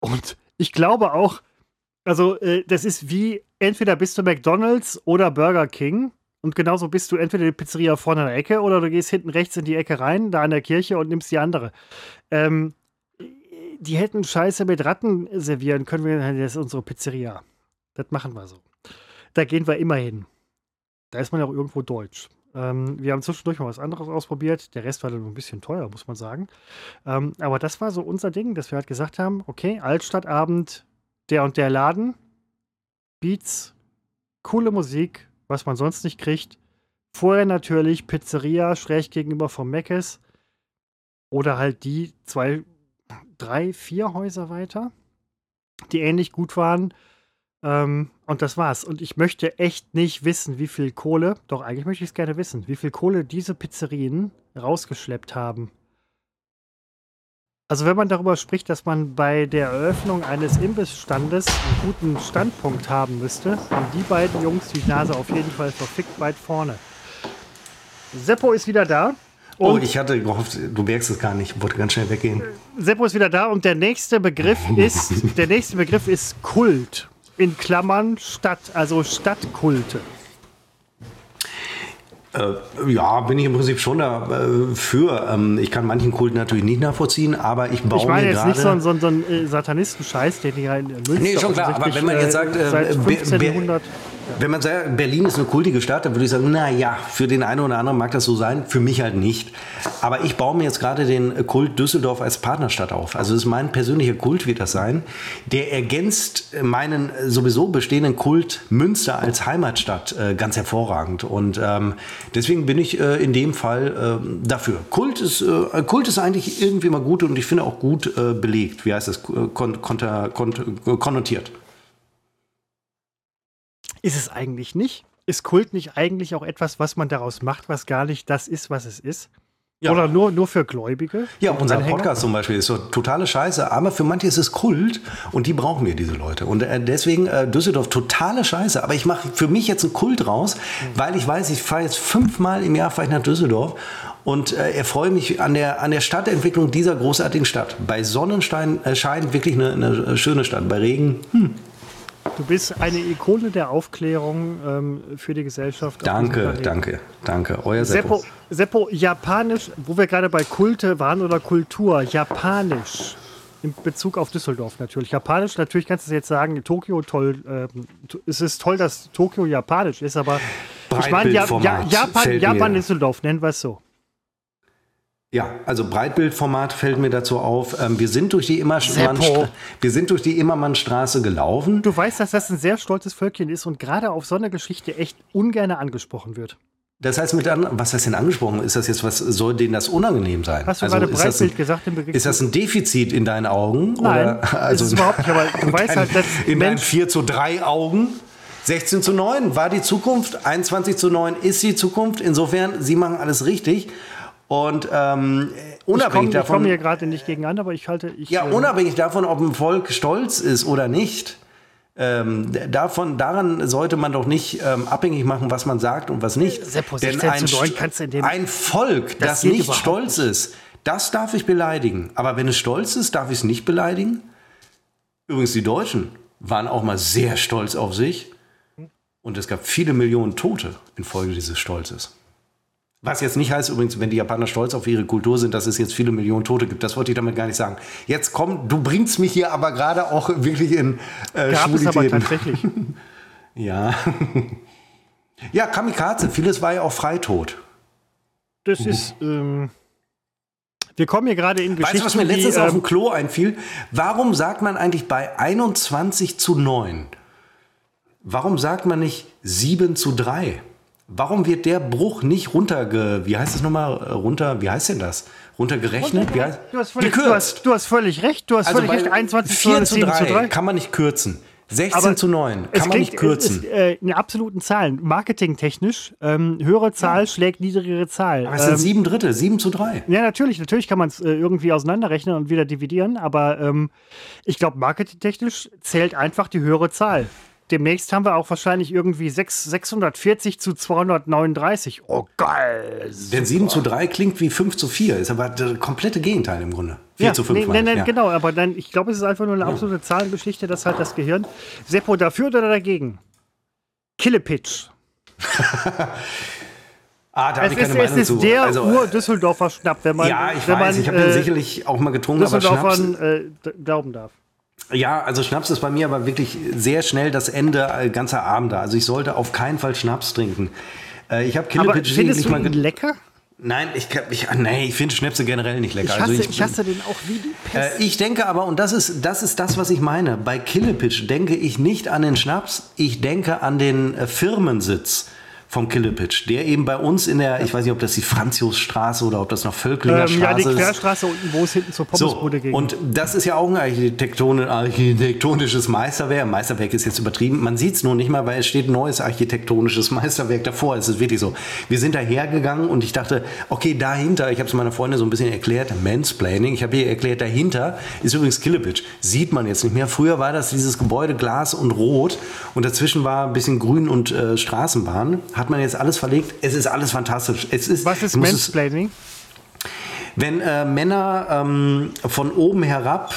Und ich glaube auch, also äh, das ist wie, entweder bist du McDonalds oder Burger King. Und genauso bist du entweder die Pizzeria vorne an der Ecke oder du gehst hinten rechts in die Ecke rein, da an der Kirche und nimmst die andere. Ähm, die hätten Scheiße mit Ratten servieren können. Wir, das ist unsere Pizzeria. Das machen wir so. Da gehen wir immer hin. Da ist man ja auch irgendwo deutsch. Ähm, wir haben zwischendurch mal was anderes ausprobiert. Der Rest war dann ein bisschen teuer, muss man sagen. Ähm, aber das war so unser Ding, dass wir halt gesagt haben: okay, Altstadtabend, der und der Laden, Beats, coole Musik, was man sonst nicht kriegt. Vorher natürlich Pizzeria schräg gegenüber vom Meckes. Oder halt die zwei, drei, vier Häuser weiter, die ähnlich gut waren. Ähm, und das war's. Und ich möchte echt nicht wissen, wie viel Kohle, doch eigentlich möchte ich es gerne wissen, wie viel Kohle diese Pizzerien rausgeschleppt haben. Also wenn man darüber spricht, dass man bei der Eröffnung eines Imbissstandes einen guten Standpunkt haben müsste, haben die beiden Jungs die Nase auf jeden Fall verfickt weit vorne. Seppo ist wieder da. Oh, ich hatte gehofft, du merkst es gar nicht, ich wollte ganz schnell weggehen. Seppo ist wieder da und der nächste Begriff ist, der nächste Begriff ist Kult. In Klammern Stadt, also Stadtkulte. Äh, ja, bin ich im Prinzip schon dafür. Ähm, ich kann manchen Kult natürlich nicht nachvollziehen, aber ich baue Ich meine jetzt nicht so, einen- so, einen- äh, Satanistenscheiß, den die ja in Münster Nee, schon klar, aber wenn man jetzt sagt, äh, seit Be- Be- 1500 Wenn man sagt, Berlin ist eine kultige Stadt, dann würde ich sagen, na ja, für den einen oder anderen mag das so sein, für mich halt nicht. Aber ich baue mir jetzt gerade den Kult Düsseldorf als Partnerstadt auf. Also das ist mein persönlicher Kult, wird das sein. Der ergänzt meinen sowieso bestehenden Kult Münster als Heimatstadt äh, ganz hervorragend. Und ähm, deswegen bin ich äh, in dem Fall äh, dafür. Kult ist, äh, Kult ist eigentlich irgendwie mal gut und ich finde auch gut äh, belegt. Wie heißt das? Kon konter, konnotiert. Ist es eigentlich nicht? Ist Kult nicht eigentlich auch etwas, was man daraus macht, was gar nicht das ist, was es ist? Ja. Oder nur, nur für Gläubige? Ja, unser Anhänger? Podcast zum Beispiel ist so totale Scheiße, aber für manche ist es Kult und die brauchen wir, diese Leute. Und äh, deswegen äh, Düsseldorf totale Scheiße, aber ich mache für mich jetzt einen Kult raus, mhm. weil ich weiß, ich fahre jetzt fünfmal im Jahr fahre ich nach Düsseldorf und äh, erfreue mich an der, an der Stadtentwicklung dieser großartigen Stadt. Bei Sonnenschein äh, scheint wirklich eine, eine schöne Stadt, bei Regen, hm, Du bist eine Ikone der Aufklärung ähm, für die Gesellschaft. Danke, danke, danke. Euer Seppo. Seppo, Seppo, Japanisch, wo wir gerade bei Kulte waren oder Kultur, Japanisch. In Bezug auf Düsseldorf natürlich. Japanisch, natürlich kannst du jetzt sagen, Tokio toll. Ähm, es ist toll, dass Tokio japanisch ist, aber ich meine, ja, ja, Japan, Japan Düsseldorf, nennen wir es so. Ja, also Breitbildformat fällt mir dazu auf. Ähm, wir sind durch die Immermannstraße, wir sind durch die Immermannstraße gelaufen. Du weißt, dass das ein sehr stolzes Völkchen ist und gerade auf so eine Geschichte echt ungern angesprochen wird. Das heißt, mit an, was heißt denn angesprochen? Ist das jetzt was, soll denen das unangenehm sein? Hast du also, gerade Breitbild ein, gesagt im Begriff? Ist das ein Defizit in deinen Augen? Nein, oder, also ist überhaupt nicht, aber du weißt halt, dass in deinen 4 zu 3 Augen 16 zu 9 war die Zukunft, 21 zu 9 ist die Zukunft. Insofern, sie machen alles richtig. Und ähm, unabhängig ich komm, davon. Ich komme hier gerade nicht gegen an, aber ich halte. Ich, ja, äh, unabhängig davon, ob ein Volk stolz ist oder nicht. Ähm, davon, daran sollte man doch nicht ähm, abhängig machen, was man sagt und was nicht. Seppo, Denn ein, 9, ein Volk, das, das nicht stolz ist, das darf ich beleidigen. Aber wenn es stolz ist, darf ich es nicht beleidigen. Übrigens, die Deutschen waren auch mal sehr stolz auf sich. Und es gab viele Millionen Tote infolge dieses Stolzes. Was jetzt nicht heißt übrigens, wenn die Japaner stolz auf ihre Kultur sind, dass es jetzt viele Millionen Tote gibt. Das wollte ich damit gar nicht sagen. Jetzt komm, du bringst mich hier aber gerade auch wirklich in äh, Gab es aber tatsächlich. ja. ja, Kamikaze. Vieles war ja auch Freitod. Das ist... Ähm wir kommen hier gerade in Geschichten, Weißt du, was mir letztens die, auf dem ähm, Klo einfiel? Warum sagt man eigentlich bei 21 zu 9? Warum sagt man nicht 7 zu 3? Warum wird der Bruch nicht runterge... Wie heißt das nochmal? Runter... Wie heißt denn das? Runtergerechnet? Heißt, du, hast völlig, du, hast, du hast völlig recht. Du hast also völlig recht. 21 4 zu 3 zu 3 kann man nicht kürzen. 16 Aber zu 9 kann man nicht kürzen. Ist, äh, in absoluten Zahlen, marketingtechnisch, ähm, höhere Zahl ja. schlägt niedrigere Zahl. Aber es sind ähm, sieben Drittel, 7 zu 3. Ja, natürlich, natürlich kann man es äh, irgendwie auseinanderrechnen und wieder dividieren, aber ähm, ich glaube, marketingtechnisch zählt einfach die höhere Zahl demnächst haben wir auch wahrscheinlich irgendwie 6, 640 zu 239. Oh, geil. Denn 7 zu 3 klingt wie 5 zu 4. Ist aber das komplette Gegenteil im Grunde. 4 ja, zu 5. Nee, nee, ja. Genau, aber dann, ich glaube, es ist einfach nur eine absolute ja. Zahlengeschichte, dass halt das Gehirn. Seppo, dafür oder dagegen? Killepitch. Ah, da es, ist, es ist der also, Ur-Düsseldorfer Schnapp, wenn man. Ja, ich weiß, ich habe den äh, sicherlich auch mal getrunken, aber Schnaps. Äh, glauben darf. Ja, also Schnaps ist bei mir aber wirklich sehr schnell das Ende äh, ganzer Abende. Also ich sollte auf keinen Fall Schnaps trinken. Äh, ich habe Killepitch nicht mal lecker. Nein, ich, ich, nee, ich finde Schnäpse generell nicht lecker. Ich hasse, also ich, ich hasse den auch wie die Pest. Äh, ich denke aber, und das ist, das ist das, was ich meine, bei Killepitch denke ich nicht an den Schnaps, ich denke an den äh, Firmensitz vom Killepitch, der eben bei uns in der, ich weiß nicht, ob das die Franziusstraße oder ob das noch Völklinger ähm, Straße ist. Ja, die Querstraße unten, wo es hinten zur Pommesbude so, ging. Und das ist ja auch ein Architekton architektonisches Meisterwerk. Meisterwerk ist jetzt übertrieben. Man sieht es nur nicht mal, weil es steht ein neues architektonisches Meisterwerk davor. Es ist wirklich so. Wir sind dahergegangen und ich dachte, okay, dahinter, ich habe es meiner Freundin so ein bisschen erklärt, Mansplaining, ich habe ihr erklärt, dahinter ist übrigens Killepitch. Sieht man jetzt nicht mehr. Früher war das dieses Gebäude Glas und Rot und dazwischen war ein bisschen Grün und äh, Straßenbahn hat man jetzt alles verlegt. Es ist alles fantastisch. Es ist, Was ist Mansplaining? wenn äh, Männer ähm, von oben herab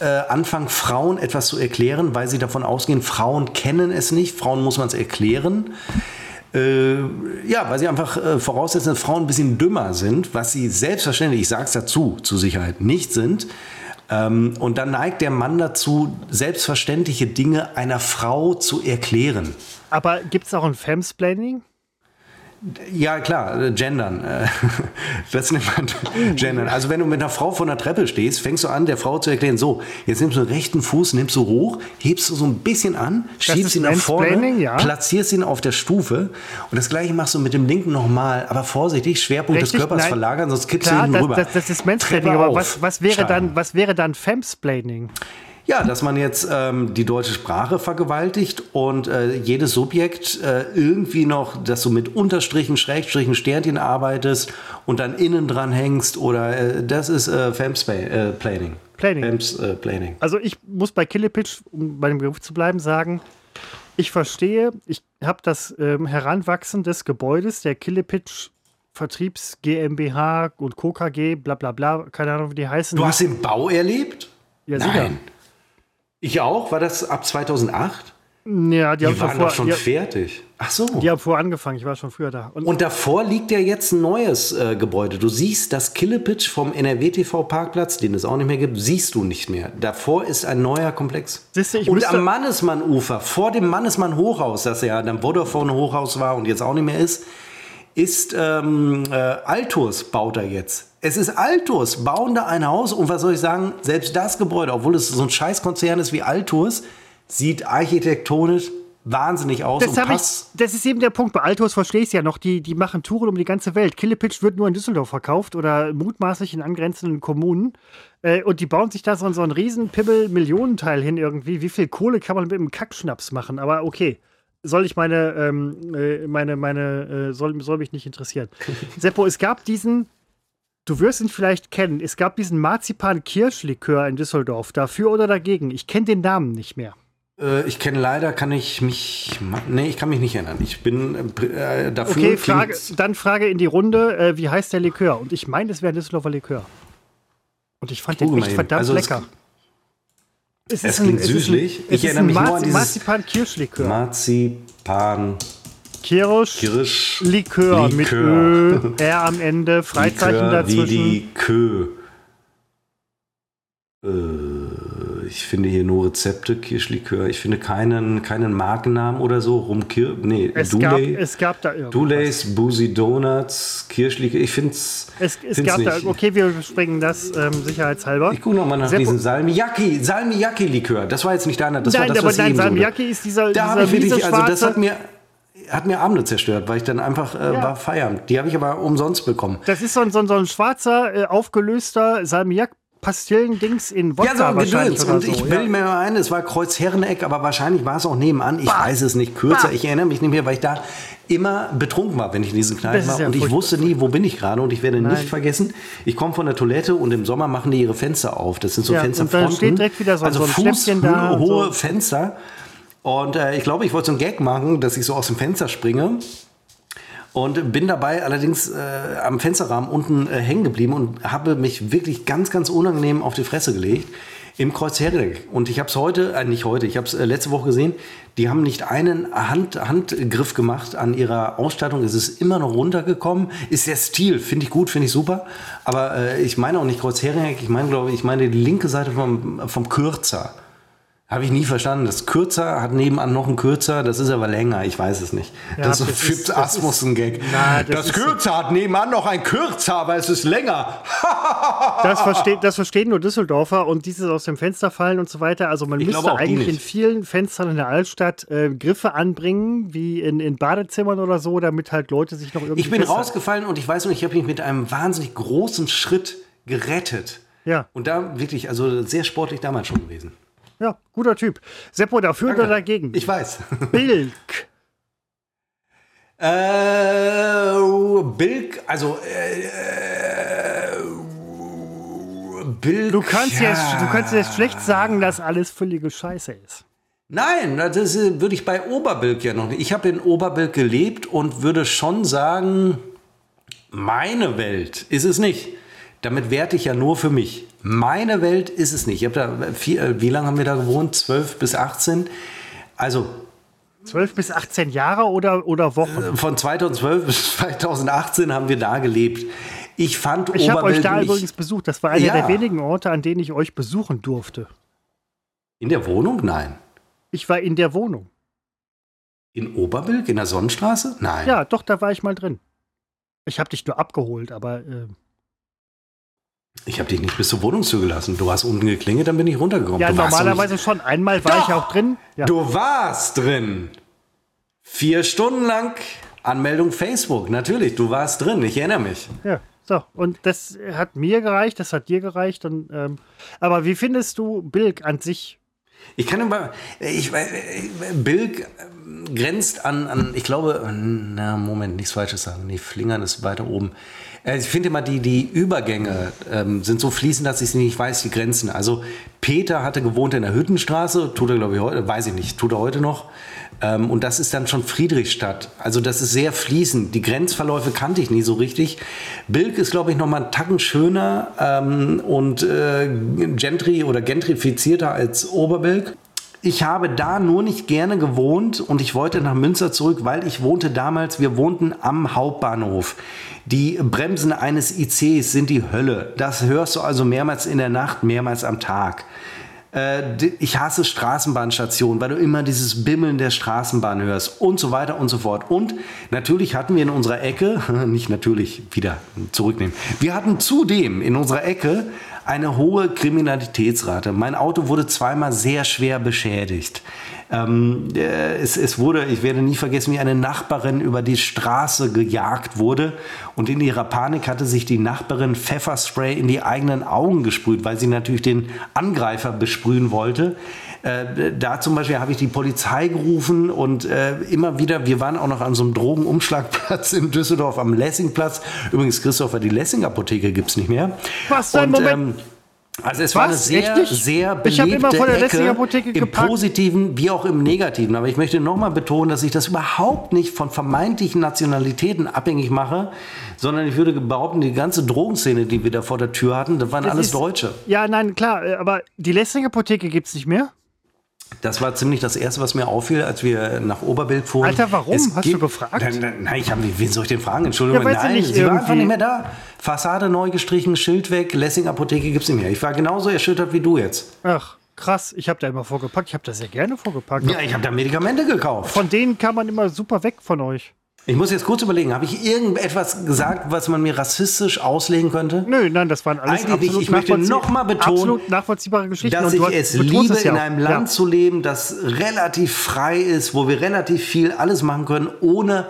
äh, anfangen, Frauen etwas zu erklären, weil sie davon ausgehen, Frauen kennen es nicht, Frauen muss man es erklären. Äh, ja, weil sie einfach äh, voraussetzen, dass Frauen ein bisschen dümmer sind, was sie selbstverständlich, ich sage es dazu, zur Sicherheit nicht sind. Ähm, und dann neigt der Mann dazu, selbstverständliche Dinge einer Frau zu erklären. Aber gibt es auch ein Femsplaining? Ja, klar, äh, gendern. Äh, das nennt man gendern. Also wenn du mit einer Frau vor einer Treppe stehst, fängst du an, der Frau zu erklären, so, jetzt nimmst du den rechten Fuß, nimmst du hoch, hebst du so ein bisschen an, schiebst ihn nach vorne, ja. platzierst ihn auf der Stufe und das gleiche machst du mit dem linken nochmal, aber vorsichtig, Schwerpunkt Richtig, des Körpers nein, verlagern, sonst kippst klar, du hinten rüber. Das, das ist Mansplaining, aber was, was, wäre dann, was wäre dann Femsplaining? Ja, dass man jetzt ähm, die deutsche Sprache vergewaltigt und äh, jedes Subjekt äh, irgendwie noch, dass du mit Unterstrichen, Schrägstrichen, Sternchen arbeitest und dann innen dran hängst oder äh, das ist äh, Femsplaining. Planning. Fems, äh, Planning. Also ich muss bei Killepitch, um bei dem Begriff zu bleiben, sagen, ich verstehe, ich habe das ähm, Heranwachsen des Gebäudes der Killepitch Vertriebs GmbH und Co. KG, bla bla bla, keine Ahnung, wie die heißen. Du hast den Bau erlebt? Ja, Nein. sicher. Ich auch? War das ab 2008? Ja, die, die haben waren davor, schon die, fertig. Ach so. Die haben vorher angefangen, ich war schon früher da. Und, und davor liegt ja jetzt ein neues äh, Gebäude. Du siehst das Killepitch vom NRW-TV-Parkplatz, den es auch nicht mehr gibt, siehst du nicht mehr. Davor ist ein neuer Komplex. Siehste, ich und am Mannesmann-Ufer, vor dem Mannesmann-Hochhaus, das ja dann Vodafone-Hochhaus war und jetzt auch nicht mehr ist, ist ähm, äh, Altus baut er jetzt. Es ist Altus, bauen da ein Haus und was soll ich sagen, selbst das Gebäude, obwohl es so ein Scheißkonzern ist wie Altus, sieht architektonisch wahnsinnig aus. Das, ich, das ist eben der Punkt. Bei Altus verstehe ich es ja noch. Die, die machen Touren um die ganze Welt. Killepitch wird nur in Düsseldorf verkauft oder mutmaßlich in angrenzenden Kommunen. Äh, und die bauen sich da so, so einen riesen Pimmel-Millionenteil hin irgendwie. Wie viel Kohle kann man mit einem Kackschnaps machen? Aber okay soll ich meine, ähm, äh, meine, meine, äh, soll, soll mich nicht interessieren. Seppo, es gab diesen, du wirst ihn vielleicht kennen, es gab diesen Marzipan-Kirschlikör in Düsseldorf, dafür oder dagegen. Ich kenne den Namen nicht mehr. Äh, ich kenne leider, kann ich mich, nee, ich kann mich nicht erinnern. Ich bin äh, dafür. Okay, Frage, dann Frage in die Runde, äh, wie heißt der Likör? Und ich meine, es wäre ein Düsseldorfer Likör. Und ich fand den echt verdammt also lecker. Es, es klingt ein, süßlich. ich erinnere mich Marzi nur an dieses Marzipan-Kirschlikör. Marzipan. Kirsch, Kirsch Likör, Likör, mit Ö, R am Ende, Freizeichen Likör dazwischen. Wie die Kö. Äh ich finde hier nur Rezepte, Kirschlikör. Ich finde keinen, keinen Markennamen oder so. Rumkir nee, es, Dule, gab, es gab da irgendwas. Dulays, Boozy Donuts, Kirschlikör. Ich finde es. Es, gab nicht. da, okay, wir springen das ähm, sicherheitshalber. Ich gucke nochmal nach Seppo. diesem Salmiakki, Salmiakki-Likör. Das war jetzt nicht deiner, das nein, war das, aber was nein, Salmiakki ist dieser, da dieser ich wirklich, also das hat mir hat mir Abende zerstört, weil ich dann einfach äh, ja. war feiern. Die habe ich aber umsonst bekommen. Das ist so ein, so ein, so ein schwarzer, äh, aufgelöster Salmiak Pastillen-Dings in Wodka ja, so wahrscheinlich Und so, ich bilde ja. mir mal ein, es war Kreuzherreneck, aber wahrscheinlich war es auch nebenan. Ich bah. weiß es nicht kürzer. Bah. Ich erinnere mich nicht mehr, weil ich da immer betrunken war, wenn ich in diesen Kneipen war. Ja und ich wusste nie, wo bin ich gerade. Und ich werde Nein. nicht vergessen, ich komme von der Toilette und im Sommer machen die ihre Fenster auf. Das sind so ja, Fensterfronten. Und dann steht direkt wieder so, also so ein Fuß, da hohe so. Fenster. Und äh, ich glaube, ich wollte so einen Gag machen, dass ich so aus dem Fenster springe und bin dabei allerdings äh, am Fensterrahmen unten äh, hängen geblieben und habe mich wirklich ganz, ganz unangenehm auf die Fresse gelegt im Kreuz Herding. Und ich habe es heute, äh, nicht heute, ich habe es äh, letzte Woche gesehen, die haben nicht einen Hand, Handgriff gemacht an ihrer Ausstattung. Es ist immer noch runtergekommen. Ist der Stil, finde ich gut, finde ich super. Aber äh, ich meine auch nicht Kreuz Herding, ich meine, glaube ich meine die linke Seite vom, vom Kürzer. Habe ich nie verstanden. Das Kürzer hat nebenan noch ein Kürzer, das ist aber länger, ich weiß es nicht. Ja, das, das ist ein Gag. Na, das, das Kürzer hat nebenan noch ein Kürzer, aber es ist länger. das, versteht, das verstehen nur Düsseldorfer und dieses aus dem Fenster fallen und so weiter. Also man ich müsste eigentlich in vielen Fenstern in der Altstadt äh, Griffe anbringen, wie in, in Badezimmern oder so, damit halt Leute sich noch irgendwie. Ich bin rausgefallen und ich weiß noch, ich habe mich mit einem wahnsinnig großen Schritt gerettet. Ja. Und da wirklich, also sehr sportlich damals schon gewesen. Ja, guter Typ. Seppo, dafür oder dagegen? Ich weiß. Bilk. Äh, Bilk, also äh, Bilk. Du kannst, ja. jetzt, du kannst jetzt schlecht sagen, dass alles völlige Scheiße ist. Nein, das würde ich bei Oberbilk ja noch nicht. Ich habe in Oberbilk gelebt und würde schon sagen, meine Welt ist es nicht. Damit werte ich ja nur für mich. Meine Welt ist es nicht. Ich habe da vier, äh, wie lange haben wir da gewohnt? 12 bis 18. Also 12 bis 18 Jahre oder, oder Wochen? Äh, von 2012 bis 2018 haben wir da gelebt. Ich fand Ich habe euch da übrigens besucht. Das war einer ja. der wenigen Orte, an denen ich euch besuchen durfte. In der Wohnung? Nein. Ich war in der Wohnung. In Oberbilk, in der Sonnenstraße? Nein. Ja, doch, da war ich mal drin. Ich habe dich nur abgeholt, aber. Äh ich habe dich nicht bis zur Wohnung zugelassen. Du hast unten geklingelt, dann bin ich runtergekommen. Ja, du normalerweise schon. Einmal war doch, ich auch drin. Ja. Du warst drin. Vier Stunden lang Anmeldung Facebook. Natürlich, du warst drin. Ich erinnere mich. Ja. So, und das hat mir gereicht, das hat dir gereicht. Und, ähm, aber wie findest du Bilk an sich? Ich kann immer, ich, Bilk grenzt an, an, ich glaube, na, Moment, nichts Falsches sagen. Nee, Flingern ist weiter oben. Äh, ich finde immer, die, die Übergänge ähm, sind so fließend, dass ich nicht weiß, die Grenzen. Also, Peter hatte gewohnt in der Hüttenstraße, tut er, glaube ich, heute, weiß ich nicht, tut er heute noch. Ähm, und das ist dann schon Friedrichstadt. Also das ist sehr fließend. Die Grenzverläufe kannte ich nie so richtig. Bilk ist, glaube ich, noch mal einen Tacken schöner ähm, und äh, gentry oder gentrifizierter als Oberbilk. Ich habe da nur nicht gerne gewohnt und ich wollte nach Münster zurück, weil ich wohnte damals, wir wohnten am Hauptbahnhof. Die Bremsen eines ICs sind die Hölle. Das hörst du also mehrmals in der Nacht, mehrmals am Tag. Äh, ich hasse Straßenbahnstationen, weil du immer dieses Bimmeln der Straßenbahn hörst und so weiter und so fort. Und natürlich hatten wir in unserer Ecke, nicht natürlich, wieder zurücknehmen, wir hatten zudem in unserer Ecke eine hohe Kriminalitätsrate. Mein Auto wurde zweimal sehr schwer beschädigt. Ähm, äh, es, es wurde, ich werde nie vergessen, wie eine Nachbarin über die Straße gejagt wurde und in ihrer Panik hatte sich die Nachbarin Pfefferspray in die eigenen Augen gesprüht, weil sie natürlich den Angreifer besprühen wollte. Äh, da zum Beispiel habe ich die Polizei gerufen und äh, immer wieder, wir waren auch noch an so einem Drogenumschlagplatz in Düsseldorf am Lessingplatz. Übrigens, Christopher, die Lessing-Apotheke gibt es nicht mehr. Was, und, Moment? Ähm, also es Was? war eine sehr, Echt? sehr belebte ich immer von der Ecke Apotheke im gepackt. Positiven wie auch im Negativen. Aber ich möchte nochmal betonen, dass ich das überhaupt nicht von vermeintlichen Nationalitäten abhängig mache, sondern ich würde behaupten, die ganze Drogenszene, die wir da vor der Tür hatten, das waren das alles ist, Deutsche. Ja, nein, klar, aber die Lessing-Apotheke gibt es nicht mehr? Das war ziemlich das Erste, was mir auffiel, als wir nach Oberbild fuhren. Alter, warum? Es Hast du gefragt? Nein, nein ich habe wen soll ich denn fragen? Entschuldigung, ja, nein, nicht, sie war einfach nicht mehr da. Fassade neu gestrichen, Schild weg, Lessing-Apotheke gibt es nicht mehr. Ich war genauso erschüttert wie du jetzt. Ach, krass. Ich habe da immer vorgepackt. Ich habe da sehr gerne vorgepackt. Ja, ich habe da Medikamente gekauft. Von denen kann man immer super weg von euch. Ich muss jetzt kurz überlegen, habe ich irgendetwas gesagt, was man mir rassistisch auslegen könnte? Nö, nein, das waren alles Eigentlich nicht. Ich möchte nochmal betonen, nachvollziehbare Geschichten. dass ich es liebe, es ja in einem Land ja. zu leben, das relativ frei ist, wo wir relativ viel alles machen können, ohne,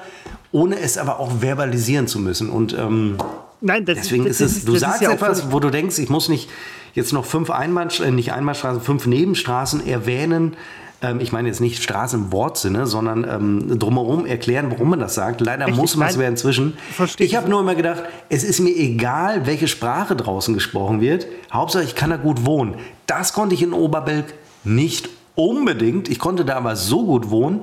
ohne es aber auch verbalisieren zu müssen. Und ähm, Nein, das, deswegen das, das, ist es, du sagst ja etwas, wo du denkst, ich muss nicht jetzt noch fünf Einbahnstraßen, äh, nicht Einbahnstraßen, fünf Nebenstraßen erwähnen, ähm, ich meine jetzt nicht Straßen im Wortsinne, sondern ähm, drumherum erklären, warum man das sagt. Leider Richtig, muss man es ja inzwischen. Verstehe. Ich habe nur immer gedacht, es ist mir egal, welche Sprache draußen gesprochen wird. Hauptsache, ich kann da gut wohnen. Das konnte ich in Oberbelg nicht unbedingt. Ich konnte da aber so gut wohnen,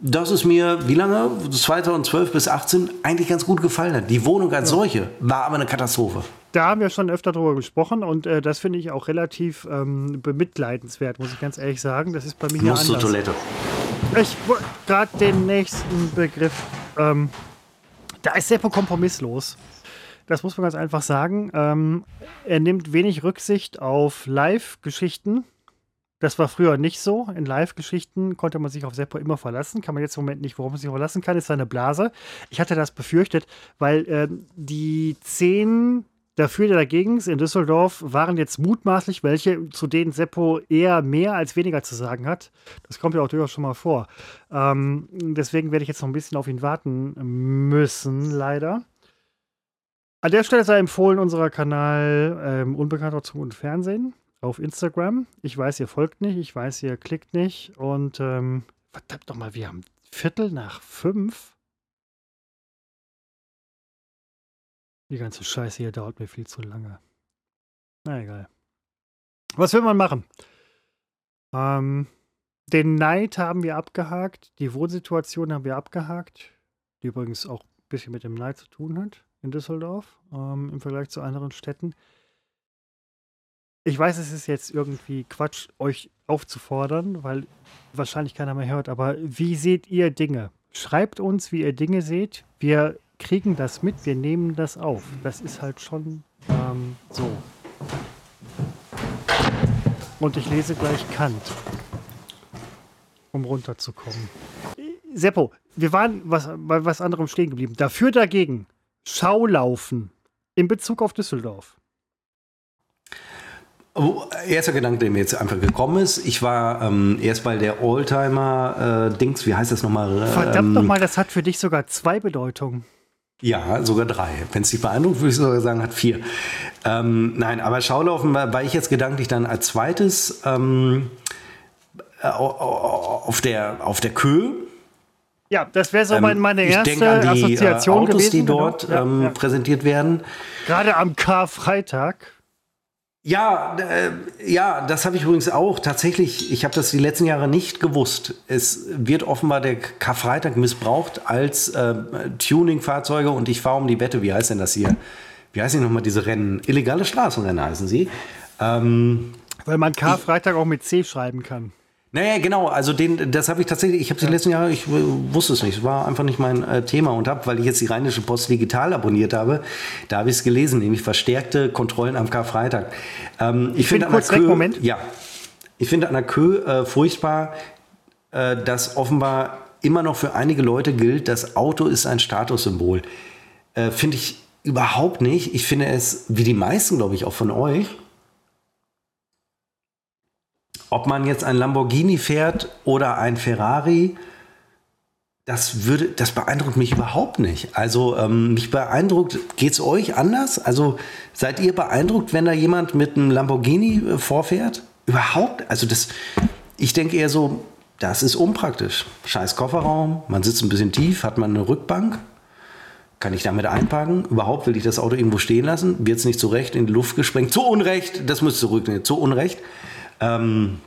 dass es mir, wie lange? 2012 bis 2018 eigentlich ganz gut gefallen hat. Die Wohnung als ja. solche war aber eine Katastrophe. Da haben wir schon öfter drüber gesprochen und äh, das finde ich auch relativ ähm, bemitleidenswert, muss ich ganz ehrlich sagen. Das ist bei mir anders. zur Toilette. Ich wollte gerade den nächsten Begriff. Ähm, da ist Seppo kompromisslos. Das muss man ganz einfach sagen. Ähm, er nimmt wenig Rücksicht auf Live-Geschichten. Das war früher nicht so. In Live-Geschichten konnte man sich auf Seppo immer verlassen. Kann man jetzt im Moment nicht, worum man sich verlassen kann, ist seine Blase. Ich hatte das befürchtet, weil äh, die zehn dafür oder dagegen in Düsseldorf waren jetzt mutmaßlich welche, zu denen Seppo eher mehr als weniger zu sagen hat. Das kommt ja auch durchaus schon mal vor. Ähm, deswegen werde ich jetzt noch ein bisschen auf ihn warten müssen, leider. An der Stelle sei empfohlen unser Kanal ähm, Unbekannter Zug und Fernsehen auf Instagram. Ich weiß, ihr folgt nicht, ich weiß, ihr klickt nicht und ähm, verdammt doch mal, wir haben Viertel nach fünf. Die ganze Scheiße hier dauert mir viel zu lange. Na egal. Was will man machen? Ähm, den Neid haben wir abgehakt. Die Wohnsituation haben wir abgehakt. Die übrigens auch ein bisschen mit dem Neid zu tun hat in Düsseldorf ähm, im Vergleich zu anderen Städten. Ich weiß, es ist jetzt irgendwie Quatsch, euch aufzufordern, weil wahrscheinlich keiner mehr hört, aber wie seht ihr Dinge? Schreibt uns, wie ihr Dinge seht. Wir kriegen das mit, wir nehmen das auf. Das ist halt schon ähm, so. Und ich lese gleich Kant, um runterzukommen. Seppo, wir waren was, bei was anderem stehen geblieben. Dafür dagegen Schaulaufen in Bezug auf Düsseldorf. Oh, erster Gedanke, der mir jetzt einfach gekommen ist, ich war ähm, erst bei der Oldtimer-Dings, äh, wie heißt das nochmal? Ähm, Verdammt nochmal, das hat für dich sogar zwei Bedeutungen. Ja, sogar drei. Wenn es dich beeindruckt, würde ich sogar sagen, hat vier. Ähm, nein, aber Schaulaufen war, war, ich jetzt gedanklich dann als zweites ähm, äh, auf, der, auf der Köhe. Ja, das wäre so ähm, meine erste ich an die, Assoziation äh, Autos, gewesen. die dort genau. ja, ähm, ja. präsentiert werden. Gerade am Karfreitag. Ja, äh, ja, das habe ich übrigens auch. Tatsächlich, ich habe das die letzten Jahre nicht gewusst. Es wird offenbar der Karfreitag missbraucht als äh, Tuning-Fahrzeuge und ich fahre um die Wette. Wie heißt denn das hier? Wie heißen nochmal diese Rennen? Illegale Straßenrennen heißen sie. Ähm, Weil man Karfreitag auch mit C schreiben kann. Naja, genau, also den, das habe ich tatsächlich, ich habe die letzten Jahre, ich wusste es nicht, es war einfach nicht mein äh, Thema und habe, weil ich jetzt die Rheinische Post digital abonniert habe, da habe ich es gelesen, nämlich verstärkte Kontrollen am Karfreitag. Ähm, ich, ich finde kurz weg, Moment. Ja, ich finde an der Kö äh, furchtbar, äh, dass offenbar immer noch für einige Leute gilt, das Auto ist ein Statussymbol. Äh, finde ich überhaupt nicht. Ich finde es, wie die meisten, glaube ich, auch von euch, ob man jetzt ein Lamborghini fährt oder ein Ferrari, das würde, das beeindruckt mich überhaupt nicht. Also ähm, mich beeindruckt, geht es euch anders? Also seid ihr beeindruckt, wenn da jemand mit einem Lamborghini äh, vorfährt? Überhaupt? Also das, ich denke eher so, das ist unpraktisch. Scheiß Kofferraum, man sitzt ein bisschen tief, hat man eine Rückbank, kann ich damit einparken? Überhaupt will ich das Auto irgendwo stehen lassen? Wird es nicht zu Recht in die Luft gesprengt? Zu Unrecht, das müsste zurücknehmen, zu Unrecht. Ähm,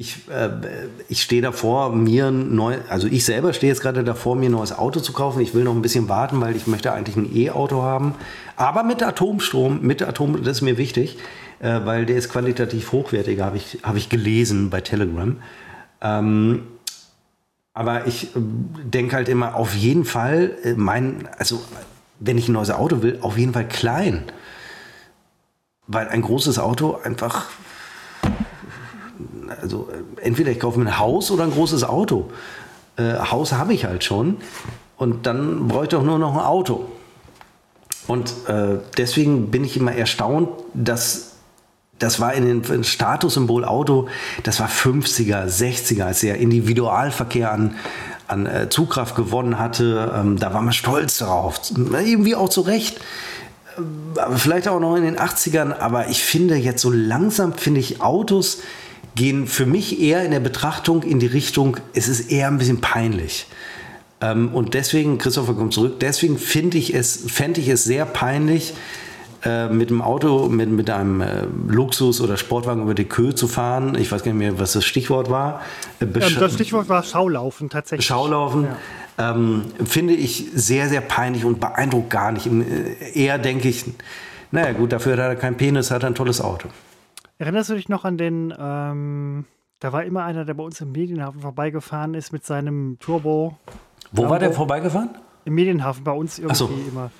ich, äh, ich stehe davor, mir neu, also ich selber stehe jetzt gerade davor, mir ein neues Auto zu kaufen. Ich will noch ein bisschen warten, weil ich möchte eigentlich ein E-Auto haben. Aber mit Atomstrom, mit Atom, das ist mir wichtig, äh, weil der ist qualitativ hochwertiger, habe ich, hab ich gelesen bei Telegram. Ähm, aber ich äh, denke halt immer, auf jeden Fall, äh, mein, also wenn ich ein neues Auto will, auf jeden Fall klein. Weil ein großes Auto einfach also äh, entweder ich kaufe mir ein Haus oder ein großes Auto. Äh, Haus habe ich halt schon und dann brauche ich doch nur noch ein Auto. Und äh, deswegen bin ich immer erstaunt, dass das war in den Statussymbol Auto, das war 50er, 60er, als der Individualverkehr an, an äh, Zugkraft gewonnen hatte. Ähm, da war man stolz darauf. Irgendwie auch zu Recht. Äh, aber vielleicht auch noch in den 80ern. Aber ich finde jetzt so langsam, finde ich Autos gehen für mich eher in der Betrachtung in die Richtung, es ist eher ein bisschen peinlich. Ähm, und deswegen, Christopher kommt zurück, deswegen finde ich es, fände ich es sehr peinlich, äh, mit dem Auto, mit, mit einem äh, Luxus- oder Sportwagen über die Köhe zu fahren. Ich weiß gar nicht mehr, was das Stichwort war. Äh, ähm, das Stichwort war Schaulaufen tatsächlich. Schaulaufen. Ja. Ähm, finde ich sehr, sehr peinlich und beeindruckt gar nicht. Äh, eher denke ich, naja gut, dafür hat er keinen Penis, hat er ein tolles Auto. Erinnerst du dich noch an den, ähm, da war immer einer, der bei uns im Medienhafen vorbeigefahren ist mit seinem Turbo. Wo Lambo. war der vorbeigefahren? Im Medienhafen, bei uns irgendwie so. immer.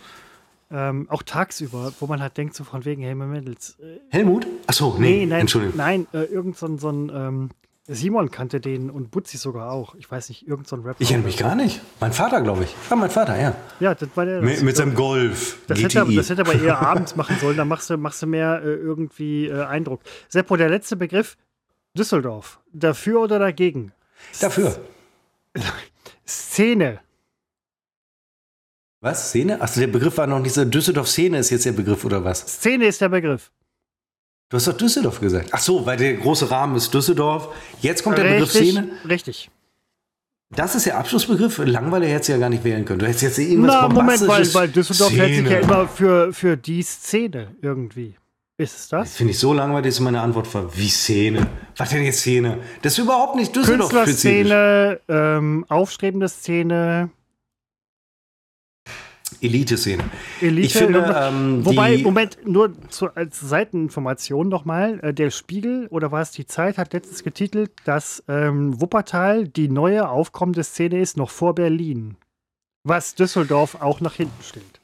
Ähm, auch tagsüber, wo man halt denkt, so von wegen Helmut Mendels. Äh, Helmut? Achso, nee, nee nein, Entschuldigung. Nein, äh, irgend so ein, so ein ähm, Simon kannte den und Butzi sogar auch. Ich weiß nicht, irgend so Rapper. Ich erinnere mich gar nicht. Mein Vater, glaube ich. Ja, mein Vater, ja. Ja, das war der. Mit, mit seinem Golf. Das hätte, er, das hätte er aber eher abends machen sollen. Da machst du, machst du mehr äh, irgendwie äh, Eindruck. Seppo, der letzte Begriff: Düsseldorf. Dafür oder dagegen? Dafür. Szene. Was? Szene? Achso, der Begriff war noch nicht so. Düsseldorf-Szene ist jetzt der Begriff, oder was? Szene ist der Begriff. Du hast doch Düsseldorf gesagt. Ach so, weil der große Rahmen ist Düsseldorf. Jetzt kommt der Begriff Szene. Richtig. Das ist der Abschlussbegriff. Langweiler hättest du ja gar nicht wählen können. Du hättest jetzt irgendwas Na, Moment, weil, weil Düsseldorf Szene. hält sich ja immer für, für die Szene irgendwie. Ist es das? Finde ich so langweilig, dass meine Antwort war, wie Szene? Was denn jetzt Szene? Das ist überhaupt nicht Düsseldorf Künstlerszene, ähm, aufstrebende Szene, Elite-Szene. Elite, ich finde, ähm, wobei, Moment, nur zu, als Seiteninformation nochmal, äh, der Spiegel oder war es die Zeit hat letztens getitelt, dass ähm, Wuppertal die neue aufkommende Szene ist, noch vor Berlin. Was Düsseldorf auch nach hinten stellt.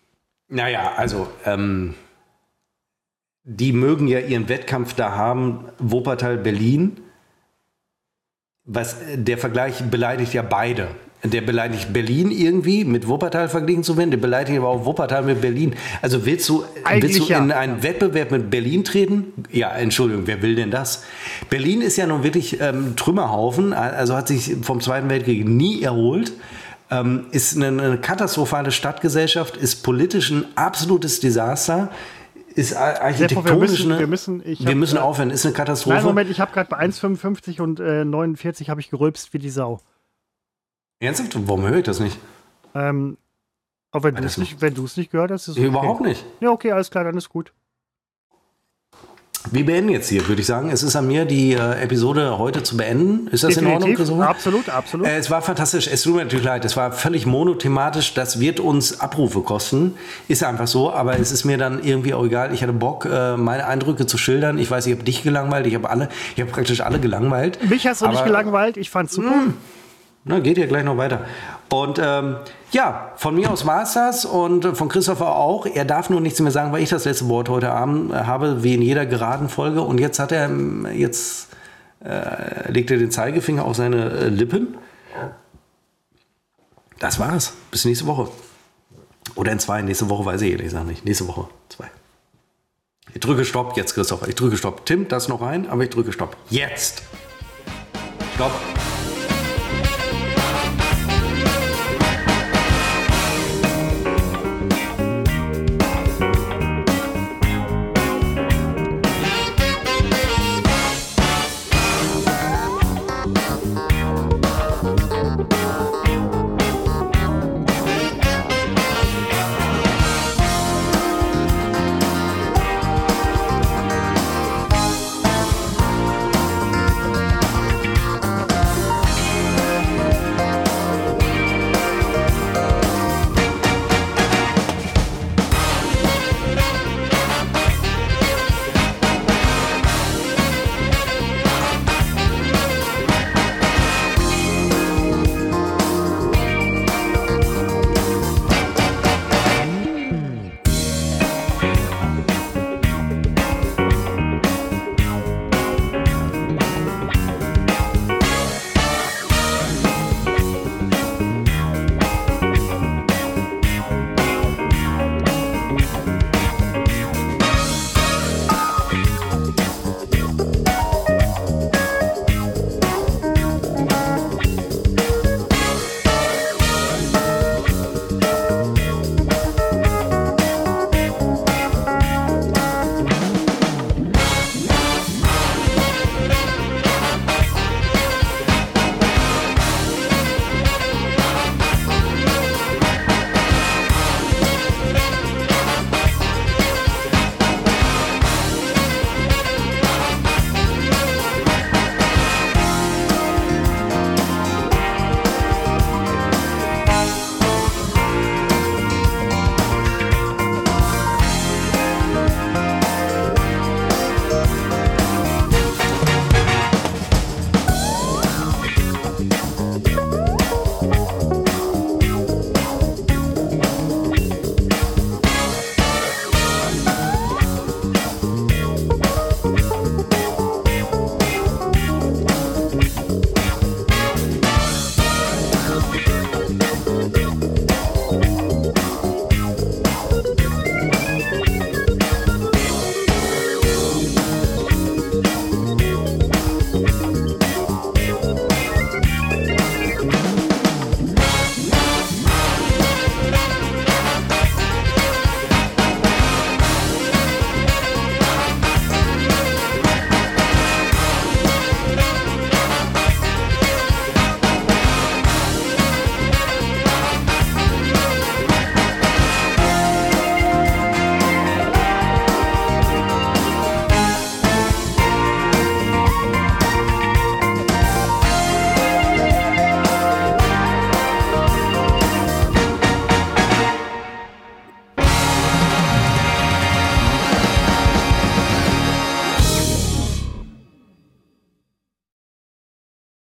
Naja, also ähm, die mögen ja ihren Wettkampf da haben, Wuppertal, Berlin. Was, der Vergleich beleidigt ja beide. Der beleidigt Berlin irgendwie mit Wuppertal verglichen zu werden, der beleidigt aber auch Wuppertal mit Berlin. Also willst du, willst du in einen Wettbewerb mit Berlin treten? Ja, Entschuldigung, wer will denn das? Berlin ist ja nun wirklich ähm, Trümmerhaufen, also hat sich vom Zweiten Weltkrieg nie erholt. Ähm, ist eine, eine katastrophale Stadtgesellschaft, ist politisch ein absolutes Desaster ist architektonisch wir müssen, wir müssen, wir müssen aufhören, ist eine Katastrophe. Nein, Moment, ich habe gerade bei 1,55 und äh, 49 habe ich gerülpst wie die Sau. Ernsthaft? Warum höre ich das nicht? Ähm, aber wenn du es nicht, nicht, nicht gehört hast, ist es okay. Überhaupt nicht. Ja, okay, alles klar, dann ist gut. Wir beenden jetzt hier, würde ich sagen. Es ist an mir, die äh, Episode heute zu beenden. Ist das Definitiv. in Ordnung, Christopher? Absolut, absolut. Äh, es war fantastisch. Es tut mir natürlich leid. Es war völlig monothematisch. Das wird uns Abrufe kosten. Ist einfach so. Aber es ist mir dann irgendwie auch egal. Ich hatte Bock, äh, meine Eindrücke zu schildern. Ich weiß, ich habe dich gelangweilt. Ich habe alle, ich habe praktisch alle gelangweilt. Mich hast du aber, nicht gelangweilt. Ich fand's super. Mh, na, geht ja gleich noch weiter. Und ähm, ja, von mir aus war es das und von Christopher auch. Er darf nur nichts mehr sagen, weil ich das letzte Wort heute Abend habe, wie in jeder geraden Folge. Und jetzt hat er, jetzt äh, legt er den Zeigefinger auf seine äh, Lippen. Das war's. Bis nächste Woche. Oder in zwei. Nächste Woche weiß ich ehrlich gesagt nicht. Nächste Woche zwei. Ich drücke Stopp jetzt, Christopher. Ich drücke Stopp. Tim, das noch rein, aber ich drücke Stopp. Jetzt. Stopp.